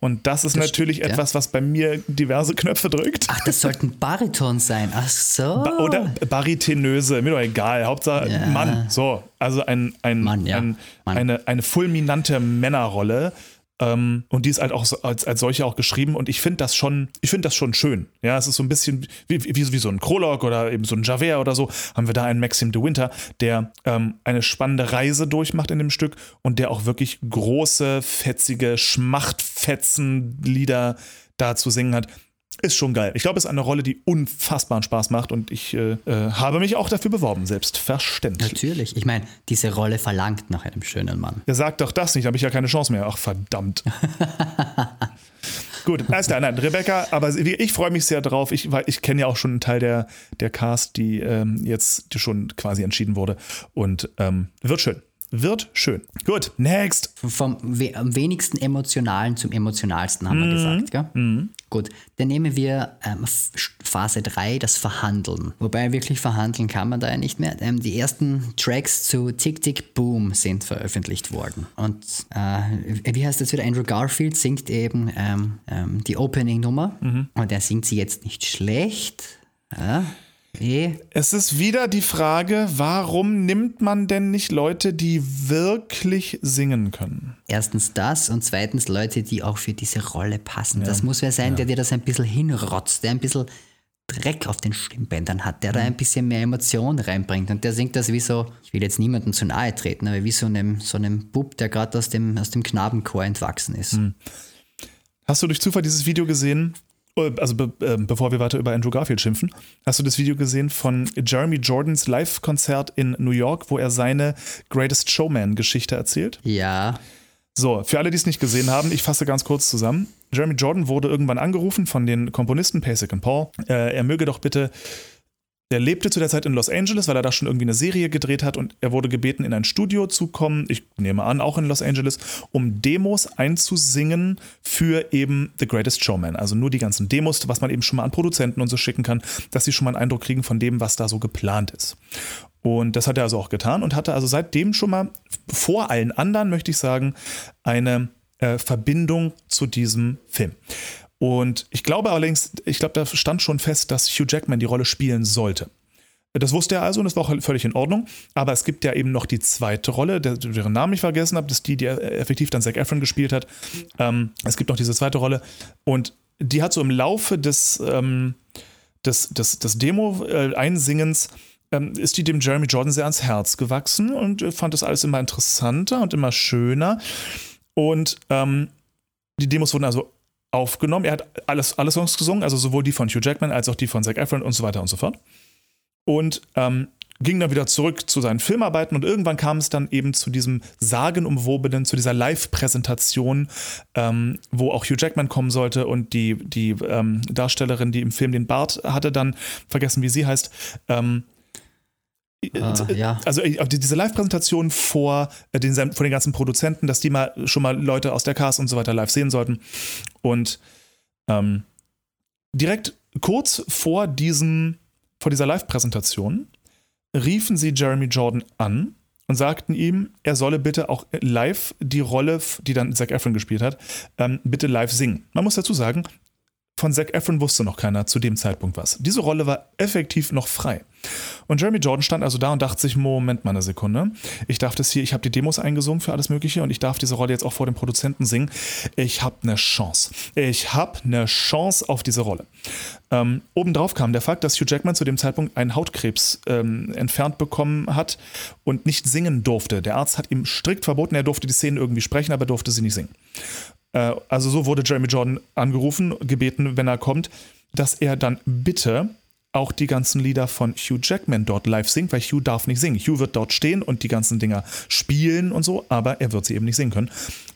Und das ist das natürlich stimmt, etwas, ja. was bei mir diverse Knöpfe drückt. Ach, das sollten Bariton sein. Ach so. Ba oder Baritinöse, mir doch egal. Hauptsache ja. Mann. So, also ein, ein, Mann, ja. ein eine, eine fulminante Männerrolle ähm, und die ist halt auch so, als, als solche auch geschrieben und ich finde das schon, ich finde das schon schön. Ja, es ist so ein bisschen wie, wie, wie so ein Prolog oder eben so ein Javert oder so. Haben wir da einen Maxim de Winter, der ähm, eine spannende Reise durchmacht in dem Stück und der auch wirklich große, fetzige Schmachtfetzen-Lieder da zu singen hat ist schon geil. Ich glaube, es ist eine Rolle, die unfassbaren Spaß macht und ich äh, äh, habe mich auch dafür beworben, selbstverständlich. Natürlich. Ich meine, diese Rolle verlangt nach einem schönen Mann. Er sagt doch das nicht, habe ich ja keine Chance mehr. Ach, verdammt. Gut, alles klar, nein, Rebecca, aber ich freue mich sehr drauf. Ich, ich kenne ja auch schon einen Teil der, der Cast, die ähm, jetzt schon quasi entschieden wurde. Und ähm, wird schön. Wird schön. Gut, next. Vom we am wenigsten emotionalen zum emotionalsten haben mhm. wir gesagt, gell? Mhm. Gut, dann nehmen wir ähm, Phase 3, das Verhandeln. Wobei wirklich verhandeln kann man da ja nicht mehr. Ähm, die ersten Tracks zu Tick Tick Boom sind veröffentlicht worden. Und äh, wie heißt das wieder? Andrew Garfield singt eben ähm, ähm die Opening-Nummer. Mhm. Und er singt sie jetzt nicht schlecht. Ja, Nee. Es ist wieder die Frage, warum nimmt man denn nicht Leute, die wirklich singen können? Erstens das und zweitens Leute, die auch für diese Rolle passen. Ja. Das muss wer sein, ja. der dir das ein bisschen hinrotzt, der ein bisschen Dreck auf den Stimmbändern hat, der mhm. da ein bisschen mehr Emotion reinbringt. Und der singt das wie so, ich will jetzt niemandem zu nahe treten, aber wie so einem, so einem Bub, der gerade aus dem, aus dem Knabenchor entwachsen ist. Mhm. Hast du durch Zufall dieses Video gesehen, also be äh, bevor wir weiter über Andrew Garfield schimpfen, hast du das Video gesehen von Jeremy Jordans Live-Konzert in New York, wo er seine Greatest Showman-Geschichte erzählt? Ja. So, für alle, die es nicht gesehen haben, ich fasse ganz kurz zusammen. Jeremy Jordan wurde irgendwann angerufen von den Komponisten Pasek und Paul. Äh, er möge doch bitte der lebte zu der Zeit in Los Angeles, weil er da schon irgendwie eine Serie gedreht hat und er wurde gebeten, in ein Studio zu kommen, ich nehme an, auch in Los Angeles, um Demos einzusingen für eben The Greatest Showman. Also nur die ganzen Demos, was man eben schon mal an Produzenten und so schicken kann, dass sie schon mal einen Eindruck kriegen von dem, was da so geplant ist. Und das hat er also auch getan und hatte also seitdem schon mal vor allen anderen, möchte ich sagen, eine äh, Verbindung zu diesem Film. Und ich glaube allerdings, ich glaube, da stand schon fest, dass Hugh Jackman die Rolle spielen sollte. Das wusste er also und das war auch völlig in Ordnung. Aber es gibt ja eben noch die zweite Rolle, deren Namen ich vergessen habe, das ist die, die effektiv dann Zac Efron gespielt hat. Ähm, es gibt noch diese zweite Rolle und die hat so im Laufe des, ähm, des, des, des Demo-Einsingens ähm, ist die dem Jeremy Jordan sehr ans Herz gewachsen und fand das alles immer interessanter und immer schöner. Und ähm, die Demos wurden also aufgenommen. Er hat alles, alle Songs gesungen, also sowohl die von Hugh Jackman als auch die von Zac Efron und so weiter und so fort. Und ähm, ging dann wieder zurück zu seinen Filmarbeiten und irgendwann kam es dann eben zu diesem sagenumwobenen, zu dieser Live-Präsentation, ähm, wo auch Hugh Jackman kommen sollte und die, die ähm, Darstellerin, die im Film den Bart hatte, dann vergessen, wie sie heißt, ähm, Uh, ja. Also äh, diese Live-Präsentation vor, äh, den, vor den ganzen Produzenten, dass die mal schon mal Leute aus der Cast und so weiter live sehen sollten. Und ähm, direkt kurz vor diesem, vor dieser Live-Präsentation riefen sie Jeremy Jordan an und sagten ihm, er solle bitte auch live die Rolle, die dann Zac Efron gespielt hat, ähm, bitte live singen. Man muss dazu sagen, von Zac Efron wusste noch keiner zu dem Zeitpunkt was. Diese Rolle war effektiv noch frei. Und Jeremy Jordan stand also da und dachte sich, Moment mal eine Sekunde. Ich darf das hier, ich habe die Demos eingesungen für alles Mögliche und ich darf diese Rolle jetzt auch vor dem Produzenten singen. Ich habe eine Chance. Ich habe eine Chance auf diese Rolle. Ähm, obendrauf kam der Fakt, dass Hugh Jackman zu dem Zeitpunkt einen Hautkrebs ähm, entfernt bekommen hat und nicht singen durfte. Der Arzt hat ihm strikt verboten, er durfte die Szenen irgendwie sprechen, aber durfte sie nicht singen. Äh, also so wurde Jeremy Jordan angerufen, gebeten, wenn er kommt, dass er dann bitte auch die ganzen Lieder von Hugh Jackman dort live singt, weil Hugh darf nicht singen. Hugh wird dort stehen und die ganzen Dinger spielen und so, aber er wird sie eben nicht singen können.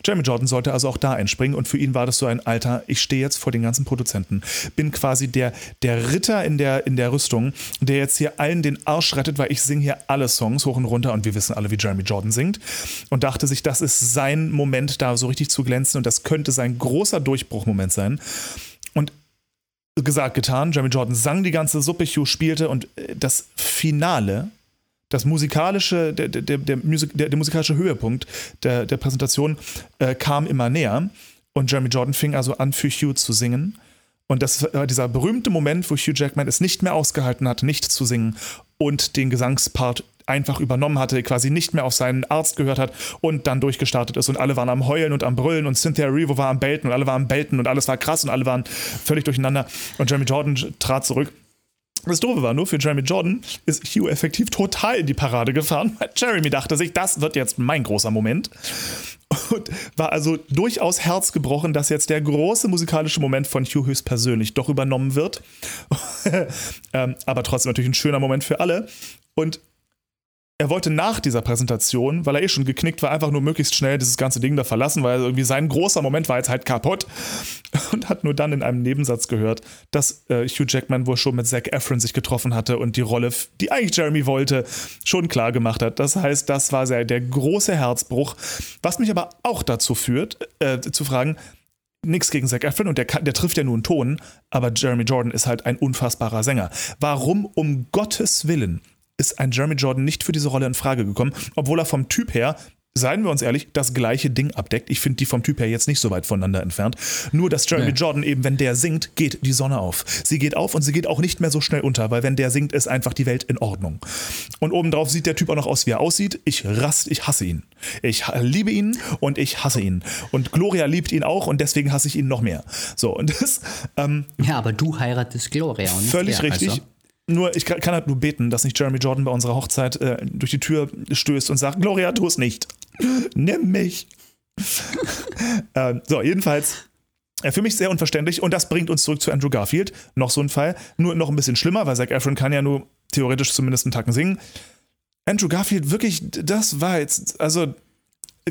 Jeremy Jordan sollte also auch da einspringen und für ihn war das so ein Alter, ich stehe jetzt vor den ganzen Produzenten, bin quasi der, der Ritter in der, in der Rüstung, der jetzt hier allen den Arsch rettet, weil ich singe hier alle Songs hoch und runter und wir wissen alle, wie Jeremy Jordan singt und dachte sich, das ist sein Moment, da so richtig zu glänzen und das könnte sein großer Durchbruchmoment sein. Und gesagt, getan. Jeremy Jordan sang die ganze Suppe, Hugh spielte und äh, das Finale, das musikalische, der, der, der, der, der musikalische Höhepunkt der, der Präsentation äh, kam immer näher. Und Jeremy Jordan fing also an, für Hugh zu singen. Und das war dieser berühmte Moment, wo Hugh Jackman es nicht mehr ausgehalten hat, nicht zu singen und den Gesangspart einfach übernommen hatte, quasi nicht mehr auf seinen Arzt gehört hat und dann durchgestartet ist und alle waren am Heulen und am Brüllen und Cynthia Revo war am Belten und alle waren am Belten und alles war krass und alle waren völlig durcheinander und Jeremy Jordan trat zurück. Das Doofe war nur, für Jeremy Jordan ist Hugh effektiv total in die Parade gefahren. Jeremy dachte sich, das wird jetzt mein großer Moment. Und war also durchaus herzgebrochen, dass jetzt der große musikalische Moment von Hugh höchstpersönlich doch übernommen wird. ähm, aber trotzdem natürlich ein schöner Moment für alle. Und er wollte nach dieser Präsentation, weil er eh schon geknickt war, einfach nur möglichst schnell dieses ganze Ding da verlassen, weil irgendwie sein großer Moment war jetzt halt kaputt und hat nur dann in einem Nebensatz gehört, dass äh, Hugh Jackman wohl schon mit Zac Efron sich getroffen hatte und die Rolle, die eigentlich Jeremy wollte, schon klar gemacht hat. Das heißt, das war sehr, der große Herzbruch, was mich aber auch dazu führt, äh, zu fragen, nichts gegen Zac Efron und der, der trifft ja nur einen Ton, aber Jeremy Jordan ist halt ein unfassbarer Sänger. Warum um Gottes Willen ist ein Jeremy Jordan nicht für diese Rolle in Frage gekommen, obwohl er vom Typ her seien wir uns ehrlich, das gleiche Ding abdeckt. Ich finde die vom Typ her jetzt nicht so weit voneinander entfernt. Nur, dass Jeremy nee. Jordan eben, wenn der singt, geht die Sonne auf. Sie geht auf und sie geht auch nicht mehr so schnell unter, weil wenn der singt, ist einfach die Welt in Ordnung. Und obendrauf sieht der Typ auch noch aus, wie er aussieht. Ich rast, ich hasse ihn. Ich liebe ihn und ich hasse ihn. Und Gloria liebt ihn auch und deswegen hasse ich ihn noch mehr. So, und das. Ähm, ja, aber du heiratest Gloria und Völlig richtig. Also. Nur, ich kann, halt nur beten, dass nicht Jeremy Jordan bei unserer Hochzeit äh, durch die Tür stößt und sagt: Gloria, tu es nicht. Nimm mich. ähm, so, jedenfalls. Äh, für mich sehr unverständlich und das bringt uns zurück zu Andrew Garfield. Noch so ein Fall. Nur noch ein bisschen schlimmer, weil Zac Efron kann ja nur theoretisch zumindest einen Tacken singen. Andrew Garfield, wirklich, das war jetzt, also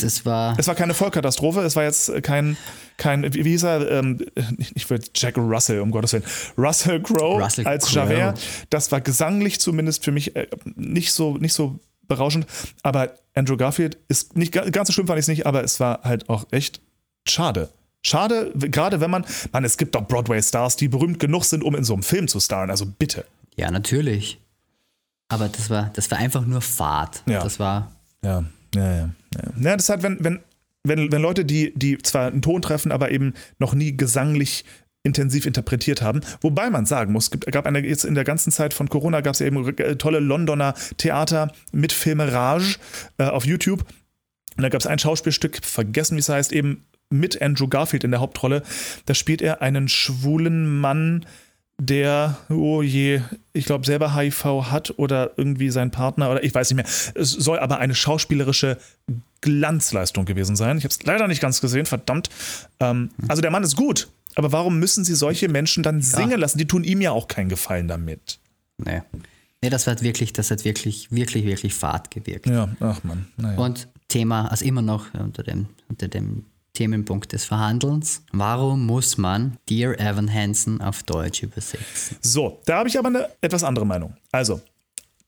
das war. Es war keine Vollkatastrophe, es war jetzt kein, kein wie hieß er? Ähm, ich würde Jack Russell, um Gottes Willen. Russell Crowe Russell als Crowe. Javert. Das war gesanglich zumindest für mich äh, nicht so, nicht so berauschend. Aber Andrew Garfield ist nicht ganz so schlimm, fand ich es nicht, aber es war halt auch echt schade. Schade, gerade wenn man, man, es gibt doch Broadway-Stars, die berühmt genug sind, um in so einem Film zu starren, also bitte. Ja, natürlich. Aber das war, das war einfach nur Fahrt. Ja. Das war. Ja. Ja, ja. Ja, ja das hat, wenn, wenn, wenn, wenn Leute, die, die zwar einen Ton treffen, aber eben noch nie gesanglich intensiv interpretiert haben. Wobei man sagen muss, es gab eine, jetzt in der ganzen Zeit von Corona gab es ja eben tolle Londoner Theater mit Filmerage äh, auf YouTube. Und da gab es ein Schauspielstück, vergessen wie es heißt, eben mit Andrew Garfield in der Hauptrolle. Da spielt er einen schwulen Mann, der, oh je, ich glaube, selber HIV hat oder irgendwie sein Partner oder ich weiß nicht mehr. Es soll aber eine schauspielerische Glanzleistung gewesen sein. Ich habe es leider nicht ganz gesehen, verdammt. Ähm, also der Mann ist gut, aber warum müssen sie solche Menschen dann singen ja. lassen? Die tun ihm ja auch keinen Gefallen damit. Nee. Nee, das hat wirklich, das hat wirklich, wirklich, wirklich Fahrt gewirkt. Ja, ach man. Naja. Und Thema, also immer noch unter dem, unter dem Themenpunkt des Verhandelns. Warum muss man Dear Evan Hansen auf Deutsch übersetzen? So, da habe ich aber eine etwas andere Meinung. Also,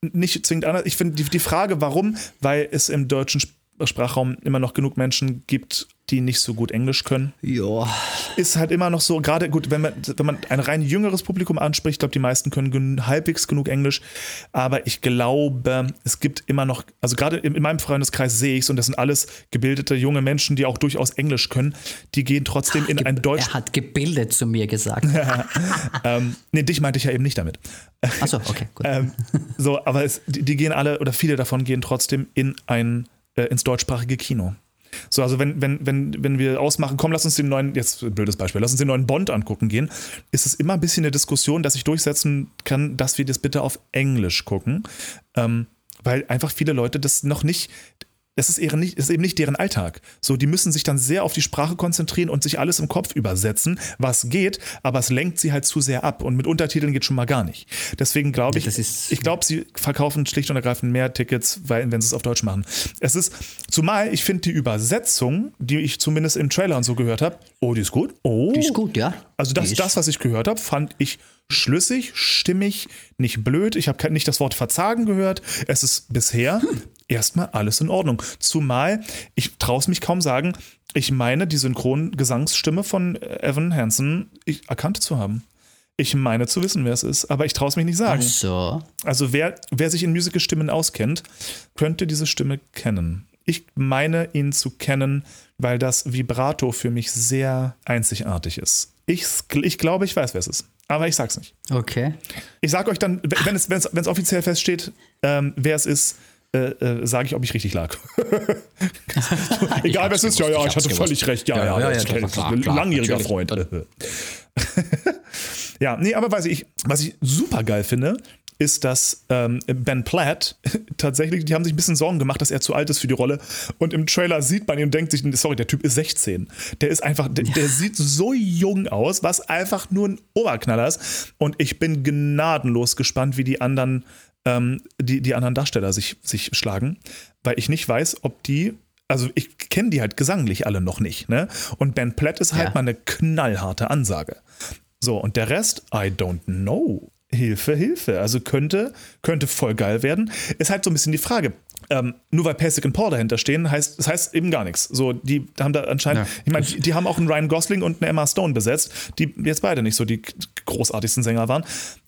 nicht zwingend anders. Ich finde die, die Frage, warum, weil es im deutschen Sprachraum immer noch genug Menschen gibt, die nicht so gut Englisch können. Ja. Ist halt immer noch so, gerade gut, wenn man, wenn man ein rein jüngeres Publikum anspricht, ich glaube, die meisten können gen halbwegs genug Englisch. Aber ich glaube, es gibt immer noch, also gerade in, in meinem Freundeskreis sehe ich es und das sind alles gebildete junge Menschen, die auch durchaus Englisch können. Die gehen trotzdem Ach, in ein Deutsch. Er hat gebildet zu mir gesagt. ähm, nee, dich meinte ich ja eben nicht damit. Achso, okay, gut. ähm, so, aber es, die, die gehen alle oder viele davon gehen trotzdem in ein, äh, ins deutschsprachige Kino. So, also wenn, wenn, wenn, wenn wir ausmachen, komm, lass uns den neuen, jetzt blödes Beispiel, lass uns den neuen Bond angucken gehen, ist es immer ein bisschen eine Diskussion, dass ich durchsetzen kann, dass wir das bitte auf Englisch gucken. Ähm, weil einfach viele Leute das noch nicht, es ist, eben nicht, ist eben nicht deren Alltag. So, die müssen sich dann sehr auf die Sprache konzentrieren und sich alles im Kopf übersetzen, was geht, aber es lenkt sie halt zu sehr ab und mit Untertiteln geht schon mal gar nicht. Deswegen glaube ich, Ja, ich glaube, sie verkaufen schlicht und ergreifend mehr Tickets, weil, wenn sie es auf Deutsch machen. Es ist, zumal ich finde die Übersetzung, die ich zumindest im Trailer und so gehört habe, oh, die ist gut. Oh, Die ist gut, ja. also das, das, was ich gehört habe, fand ich schlüssig, stimmig, nicht blöd. Ich habe nicht das Wort Verzagen gehört. Es ist bisher erstmal alles in Ordnung. Zumal, ich traue es mich kaum sagen, ich meine, die Synchrongesangsstimme von Evan Hansen ich, erkannt zu haben. Ich meine zu wissen, wer es ist, aber ich traue es mich nicht sagen. Ach so. Also wer, wer sich in Musical-Stimmen auskennt, könnte diese Stimme kennen. Ich meine ihn zu kennen, weil das Vibrato für mich sehr einzigartig ist. Ich, ich glaube, ich weiß, wer es ist. Aber ich sag's nicht. Okay. Ich sag euch dann, wenn es, wenn es, wenn es offiziell feststeht, ähm, wer es ist, äh, äh, sage ich, ob ich richtig lag. Egal, wer es ist, ja, gewusst, ja, ich ich hatte hab's völlig gewusst. recht. Ja, Ja, ja, ja, ja, klar, ein klar, langjähriger. Freund. ja, nee, aber was ich, was ich super geil finde, ist, dass ähm, Ben Platt tatsächlich, die haben sich ein bisschen Sorgen gemacht, dass er zu alt ist für die Rolle. Und im Trailer sieht man ihn und denkt sich, sorry, der Typ ist 16. Der ist einfach, der, der sieht so jung aus, was einfach nur ein Oberknaller ist. Und ich bin gnadenlos gespannt, wie die anderen, ähm, die, die anderen Darsteller sich, sich schlagen, weil ich nicht weiß, ob die. Also ich kenne die halt gesanglich alle noch nicht, ne? Und Ben Platt ist halt Ja. mal eine knallharte Ansage. So, und der Rest, I don't know. Hilfe, Hilfe. Also könnte, könnte voll geil werden. Ist halt so ein bisschen die Frage. Ähm, nur weil Pasek und Paul dahinter stehen, heißt, das heißt eben gar nichts. So, die haben da anscheinend, Ja. ich meine, die, die haben auch einen Ryan Gosling und eine Emma Stone besetzt, die jetzt beide nicht so die großartigsten Sänger waren.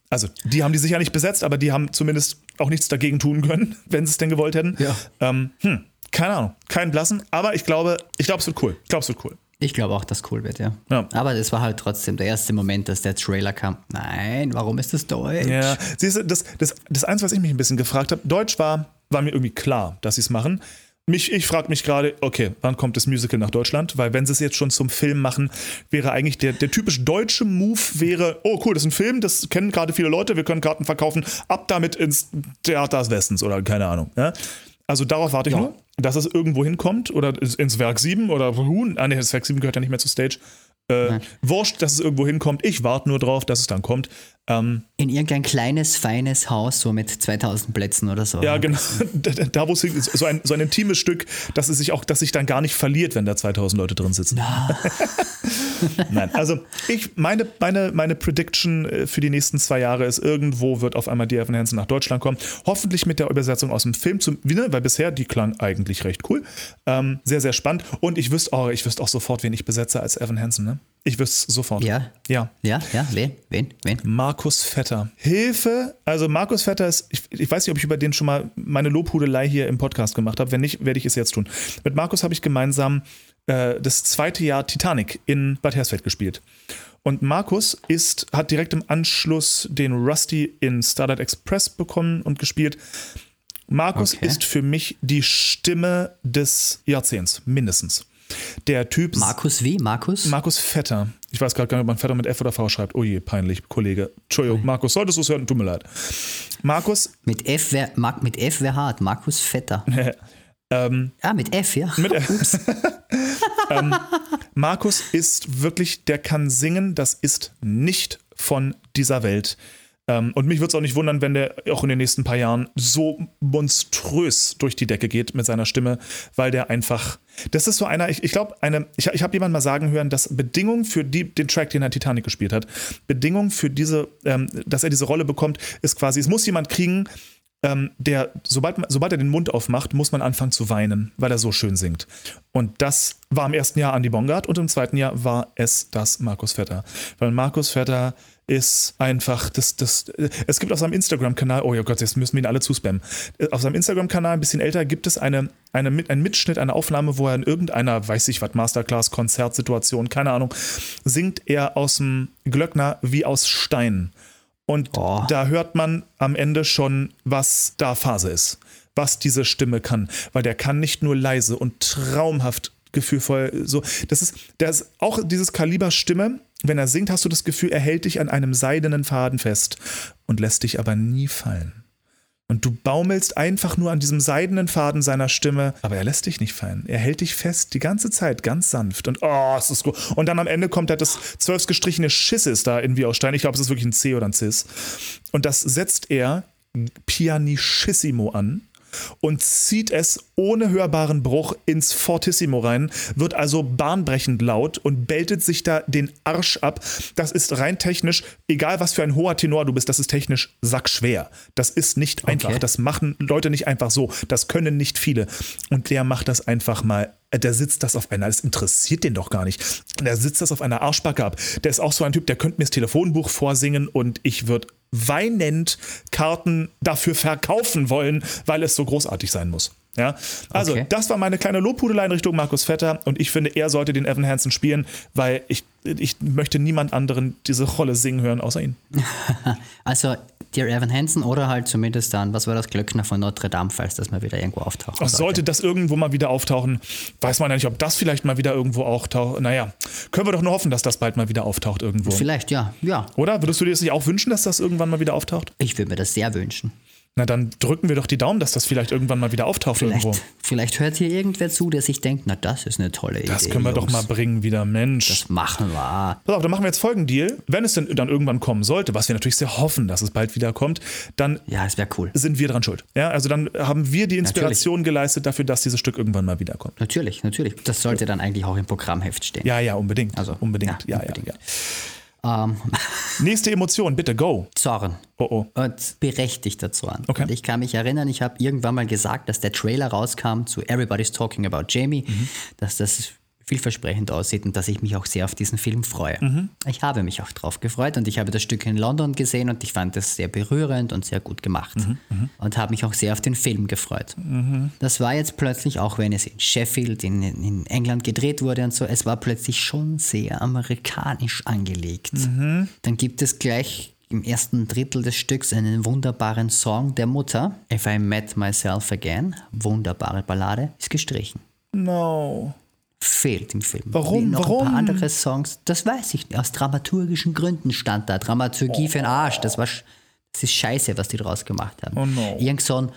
Also, die haben die sicher nicht besetzt, aber die haben zumindest auch nichts dagegen tun können, wenn sie es denn gewollt hätten. Ja. Ähm, hm, keine Ahnung, kein Blassen, aber ich glaube, ich glaube, es wird cool. Ich glaube, es wird cool. Ich glaube auch, dass cool wird, ja. Ja. Aber das war halt trotzdem der erste Moment, dass der Trailer kam. Nein, warum ist das Deutsch? Ja, siehst du, das, das, das eins, was ich mich ein bisschen gefragt habe, Deutsch war, war mir irgendwie klar, dass sie es machen. Mich, ich frage mich gerade, okay, wann kommt das Musical nach Deutschland? Weil wenn sie es jetzt schon zum Film machen, wäre eigentlich der, der typisch deutsche Move wäre, oh cool, das ist ein Film, das kennen gerade viele Leute, wir können Karten verkaufen, ab damit ins Theater des Westens oder keine Ahnung. Ja? Also darauf warte ich Ja. nur, dass es irgendwo hinkommt oder ins Werk 7 oder. Ah nee, das Werk 7 gehört ja nicht mehr zu Stage. Äh, wurscht, dass es irgendwo hinkommt. Ich warte nur drauf, dass es dann kommt. Ähm, In irgendein kleines, feines Haus, so mit 2000 Plätzen oder so. Ja, genau. Da, wo es hin- so ein, so ein intimes Stück, dass es sich auch, dass sich dann gar nicht verliert, wenn da 2000 Leute drin sitzen. Nein, also ich, meine, meine, meine Prediction äh, für die nächsten zwei Jahre ist, irgendwo wird auf einmal die Evan Hansen nach Deutschland kommen. Hoffentlich mit der Übersetzung aus dem Film zum wieder, weil bisher die klang eigentlich recht cool. Ähm, sehr, sehr spannend. Und ich wüsste auch, ich wüsste auch sofort, wen ich besetze als Evan Hansen, ne? Ich wüsste es sofort. Ja. Ja. Ja, ja, wen? Wen? Wen? Markus Vetter. Hilfe! Also Markus Vetter ist, ich, ich weiß nicht, ob ich über den schon mal meine Lobhudelei hier im Podcast gemacht habe. Wenn nicht, werde ich es jetzt tun. Mit Markus habe ich gemeinsam äh, das zweite Jahr Titanic in Bad Hersfeld gespielt. Und Markus ist, hat direkt im Anschluss den Rusty in Starlight Express bekommen und gespielt. Markus Okay. ist für mich die Stimme des Jahrzehnts, mindestens. Der Typ Markus wie? Markus? Markus Vetter. Ich weiß gerade gar nicht, ob man Vetter mit F oder V schreibt. Oh je, peinlich, Kollege. Entschuldigung, Markus, solltest du es hören? Tut mir leid. Markus, mit F wär, Mark, mit F wär hart. Markus Vetter. ähm, Ah, mit F, ja. mit F. ähm, Markus ist wirklich, der kann singen, das ist nicht von dieser Welt. Ähm, und mich würde es auch nicht wundern, wenn der auch in den nächsten paar Jahren so monströs durch die Decke geht mit seiner Stimme, weil der einfach. Das ist so einer, ich, ich glaube, eine, ich, ich habe jemanden mal sagen hören, dass Bedingung für die, den Track, den er Titanic gespielt hat, Bedingung für diese, ähm, dass er diese Rolle bekommt, ist quasi, es muss jemand kriegen, ähm, der, sobald, sobald er den Mund aufmacht, muss man anfangen zu weinen, weil er so schön singt. Und das war im ersten Jahr Andy Bongard und im zweiten Jahr war es das Markus Vetter. Weil Markus Vetter ist einfach, das, das, es gibt auf seinem Instagram-Kanal, oh ja Gott, jetzt müssen wir ihn alle zuspammen. Auf seinem Instagram-Kanal, ein bisschen älter, gibt es eine, eine, einen Mitschnitt, eine Aufnahme, wo er in irgendeiner, weiß ich was, Masterclass, Konzertsituation, keine Ahnung, singt er aus dem Glöckner wie aus Stein. Und Oh. da hört man am Ende schon, was da Phase ist, was diese Stimme kann. Weil der kann nicht nur leise und traumhaft gefühlvoll so. Das ist, der ist auch dieses Kaliber Stimme. Wenn er singt, hast du das Gefühl, er hält dich an einem seidenen Faden fest und lässt dich aber nie fallen. Und du baumelst einfach nur an diesem seidenen Faden seiner Stimme, aber er lässt dich nicht fallen. Er hält dich fest die ganze Zeit, ganz sanft. Und oh, es ist gut. Und dann am Ende kommt halt das zwölf gestrichene Schisses da irgendwie aus Stein. Ich glaube, es ist wirklich ein C oder ein Cis. Und das setzt er pianissimo an und zieht es ohne hörbaren Bruch ins Fortissimo rein, wird also bahnbrechend laut und beltet sich da den Arsch ab. Das ist rein technisch, egal was für ein hoher Tenor du bist, das ist technisch sackschwer. Das ist nicht einfach. Das machen Leute nicht einfach so. Das können nicht viele. Und der macht das einfach mal der sitzt das auf einer, das interessiert den doch gar nicht. Der sitzt das auf einer Arschbacke ab. Der ist auch so ein Typ, der könnte mir das Telefonbuch vorsingen und ich würde weinend Karten dafür verkaufen wollen, weil es so großartig sein muss. Ja, also Okay. das war meine kleine Lobhudelei in Richtung Markus Vetter und ich finde, er sollte den Evan Hansen spielen, weil ich, ich möchte niemand anderen diese Rolle singen hören, außer ihn. Also Dear Evan Hansen oder halt zumindest dann, was war das Glöckner von Notre Dame, falls das mal wieder irgendwo auftaucht. Ach, sollte das irgendwo mal wieder auftauchen, weiß man ja nicht, ob das vielleicht mal wieder irgendwo auftaucht. Naja, können wir doch nur hoffen, dass das bald mal wieder auftaucht irgendwo. Vielleicht, ja, ja. Oder? Würdest du dir das nicht auch wünschen, dass das irgendwann mal wieder auftaucht? Ich würde mir das sehr wünschen. Na, dann drücken wir doch die Daumen, dass das vielleicht irgendwann mal wieder auftaucht Vielleicht, irgendwo. vielleicht hört hier irgendwer zu, der sich denkt, na das ist eine tolle Idee. Das können wir doch Jungs. mal bringen wieder, Mensch. Das machen wir. Pass auf, dann machen wir jetzt folgenden Deal. Wenn es denn dann irgendwann kommen sollte, was wir natürlich sehr hoffen, dass es bald wieder kommt, dann Ja, es wäre cool. sind wir dran schuld. Ja, also dann haben wir die Inspiration geleistet dafür, dass dieses Stück irgendwann mal wiederkommt. Natürlich, natürlich. Das sollte dann eigentlich auch im Programmheft stehen. Ja, ja, unbedingt. Also, unbedingt. ja, Ja, unbedingt. ja, ja. Ähm, Nächste Emotion, bitte, go. Zorn. Oh, oh. Und berechtigter Zorn. Okay. Und ich kann mich erinnern, ich habe irgendwann mal gesagt, dass der Trailer rauskam zu Everybody's Talking About Jamie, Mhm. dass das vielversprechend aussieht und dass ich mich auch sehr auf diesen Film freue. Mhm. Ich habe mich auch drauf gefreut und ich habe das Stück in London gesehen und ich fand es sehr berührend und sehr gut gemacht Mhm, und habe mich auch sehr auf den Film gefreut. Das war jetzt plötzlich, auch wenn es in Sheffield in, in England gedreht wurde und so, es war plötzlich schon sehr amerikanisch angelegt. Dann gibt es gleich im ersten Drittel des Stücks einen wunderbaren Song der Mutter, If I Met Myself Again, wunderbare Ballade, ist gestrichen. No. Fehlt im Film. Warum? Noch Warum? ein paar andere Songs, das weiß ich nicht. Aus dramaturgischen Gründen stand da. Dramaturgie für den Arsch. Das war das ist scheiße, was die draus gemacht haben. Oh no. Irgend so ein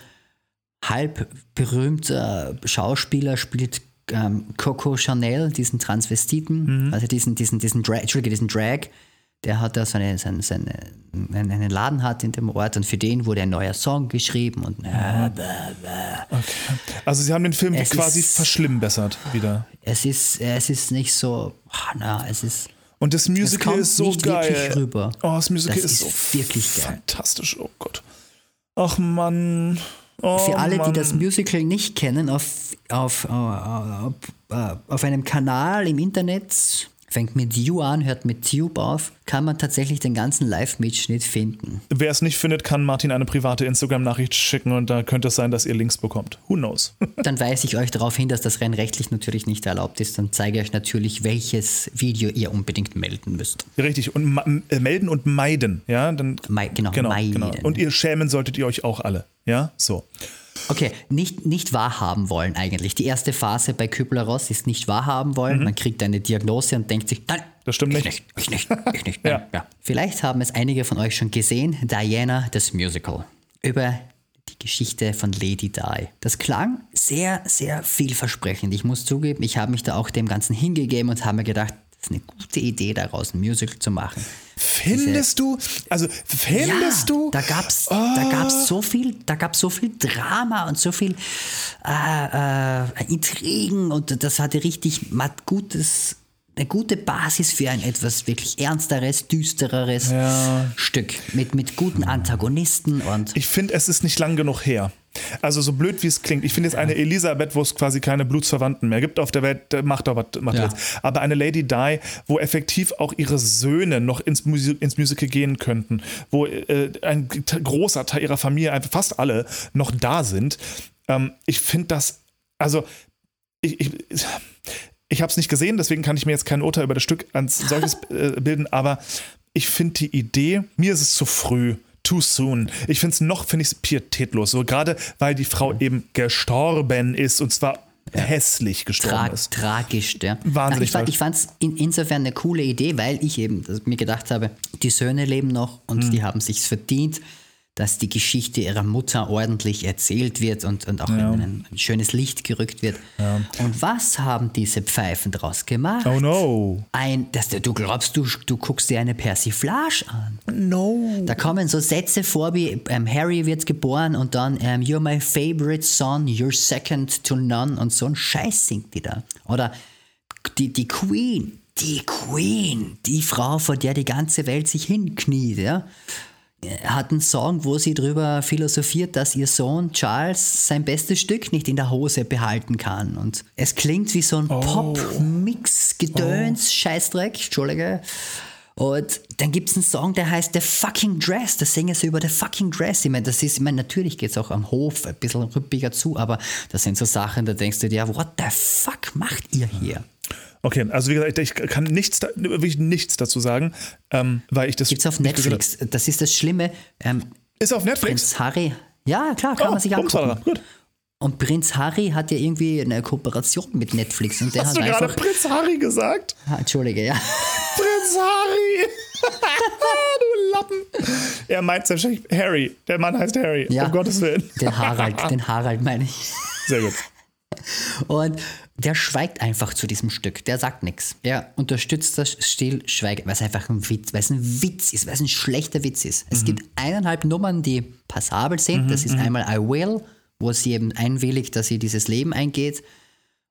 halb berühmter Schauspieler spielt ähm, Coco Chanel, diesen Transvestiten, Mhm. also diesen, diesen, diesen Drag, Entschuldige, diesen Drag, der hat da so eine, seine, seine, einen Laden hat in dem Ort und für den wurde ein neuer Song geschrieben und äh, Also sie haben den Film quasi ist- verschlimmbessert wieder. es ist, es ist nicht so, ah, na, es ist, Und das Musical ist so geil. rüber. Oh, das Musical Das ist, ist so wirklich geil. fantastisch. Oh Gott. Ach Mann. Oh, Für alle, Mann. die das Musical nicht kennen, auf, auf, äh, auf, äh, auf einem Kanal im Internet, fängt mit You an, hört mit Tube auf, kann man tatsächlich den ganzen Live-Mitschnitt finden. Wer es nicht findet, kann Martin eine private Instagram-Nachricht schicken und da könnte es sein, dass ihr Links bekommt. Who knows? Dann weise ich euch darauf hin, dass das rein rechtlich natürlich nicht erlaubt ist. Dann zeige ich euch natürlich, welches Video ihr unbedingt melden müsst. Richtig. Und äh, melden und meiden. Ja, dann. Mei- genau, genau, meiden. genau. Und ihr schämen solltet ihr euch auch alle. Ja, so. Okay, nicht, nicht wahrhaben wollen eigentlich. Die erste Phase bei Kübler-Ross ist nicht wahrhaben wollen. Man kriegt eine Diagnose und denkt sich, nein, Mhm. Das stimmt ich nicht. nicht, ich nicht, ich nicht. Ja. ja. Vielleicht haben es einige von euch schon gesehen, Diana, das Musical. Über die Geschichte von Lady Di. Das klang sehr, sehr vielversprechend. Ich muss zugeben, ich habe mich da auch dem Ganzen hingegeben und habe mir gedacht, ist eine gute Idee, daraus ein Musical zu machen. Findest du? Also, findest du? Da gab's, da gab's so viel, da gab's so viel Drama und so viel äh, äh, Intrigen und das hatte richtig gutes, eine gute Basis für ein etwas wirklich ernsteres, düstereres Stück mit, mit guten Antagonisten und Ich finde, es ist nicht lang genug her. Also so blöd wie es klingt. Ich finde jetzt eine Elisabeth, wo es quasi keine Blutsverwandten mehr gibt auf der Welt, der macht doch was. Macht Ja. jetzt. Aber eine Lady Di, wo effektiv auch ihre Söhne noch ins, Musi ins Musical gehen könnten, wo äh, ein großer Teil ihrer Familie, einfach fast alle, noch da sind. Ähm, ich finde das, also ich, ich, ich habe es nicht gesehen, deswegen kann ich mir jetzt kein Urteil über das Stück als solches äh, bilden, aber ich finde die Idee, mir ist es zu früh. Too soon. Ich finde es noch, finde ich es pietätlos. So gerade, weil die Frau eben gestorben ist und zwar hässlich gestorben tra ist. tragisch. Ja. Wahnsinnig ich fand, tragisch. ich fand es in, insofern eine coole Idee, weil ich eben mir gedacht habe, die Söhne leben noch und die haben sich's verdient, dass die Geschichte ihrer Mutter ordentlich erzählt wird und, und auch ja. in ein, ein, schönes Licht gerückt wird. Ja. Und was haben diese Pfeifen daraus gemacht? Oh no. Ein, dass du, du glaubst, du, du guckst dir eine Persiflage an. No. Da kommen so Sätze vor wie ähm, Harry wird geboren und dann ähm, You're my favorite son, you're second to none und so ein Scheiß singt die da. Oder die, die Queen, die Queen, die Frau, vor der die ganze Welt sich hinkniet, ja hat einen Song, wo sie darüber philosophiert, dass ihr Sohn Charles sein bestes Stück nicht in der Hose behalten kann. Und es klingt wie so ein oh. Pop-Mix, Gedöns, oh. Scheißdreck, Entschuldige. Und dann gibt es einen Song, der heißt The Fucking Dress. Da singen sie über The Fucking Dress. Ich meine, das ist, ich meine, natürlich geht es auch am Hof ein bisschen rüppiger zu, aber das sind so Sachen, da denkst du dir, what the fuck macht ihr hier? Okay, also wie gesagt, ich kann nichts, wirklich nichts dazu sagen, ähm, weil ich das. Gibt's auf Netflix. Das ist das Schlimme. Ähm, ist auf Netflix? Prinz Harry. Ja, klar, kann oh, man sich angucken. Gut. Und Prinz Harry hat ja irgendwie eine Kooperation mit Netflix. Und der Hast hat du gerade Prinz Harry gesagt? Ah, Entschuldige, ja. Prinz Harry! du Lappen! Er meint wahrscheinlich Harry. Der Mann heißt Harry. Ja, um Gottes Willen. Den Harald, den Harald meine ich. Sehr gut. Und der schweigt einfach zu diesem Stück. Der sagt nichts. Er unterstützt das Stillschweigen, weil es einfach ein Witz, weil es ein Witz ist, weil es ein schlechter Witz ist. Es mhm. gibt eineinhalb Nummern, die passabel sind. Mhm, das ist mhm. einmal I Will, wo sie eben einwilligt, dass sie dieses Leben eingeht.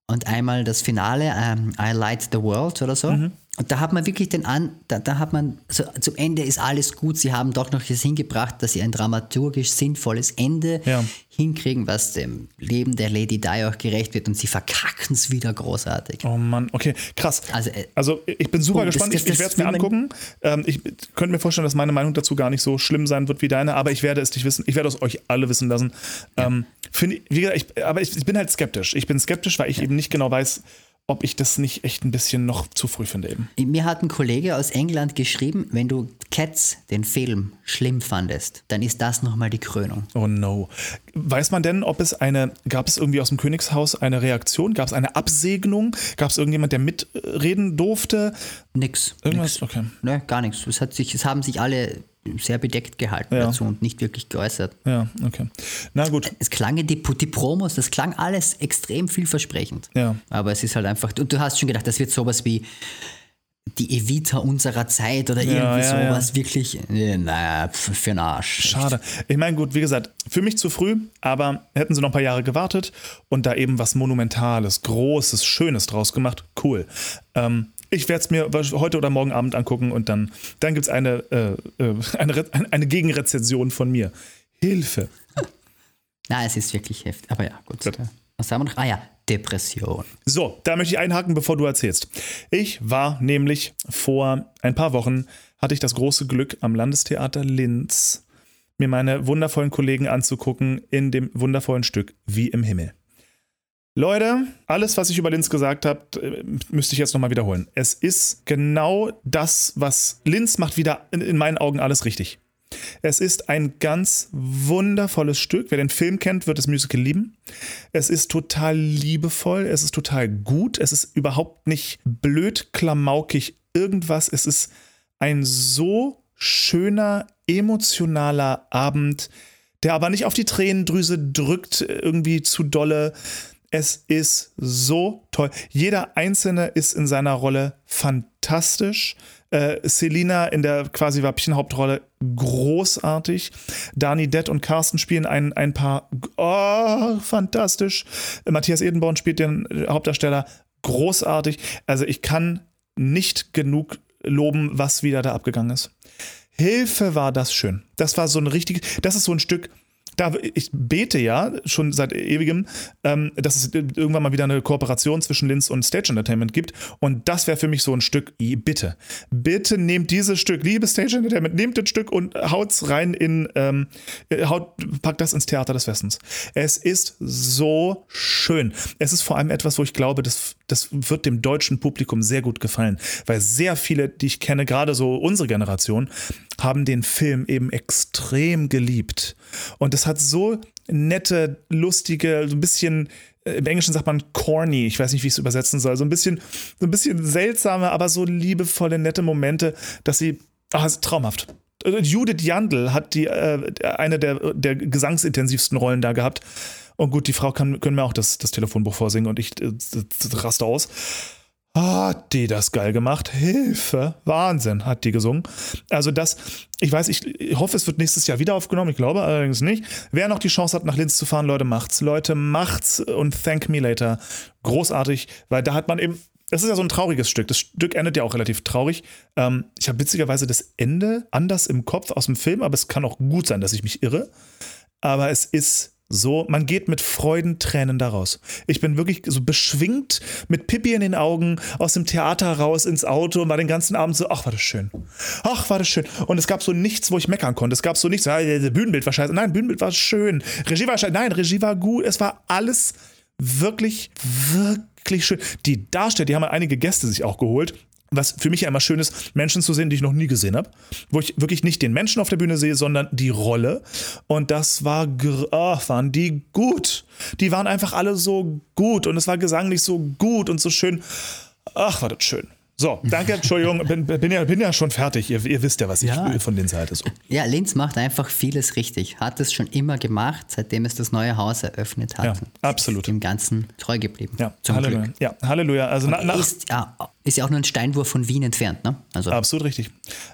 Und einmal das Finale, um, ähm, I Light the World oder so. Mhm. Und da hat man wirklich den An, da, da hat man, so, zum Ende ist alles gut. Sie haben doch noch es hingebracht, dass sie ein dramaturgisch sinnvolles Ende ja. hinkriegen, was dem Leben der Lady Di auch gerecht wird und sie verkacken es wieder großartig. Oh Mann, okay, krass. Also, äh, also ich bin super oh, gespannt, das, das, ich, ich werde es mir angucken. Ähm, ich könnte mir vorstellen, dass meine Meinung dazu gar nicht so schlimm sein wird wie deine, aber ich werde es nicht wissen, ich werde es euch alle wissen lassen. Ja. Ähm, find, wie gesagt, ich, aber ich, ich, bin halt skeptisch. Ich bin skeptisch, weil ich ja. eben nicht genau weiß, ob ich das nicht echt ein bisschen noch zu früh finde eben. Mir hat ein Kollege aus England geschrieben, wenn du Cats, den Film, schlimm fandest, dann ist das nochmal die Krönung. Oh no. Weiß man denn, ob es eine, gab es irgendwie aus dem Königshaus eine Reaktion? Gab es eine Absegnung? Gab es irgendjemand, der mitreden durfte? Nix. Irgendwas? Nix. Okay. Ne, gar nichts. Es, hat sich, es haben sich alle sehr bedeckt gehalten ja. dazu und nicht wirklich geäußert. Ja, okay. Na gut. Es klang die, die Promos, das klang alles extrem vielversprechend. Ja. Aber es ist halt einfach, und du hast schon gedacht, das wird sowas wie die Evita unserer Zeit oder irgendwie ja, ja, sowas ja. wirklich, naja, für einen Arsch. Schade. Ich meine, gut, wie gesagt, für mich zu früh, aber hätten sie noch ein paar Jahre gewartet und da eben was Monumentales, Großes, Schönes draus gemacht, cool. Ähm, ich werde es mir heute oder morgen Abend angucken und dann, dann gibt es eine, äh, äh eine, eine Gegenrezension von mir. Hilfe. Na, es ist wirklich heftig. Aber ja, gut. gut. Was haben wir noch? Ah ja, Depression. So, da möchte ich einhaken, bevor du erzählst. Ich war nämlich vor ein paar Wochen, hatte ich das große Glück, am Landestheater Linz mir meine wundervollen Kollegen anzugucken in dem wundervollen Stück Wie im Himmel. Leute, alles, was ich über Linz gesagt habe, äh, müsste ich jetzt nochmal wiederholen. Es ist genau das, was Linz macht, wieder in, in, meinen Augen alles richtig. Es ist ein ganz wundervolles Stück. Wer den Film kennt, wird das Musical lieben. Es ist total liebevoll, es ist total gut, es ist überhaupt nicht blöd, klamaukig, irgendwas. Es ist ein so schöner, emotionaler Abend, der aber nicht auf die Tränendrüse drückt, irgendwie zu dolle es ist so toll. Jeder Einzelne ist in seiner Rolle fantastisch. Äh, Selina in der quasi Wappchen-Hauptrolle großartig. Dani Dett und Carsten spielen ein, ein paar. Oh, fantastisch. Matthias Edenborn spielt den Hauptdarsteller großartig. Also ich kann nicht genug loben, was wieder da abgegangen ist. Hilfe war das schön. Das war so ein richtig, das ist so ein Stück, da, ich bete ja schon seit ewigem, ähm, dass es irgendwann mal wieder eine Kooperation zwischen Linz und Stage Entertainment gibt. Und das wäre für mich so ein Stück, bitte, bitte nehmt dieses Stück, liebe Stage Entertainment, nehmt das Stück und haut's rein in, ähm, äh, haut, packt das ins Theater des Westens. Es ist so schön. Es ist vor allem etwas, wo ich glaube, das, das wird dem deutschen Publikum sehr gut gefallen, weil sehr viele, die ich kenne, gerade so unsere Generation, haben den Film eben extrem geliebt. Und es hat so nette, lustige, so ein bisschen, äh, im Englischen sagt man corny, ich weiß nicht, wie ich es übersetzen soll, so ein bisschen, so ein bisschen seltsame, aber so liebevolle, nette Momente, dass sie, ach, traumhaft. Äh, Judith Jandl hat die, äh, eine der, der gesangsintensivsten Rollen da gehabt. Und gut, die Frau kann, können mir auch das, das Telefonbuch vorsingen und ich äh, raste aus. Hat die das geil gemacht? Hilfe, Wahnsinn, hat die gesungen. Also das, ich weiß, ich hoffe, es wird nächstes Jahr wieder aufgenommen. Ich glaube allerdings nicht. Wer noch die Chance hat, nach Linz zu fahren, Leute, macht's. Leute, macht's und thank me later. Großartig, weil da hat man eben, das ist ja so ein trauriges Stück. Das Stück endet ja auch relativ traurig. Ähm, ich habe witzigerweise das Ende anders im Kopf aus dem Film, aber es kann auch gut sein, dass ich mich irre. Aber es ist so, man geht mit Freudentränen daraus. Ich bin wirklich so beschwingt mit Pippi in den Augen aus dem Theater raus ins Auto und war den ganzen Abend so, ach, war das schön. Ach, war das schön. Und es gab so nichts, wo ich meckern konnte. Es gab so nichts, Bühnenbild war scheiße. Nein, Bühnenbild war schön. Regie war scheiße. Nein, Regie war gut. Es war alles wirklich, wirklich schön. Die Darsteller, die haben einige Gäste sich auch geholt was für mich ja immer schön ist, Menschen zu sehen, die ich noch nie gesehen habe, wo ich wirklich nicht den Menschen auf der Bühne sehe, sondern die Rolle. Und das war, oh, waren die gut. Die waren einfach alle so gut und es war gesanglich so gut und so schön. Ach, war das schön. So, danke, Entschuldigung, bin, bin, ja, bin ja schon fertig. Ihr, ihr wisst ja, was ich ja. will von Linz Seite. So. Ja, Linz macht einfach vieles richtig. Hat es schon immer gemacht, seitdem es das neue Haus eröffnet hat. Ja, absolut. Ist dem Ganzen treu geblieben. Ja, zum Halleluja. Glück. Ja, Halleluja. Also na, nach, ist, ja, ist ja auch nur ein Steinwurf von Wien entfernt, ne? Also absolut richtig.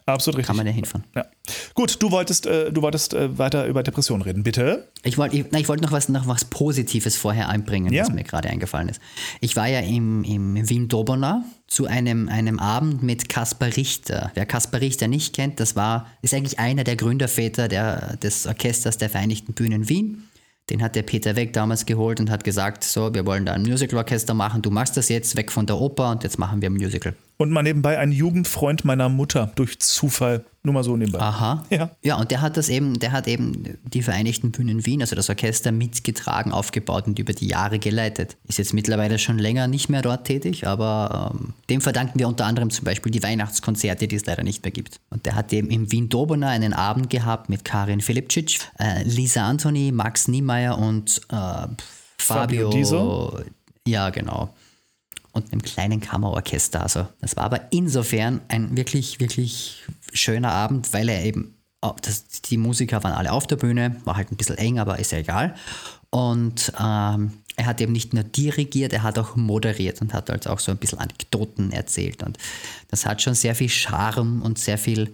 Absolut richtig. Kann man ja hinfahren. Ja. Gut, du wolltest, äh, du wolltest äh, weiter über Depressionen reden, bitte. Ich wollte ich, ich wollt noch, was, noch was Positives vorher einbringen, ja. was mir gerade eingefallen ist. Ich war ja im, im Wien Dobona zu einem, einem Abend mit Kaspar Richter. Wer Kaspar Richter nicht kennt, das war, ist eigentlich einer der Gründerväter der, des Orchesters der Vereinigten Bühnen Wien. Den hat der Peter Weg damals geholt und hat gesagt, so, wir wollen da ein Musical-Orchester machen, du machst das jetzt weg von der Oper und jetzt machen wir ein Musical. Und mal nebenbei ein Jugendfreund meiner Mutter durch Zufall. Nur mal so nebenbei. Aha. Ja. Ja, und der hat das eben, der hat eben die Vereinigten Bühnen Wien, also das Orchester, mitgetragen, aufgebaut und über die Jahre geleitet. Ist jetzt mittlerweile schon länger nicht mehr dort tätig, aber ähm, dem verdanken wir unter anderem zum Beispiel die Weihnachtskonzerte, die es leider nicht mehr gibt. Und der hat eben im Wien Dobona einen Abend gehabt mit Karin Filipcic, äh, Lisa Anthony, Max Niemeyer und äh, Fabio. Fabio Ja, genau und einem kleinen Kammerorchester. Also das war aber insofern ein wirklich, wirklich schöner Abend, weil er eben, das, die Musiker waren alle auf der Bühne, war halt ein bisschen eng, aber ist ja egal. Und ähm, er hat eben nicht nur dirigiert, er hat auch moderiert und hat also auch so ein bisschen Anekdoten erzählt. Und das hat schon sehr viel Charme und sehr viel,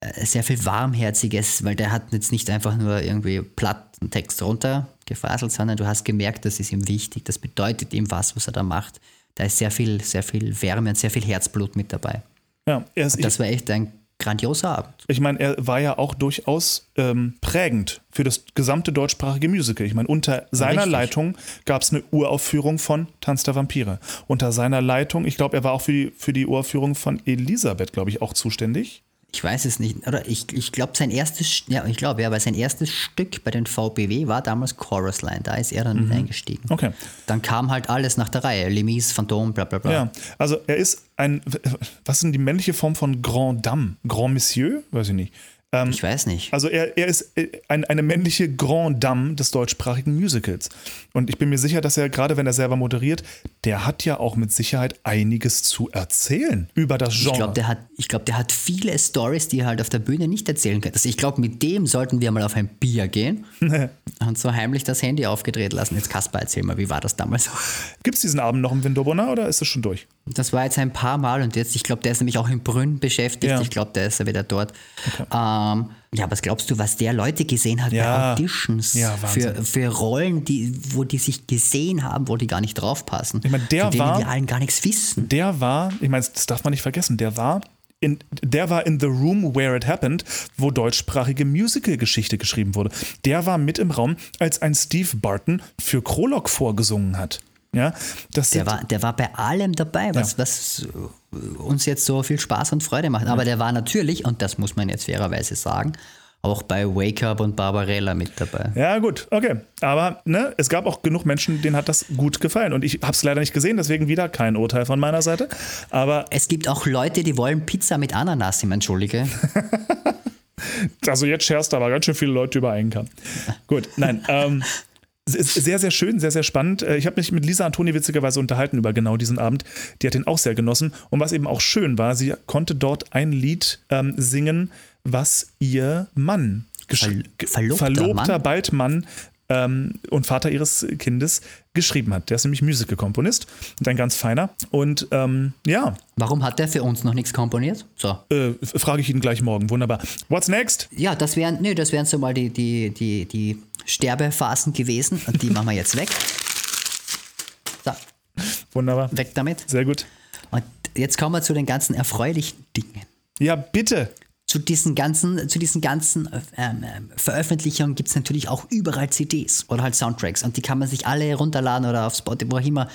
äh, sehr viel Warmherziges, weil der hat jetzt nicht einfach nur irgendwie platten Text runtergefaselt, sondern du hast gemerkt, das ist ihm wichtig, das bedeutet ihm was, was er da macht da ist sehr viel, sehr viel Wärme und sehr viel Herzblut mit dabei. Ja, ist, das war echt ein grandioser Abend. Ich meine, er war ja auch durchaus ähm, prägend für das gesamte deutschsprachige Musical. Ich meine, unter seiner Richtig. Leitung gab es eine Uraufführung von Tanz der Vampire. Unter seiner Leitung, ich glaube, er war auch für die, für die Uraufführung von Elisabeth, glaube ich, auch zuständig. Ich weiß es nicht. Oder ich, ich glaube, sein erstes, ja, ich glaube, ja, weil sein erstes Stück bei den VBW war damals Chorus Line. Da ist er dann mhm. eingestiegen. Okay. Dann kam halt alles nach der Reihe. Lemis, Phantom, bla bla bla. Ja, also er ist ein, was sind die männliche Form von Grand Dame? Grand Monsieur? Weiß ich nicht. Ähm, ich weiß nicht. Also er, er ist äh, ein, eine männliche Grand Dame des deutschsprachigen Musicals. Und ich bin mir sicher, dass er, gerade wenn er selber moderiert, der hat ja auch mit Sicherheit einiges zu erzählen über das Genre. Ich glaube, der, hat, glaub, der hat viele Stories, die er halt auf der Bühne nicht erzählen kann. Also ich glaube, mit dem sollten wir mal auf ein Bier gehen und so heimlich das Handy aufgedreht lassen. Jetzt Kaspar, erzähl mal, wie war das damals? Gibt es diesen Abend noch im Windobona oder ist es schon durch? Das war jetzt ein paar Mal und jetzt, ich glaube, der ist nämlich auch in Brünn beschäftigt. Ja. Ich glaube, der ist ja wieder dort. Okay. Ähm, ja, was glaubst du, was der Leute gesehen hat ja. bei Auditions ja, für, für Rollen, die, wo die sich gesehen haben, wo die gar nicht draufpassen? Ich meine, der von war. wir allen gar nichts wissen. Der war, ich meine, das darf man nicht vergessen, der war in, der war in The Room Where It Happened, wo deutschsprachige Musical-Geschichte geschrieben wurde. Der war mit im Raum, als ein Steve Barton für Krolog vorgesungen hat. Ja, das der, war, der war bei allem dabei, was, ja. was uns jetzt so viel Spaß und Freude macht. Aber ja. der war natürlich, und das muss man jetzt fairerweise sagen, auch bei Wake Up und Barbarella mit dabei. Ja, gut, okay. Aber ne, es gab auch genug Menschen, denen hat das gut gefallen. Und ich habe es leider nicht gesehen, deswegen wieder kein Urteil von meiner Seite. Aber es gibt auch Leute, die wollen Pizza mit Ananas, ich entschuldige. also jetzt scherzt aber ganz schön viele Leute über einen Kamm. Gut, nein. Ähm, sehr, sehr schön, sehr, sehr spannend. Äh, ich habe mich mit Lisa Antoni witzigerweise unterhalten über genau diesen Abend. Die hat den auch sehr genossen. Und was eben auch schön war, sie konnte dort ein Lied ähm, singen, was ihr Mann, Verl- verlobter verlobter Mann? bald Mann ähm, und Vater ihres Kindes geschrieben hat. Der ist nämlich Musical-Komponist und ein ganz feiner. Und ähm, ja, Warum hat der für uns noch nichts komponiert? So. äh, frage ich ihn gleich morgen. Wunderbar. What's next? Ja, das wären, nee, das wären so mal die, die, die, die Sterbephasen gewesen. Und die machen wir jetzt weg. So, Wunderbar. weg damit. Sehr gut. Und jetzt kommen wir zu den ganzen erfreulichen Dingen. Ja, bitte. Zu diesen ganzen, zu diesen ganzen ähm, ähm, Veröffentlichungen gibt es natürlich auch überall CDs oder halt Soundtracks. Und die kann man sich alle herunterladen oder auf Spotify, wo auch immer.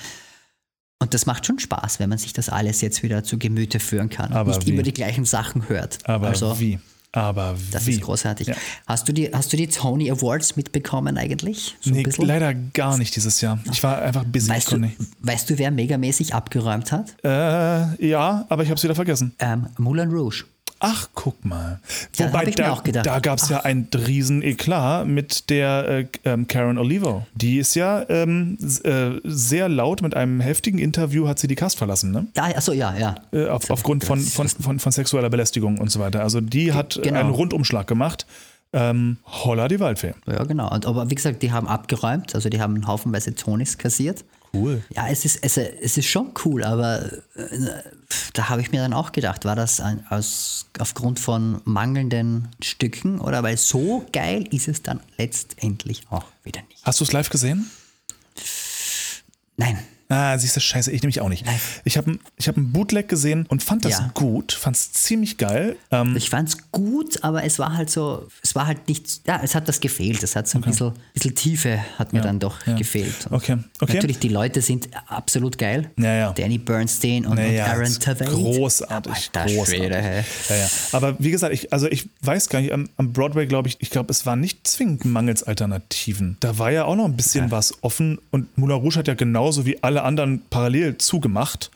Und das macht schon Spaß, wenn man sich das alles jetzt wieder zu Gemüte führen kann Aber und nicht wie? immer die gleichen Sachen hört. Aber also, wie? Aber Das wie? ist großartig. Ja. Hast, du die, hast du die Tony Awards mitbekommen eigentlich? So Nee, leider gar nicht dieses Jahr. Ich war einfach busy. Weißt du, weißt du, wer megamäßig abgeräumt hat? Äh, ja, aber ich habe es wieder vergessen. Ähm, Moulin Rouge. Ach, guck mal. Ja, mir da, auch gedacht. da gab es ja ein riesen Eklat mit der äh, ähm, Karen Olivo. Die ist ja ähm, äh, sehr laut mit einem heftigen Interview hat sie die Cast verlassen, ne? Ja, achso, ja, ja. Äh, auf, aufgrund von, von, von, von sexueller Belästigung und so weiter. Also die hat äh, genau. einen Rundumschlag gemacht. Ähm, holla die Waldfee. Ja, genau. Und, aber wie gesagt, die haben abgeräumt, also die haben haufenweise Tonis kassiert. Cool. Ja, es ist, es, es ist schon cool, aber äh, da habe ich mir dann auch gedacht, war das ein, aus, aufgrund von mangelnden Stücken oder weil so geil ist es dann letztendlich auch wieder nicht. Hast du es live gesehen? Nein. Ah, siehst du, scheiße, ich nämlich auch nicht. Ich habe ich hab ein Bootleg gesehen und fand das Ja. gut, fand es ziemlich geil. Ähm, Ich fand es gut, aber es war halt so, es war halt nicht, ja, es hat das gefehlt. Es hat so ein bisschen, bisschen Tiefe hat mir dann doch ja. gefehlt. Und Okay, okay. Natürlich, die Leute sind absolut geil. Ja, ja. Danny Bernstein und, und Aaron Tveit. großartig, Alter großartig. Schwede. Ja, ja. Aber wie gesagt, ich, also ich weiß gar nicht, am, am Broadway glaube ich, ich glaube, es war nicht zwingend mangels Alternativen. Da war ja auch noch ein bisschen was offen und Moulin Rouge hat ja genauso wie alle anderen parallel zugemacht.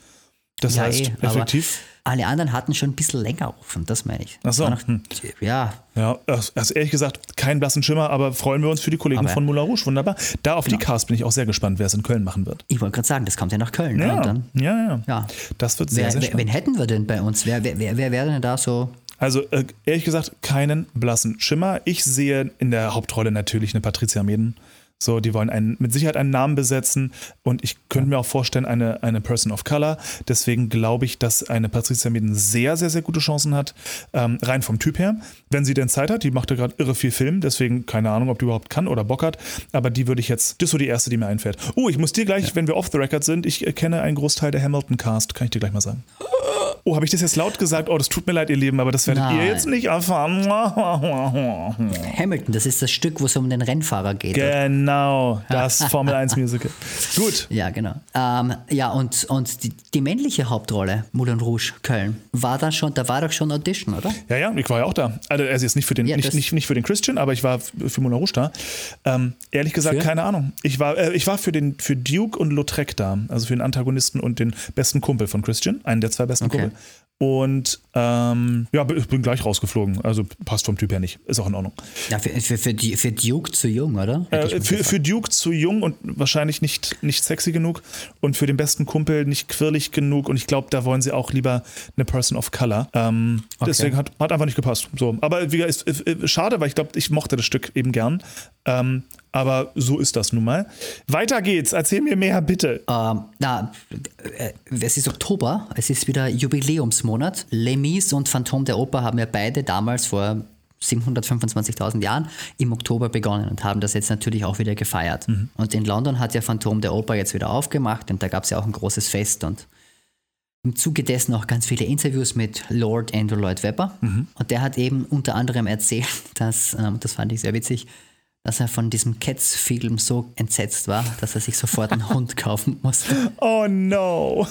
Das Ja, heißt, eh, effektiv. Alle anderen hatten schon ein bisschen länger offen, das meine ich. Ach so, Noch, hm. Ja, Ja, also ehrlich gesagt, kein blassen Schimmer, aber freuen wir uns für die Kollegen Aber- Genau. von Moulin Rouge. Wunderbar. Da auf die Cast bin ich auch sehr gespannt, wer es in Köln machen wird. ich wollte gerade sagen, das kommt ja nach Köln. ne? Ja, dann, ja, ja, ja. Das wird sehr, wer, sehr wer, spannend. wen hätten wir denn bei uns? Wer, wer, wer, wer wäre denn da so? Also äh, ehrlich gesagt, keinen blassen Schimmer. Ich sehe in der Hauptrolle natürlich eine Patricia Meden. So, die wollen einen, mit Sicherheit einen Namen besetzen und ich könnte mir auch vorstellen, eine, eine Person of Color. Deswegen glaube ich, dass eine Patricia Meden sehr, sehr, sehr gute Chancen hat, ähm, rein vom Typ her. Wenn sie denn Zeit hat, die macht ja gerade irre viel Film, deswegen keine Ahnung, ob die überhaupt kann oder Bock hat, aber die würde ich jetzt, das ist so die erste, die mir einfällt. Oh, ich muss dir gleich, wenn wir off the record sind, ich kenne einen Großteil der Hamilton-Cast, kann ich dir gleich mal sagen. Oh, habe ich das jetzt laut gesagt? Oh, das tut mir leid, ihr Lieben, aber das werdet ihr Nein. jetzt nicht erfahren. Hamilton, das ist das Stück, wo es um den Rennfahrer geht. oder? Genau, das Formel 1 Musical. Gut. Ja, genau. Ähm, ja, und, und die, die männliche Hauptrolle, Moulin Rouge, Köln, war da schon, da war doch schon Audition, oder? Ja, ja, ich war ja auch da. Also, also jetzt nicht für den, Ja, nicht, nicht, nicht für den Christian, aber ich war für Moulin Rouge da. Ähm, ehrlich gesagt, Für? keine Ahnung. Ich war, äh, ich war für, den, für Duke und Lautrec da, also für den Antagonisten und den besten Kumpel von Christian, einen der zwei besten Okay. Kumpel. Und ähm, ja, ich bin gleich rausgeflogen. Also passt vom Typ her nicht. Ist auch in Ordnung. Ja, für, für, für, für Duke zu jung, oder? Äh, für, für Duke zu jung und wahrscheinlich nicht, nicht sexy genug und für den besten Kumpel nicht quirlig genug und ich glaube, da wollen sie auch lieber eine Person of Color. Ähm, Okay. Deswegen hat, hat einfach nicht gepasst. So. Aber wie gesagt, ist, ist, ist schade, weil ich glaube, ich mochte das Stück eben gern. Ähm, aber so ist das nun mal. Weiter geht's. Erzähl mir mehr, bitte. Ähm, na, äh, es ist Oktober, es ist wieder Jubiläumsmonat. Les Mis und Phantom der Oper haben ja beide damals vor 725.000 Jahren im Oktober begonnen und haben das jetzt natürlich auch wieder gefeiert. Und in London hat ja Phantom der Oper jetzt wieder aufgemacht und da gab es ja auch ein großes Fest und im Zuge dessen auch ganz viele Interviews mit Lord Andrew Lloyd Webber. Und der hat eben unter anderem erzählt, dass, ähm, das fand ich sehr witzig, dass er von diesem Cats-Film so entsetzt war, dass er sich sofort einen Hund kaufen musste. Oh no.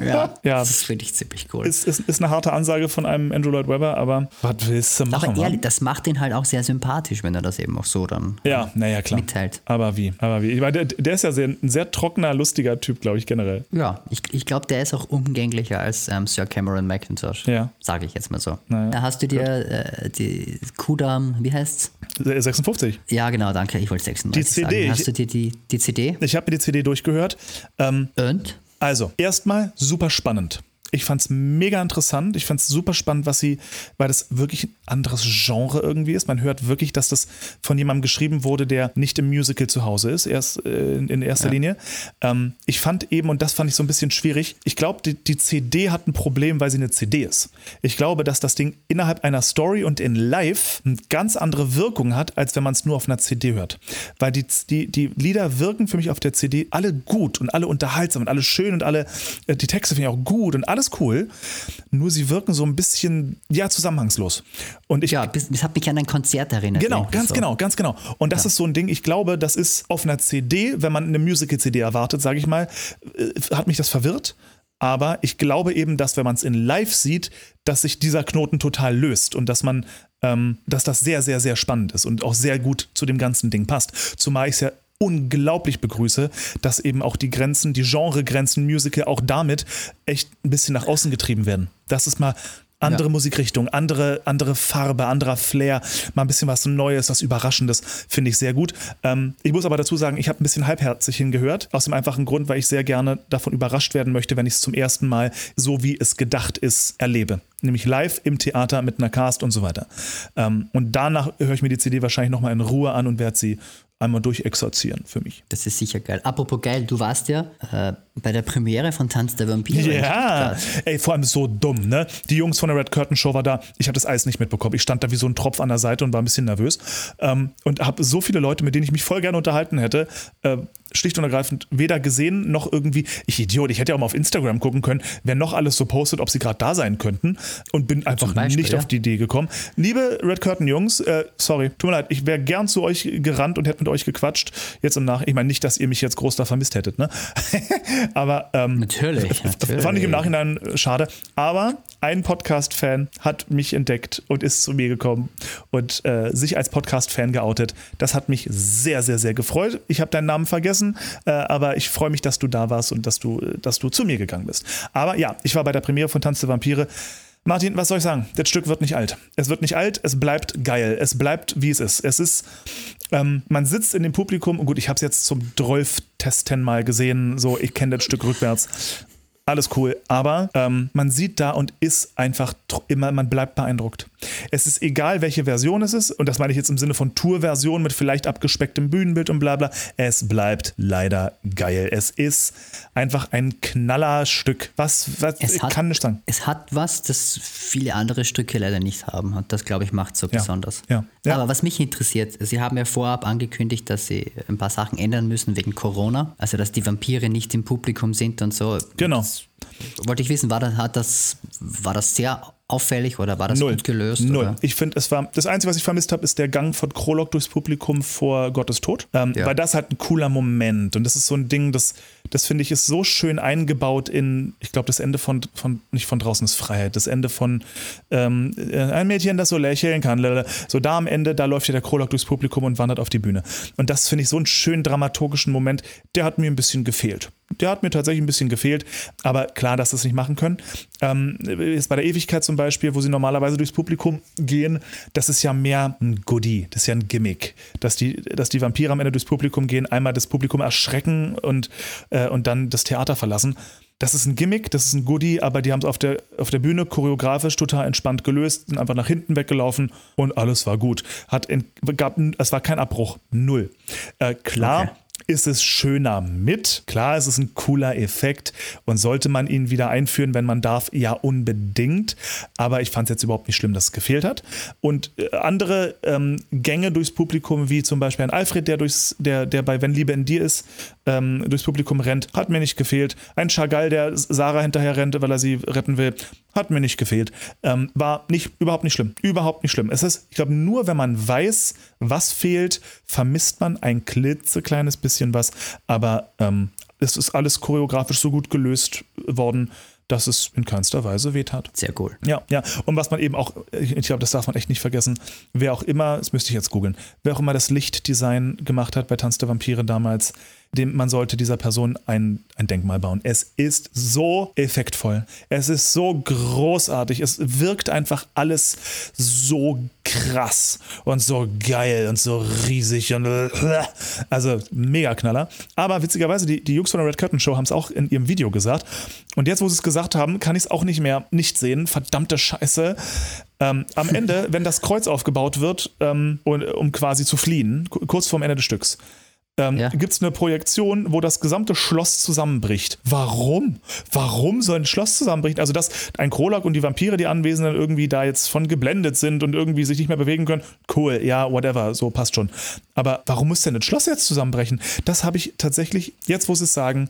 Ja, Ja. das finde ich ziemlich cool. Ist, ist, ist eine harte Ansage von einem Andrew Lloyd Webber, aber was willst du machen? Aber ehrlich, das macht ihn halt auch sehr sympathisch, wenn er das eben auch so dann Ja, naja, klar. mitteilt. Aber wie? Aber wie? Ich meine, der, der ist ja sehr, ein sehr trockener, lustiger Typ, glaube ich, generell. Ja, ich, ich glaube, der ist auch umgänglicher als ähm, Sir Cameron McIntosh. Ja. Sage ich jetzt mal so. Naja, Da hast du dir äh, die Kudam, wie heißt's? 56. Ja, genau, danke. Ich wollte 96 Die CD, sagen. Hast ich- du dir die, die CD? Ich habe mir die CD durchgehört. Ähm, Und? also, erstmal super spannend. Ich fand es mega interessant. Ich fand es super spannend, was sie, weil das wirklich ein anderes Genre irgendwie ist. Man hört wirklich, dass das von jemandem geschrieben wurde, der nicht im Musical zu Hause ist, erst äh, in erster ja. Linie. Ähm, ich fand eben, und das fand ich so ein bisschen schwierig, ich glaube, die, die CD hat ein Problem, weil sie eine CD ist. Ich glaube, dass das Ding innerhalb einer Story und in Live eine ganz andere Wirkung hat, als wenn man es nur auf einer CD hört. Weil die, die, die Lieder wirken für mich auf der CD alle gut und alle unterhaltsam und alle schön und alle, äh, die Texte finde ich auch gut und alles cool. Nur sie wirken so ein bisschen, ja, zusammenhangslos. Und ich, ja, das hat mich an ein Konzert erinnert. Genau, ganz so. genau, ganz genau. Und das ja. ist so ein Ding, ich glaube, das ist auf einer CD, wenn man eine Musical-CD erwartet, sage ich mal, äh, hat mich das verwirrt. Aber ich glaube eben, dass wenn man es in Live sieht, dass sich dieser Knoten total löst und dass man, ähm, dass das sehr, sehr, sehr spannend ist und auch sehr gut zu dem ganzen Ding passt. Zumal ich es ja unglaublich begrüße, dass eben auch die Grenzen, die Genregrenzen Musical auch damit echt ein bisschen nach außen getrieben werden. Das ist mal andere ja. Musikrichtung, andere, andere Farbe, anderer Flair, mal ein bisschen was Neues, was Überraschendes, finde ich sehr gut. Ähm, ich muss aber dazu sagen, ich habe ein bisschen halbherzig hingehört, aus dem einfachen Grund, weil ich sehr gerne davon überrascht werden möchte, wenn ich es zum ersten Mal so wie es gedacht ist, erlebe. Nämlich live im Theater mit einer Cast und so weiter. Ähm, und danach höre ich mir die CD wahrscheinlich nochmal in Ruhe an und werde sie einmal durchexerzieren für mich. Das ist sicher geil. Apropos geil, du warst ja äh, bei der Premiere von Tanz der Vampire. Ja, ey, vor allem so dumm, ne? Die Jungs von der Red Curtain Show war da. Ich habe das Eis nicht mitbekommen. Ich stand da wie so ein Tropf an der Seite und war ein bisschen nervös. Ähm, und habe so viele Leute, mit denen ich mich voll gerne unterhalten hätte, äh, schlicht und ergreifend weder gesehen noch irgendwie, ich Idiot, ich hätte ja auch mal auf Instagram gucken können, wer noch alles so postet, ob sie gerade da sein könnten und bin einfach Beispiel, nicht ja. auf die Idee gekommen. Liebe Red Curtain Jungs, äh, sorry, tut mir leid, ich wäre gern zu euch gerannt und hätte mit euch gequatscht. Jetzt im Nach, ich meine nicht, dass ihr mich jetzt groß da vermisst hättet, ne? Aber ähm, natürlich, natürlich, fand ich im Nachhinein äh, schade. Aber ein Podcast-Fan hat mich entdeckt und ist zu mir gekommen und äh, sich als Podcast-Fan geoutet. Das hat mich sehr, sehr, sehr gefreut. Ich habe deinen Namen vergessen, äh, aber ich freue mich, dass du da warst und dass du, dass du zu mir gegangen bist. Aber ja, ich war bei der Premiere von Tanz der Vampire. Martin, was soll ich sagen? Das Stück wird nicht alt. Es wird nicht alt, es bleibt geil. Es bleibt, wie es ist. Es ist, ähm, man sitzt in dem Publikum, und gut, ich habe es jetzt zum 12 Testen mal gesehen, so, ich kenne das Stück rückwärts alles cool. Aber ähm, man sieht da und ist einfach immer, man bleibt beeindruckt. Es ist egal, welche Version es ist, und das meine ich jetzt im Sinne von Tour-Version mit vielleicht abgespecktem Bühnenbild und bla bla. Es bleibt leider geil. Es ist einfach ein Knallerstück. Was, was es hat, kann nicht sagen. Es hat was, das viele andere Stücke leider nicht haben. Und das, glaube ich, macht es so ja. besonders. Ja. Ja. Aber was mich interessiert, Sie haben ja vorab angekündigt, dass Sie ein paar Sachen ändern müssen wegen Corona. Also, dass die Vampire nicht im Publikum sind und so. Genau. Das wollte ich wissen, war das, hat das, war das sehr auffällig oder war das Null. gut gelöst? Null. Oder? Ich finde, es war das Einzige, was ich vermisst habe, ist der Gang von Krolok durchs Publikum vor Gottes Tod. Ähm, ja. Weil das halt ein cooler Moment und das ist so ein Ding, das, das finde ich ist so schön eingebaut in, ich glaube, das Ende von, von, nicht von draußen ist Freiheit, das Ende von ähm, äh, ein Mädchen, das so lächeln kann. So da am Ende, da läuft ja der Krolok durchs Publikum und wandert auf die Bühne. Und das finde ich so einen schönen dramaturgischen Moment, der hat mir ein bisschen gefehlt. Der hat mir tatsächlich ein bisschen gefehlt, aber klar, dass sie das nicht machen können. Ähm, ist bei der Ewigkeit zum Beispiel, wo sie normalerweise durchs Publikum gehen, das ist ja mehr ein Goodie, das ist ja ein Gimmick, dass die, dass die Vampire am Ende durchs Publikum gehen, einmal das Publikum erschrecken und, äh, und dann das Theater verlassen. Das ist ein Gimmick, das ist ein Goodie, aber die haben es auf der, auf der Bühne choreografisch total entspannt gelöst, sind einfach nach hinten weggelaufen und alles war gut. Hat in, gab, es war kein Abbruch, null. Äh, klar, okay ist es schöner mit. Klar, es ist ein cooler Effekt und sollte man ihn wieder einführen, wenn man darf, ja unbedingt. Aber ich fand es jetzt überhaupt nicht schlimm, dass es gefehlt hat. Und äh, andere ähm, Gänge durchs Publikum, wie zum Beispiel ein Alfred, der, durchs, der, der bei Wenn Liebe in dir ist, ähm, durchs Publikum rennt, hat mir nicht gefehlt. Ein Chagall, der Sarah hinterher rennt, weil er sie retten will, hat mir nicht gefehlt. Ähm, war nicht, überhaupt nicht schlimm. Überhaupt nicht schlimm. Es ist, ich glaube, nur wenn man weiß, was fehlt, vermisst man ein klitzekleines bisschen was. Aber ähm, es ist alles choreografisch so gut gelöst worden, dass es in keinster Weise wehtat. Sehr cool. Ja, ja. Und was man eben auch, ich glaube, das darf man echt nicht vergessen, wer auch immer, das müsste ich jetzt googeln, wer auch immer das Lichtdesign gemacht hat bei Tanz der Vampire damals, dem man sollte dieser Person ein, ein Denkmal bauen. Es ist so effektvoll. Es ist so großartig. Es wirkt einfach alles so krass und so geil und so riesig und also mega Knaller. Aber witzigerweise, die, die Jungs von der Red Curtain Show haben es auch in ihrem Video gesagt. Und jetzt, wo sie es gesagt haben, kann ich es auch nicht mehr nicht sehen. Verdammte Scheiße. Ähm, am Ende, wenn das Kreuz aufgebaut wird, ähm, um quasi zu fliehen, kurz vorm Ende des Stücks, ähm, ja. gibt es eine Projektion, wo das gesamte Schloss zusammenbricht. Warum? Warum soll ein Schloss zusammenbrechen? Also, dass ein Krolak und die Vampire, die Anwesenden, irgendwie da jetzt von geblendet sind und irgendwie sich nicht mehr bewegen können, cool, ja, whatever, so passt schon. Aber warum muss denn ein Schloss jetzt zusammenbrechen? Das habe ich tatsächlich, jetzt sie es sagen,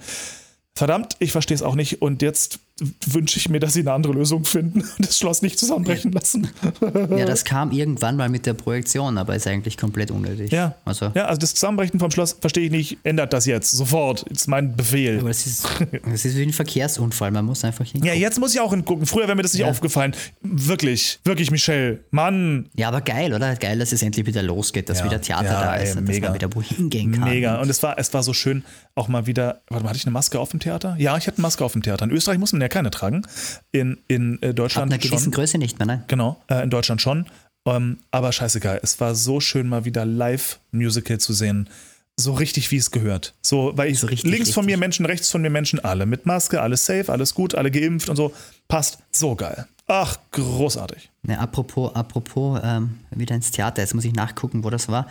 verdammt, ich verstehe es auch nicht und jetzt wünsche ich mir, dass sie eine andere Lösung finden und das Schloss nicht zusammenbrechen lassen. ja, das kam irgendwann mal mit der Projektion, aber ist eigentlich komplett unnötig. Ja, also, ja, also das Zusammenbrechen vom Schloss verstehe ich nicht, ändert das jetzt, sofort, ist mein Befehl. Aber es ist, es ist wie ein Verkehrsunfall, man muss einfach hingucken. Ja, jetzt muss ich auch hingucken, früher wäre mir das nicht ja. aufgefallen. Wirklich, wirklich, Michelle, Mann. Ja, aber geil, oder? Geil, dass es endlich wieder losgeht, dass ja. wieder Theater ja, da ist, ey, dass man wieder wohin gehen kann. Mega, und es war, es war so schön, auch mal wieder, warte mal, hatte ich eine Maske auf dem Theater? Ja, ich hatte eine Maske auf dem Theater. In Österreich muss man ja keine tragen. In, in äh, Deutschland Ab einer gewissen schon. Größe nicht mehr, ne? Genau, äh, in Deutschland schon. Ähm, aber scheißegal, es war so schön, mal wieder Live-Musical zu sehen. So richtig, wie es gehört. So, weil ich so richtig, links richtig. von mir Menschen, rechts von mir Menschen, alle mit Maske, alles safe, alles gut, alle geimpft und so. Passt so geil. Ach, großartig. Ne, apropos, apropos, ähm, wieder ins Theater, jetzt muss ich nachgucken, wo das war.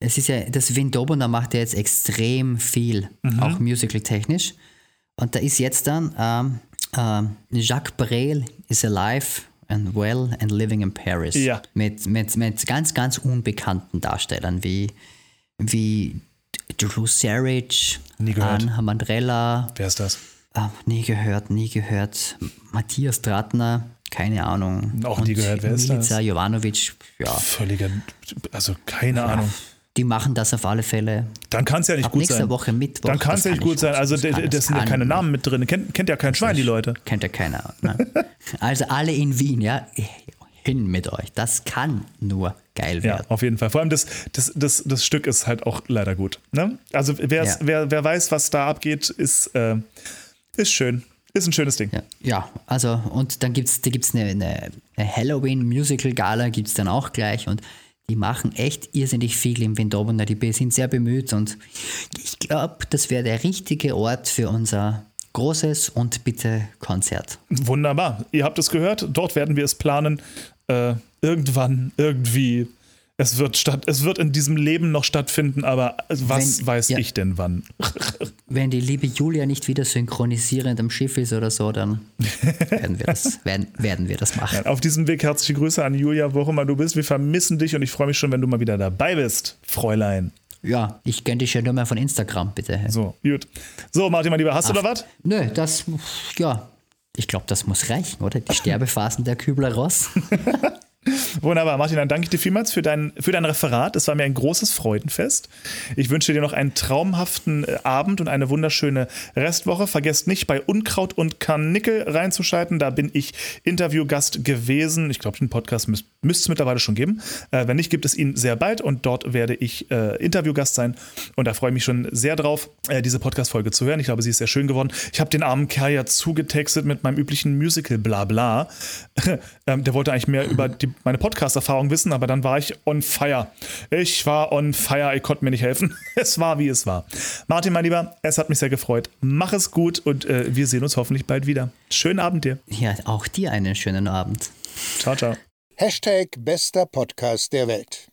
Es ist ja, das Windobona macht ja jetzt extrem viel, mhm. auch musical-technisch. Und da ist jetzt dann ähm, ähm, Jacques Brel is alive and well and living in Paris. Ja. Mit, mit, mit ganz, ganz unbekannten Darstellern wie, wie Drew Sarich, Anne Mandrella. Wer ist das? Äh, nie gehört, nie gehört. Matthias Trattner, keine Ahnung. Auch nie gehört, wer ist Milica das? Jovanovic, ja. Völlige, also keine ja. Ahnung die machen das auf alle Fälle. Dann kann es ja nicht Ab gut nächste sein. Woche Mittwoch. Dann kann es ja nicht gut sein. Also das, das sind ja keine Namen mit drin. Kennt, kennt ja kein Schwein, die Leute. Kennt ja keiner. Ne? also alle in Wien, ja. Hin mit euch. Das kann nur geil werden. Ja, auf jeden Fall. Vor allem das, das, das, das Stück ist halt auch leider gut. Ne? Also ja. wer, wer weiß, was da abgeht, ist, äh, ist schön. Ist ein schönes Ding. Ja, ja also und dann gibt es da gibt's eine, eine Halloween-Musical-Gala, gibt es dann auch gleich und die machen echt irrsinnig viel im Windobender. Die sind sehr bemüht und ich glaube, das wäre der richtige Ort für unser großes und bitte Konzert. Wunderbar. Ihr habt es gehört. Dort werden wir es planen. Äh, irgendwann, irgendwie es wird, statt, es wird in diesem Leben noch stattfinden, aber was wenn, weiß ja, ich denn wann? Wenn die liebe Julia nicht wieder synchronisierend am Schiff ist oder so, dann werden wir das, werden, werden wir das machen. Ja, auf diesem Weg herzliche Grüße an Julia, wo auch immer du bist. Wir vermissen dich und ich freue mich schon, wenn du mal wieder dabei bist, Fräulein. Ja, ich kenne dich ja nur mehr von Instagram, bitte. So, gut. So, Martin, mein Lieber, hast Ach, du da was? Nö, das, ja, ich glaube, das muss reichen, oder? Die Sterbephasen der Kübler-Ross. Wunderbar, Martin, dann danke ich dir vielmals für dein, für dein Referat. Es war mir ein großes Freudenfest. Ich wünsche dir noch einen traumhaften äh, Abend und eine wunderschöne Restwoche. Vergesst nicht, bei Unkraut und Karnickel reinzuschalten. Da bin ich Interviewgast gewesen. Ich glaube, den Podcast müsste es mittlerweile schon geben. Äh, wenn nicht, gibt es ihn sehr bald und dort werde ich äh, Interviewgast sein. Und da freue ich mich schon sehr drauf, äh, diese Podcast-Folge zu hören. Ich glaube, sie ist sehr schön geworden. Ich habe den armen Kerl ja zugetextet mit meinem üblichen Musical-Blabla. ähm, der wollte eigentlich mehr über die meine Podcast-Erfahrung wissen, aber dann war ich on fire. Ich war on fire, ich konnte mir nicht helfen. Es war, wie es war. Martin, mein Lieber, es hat mich sehr gefreut. Mach es gut und äh, wir sehen uns hoffentlich bald wieder. Schönen Abend dir. Ja, auch dir einen schönen Abend. Ciao, ciao. Hashtag bester Podcast der Welt.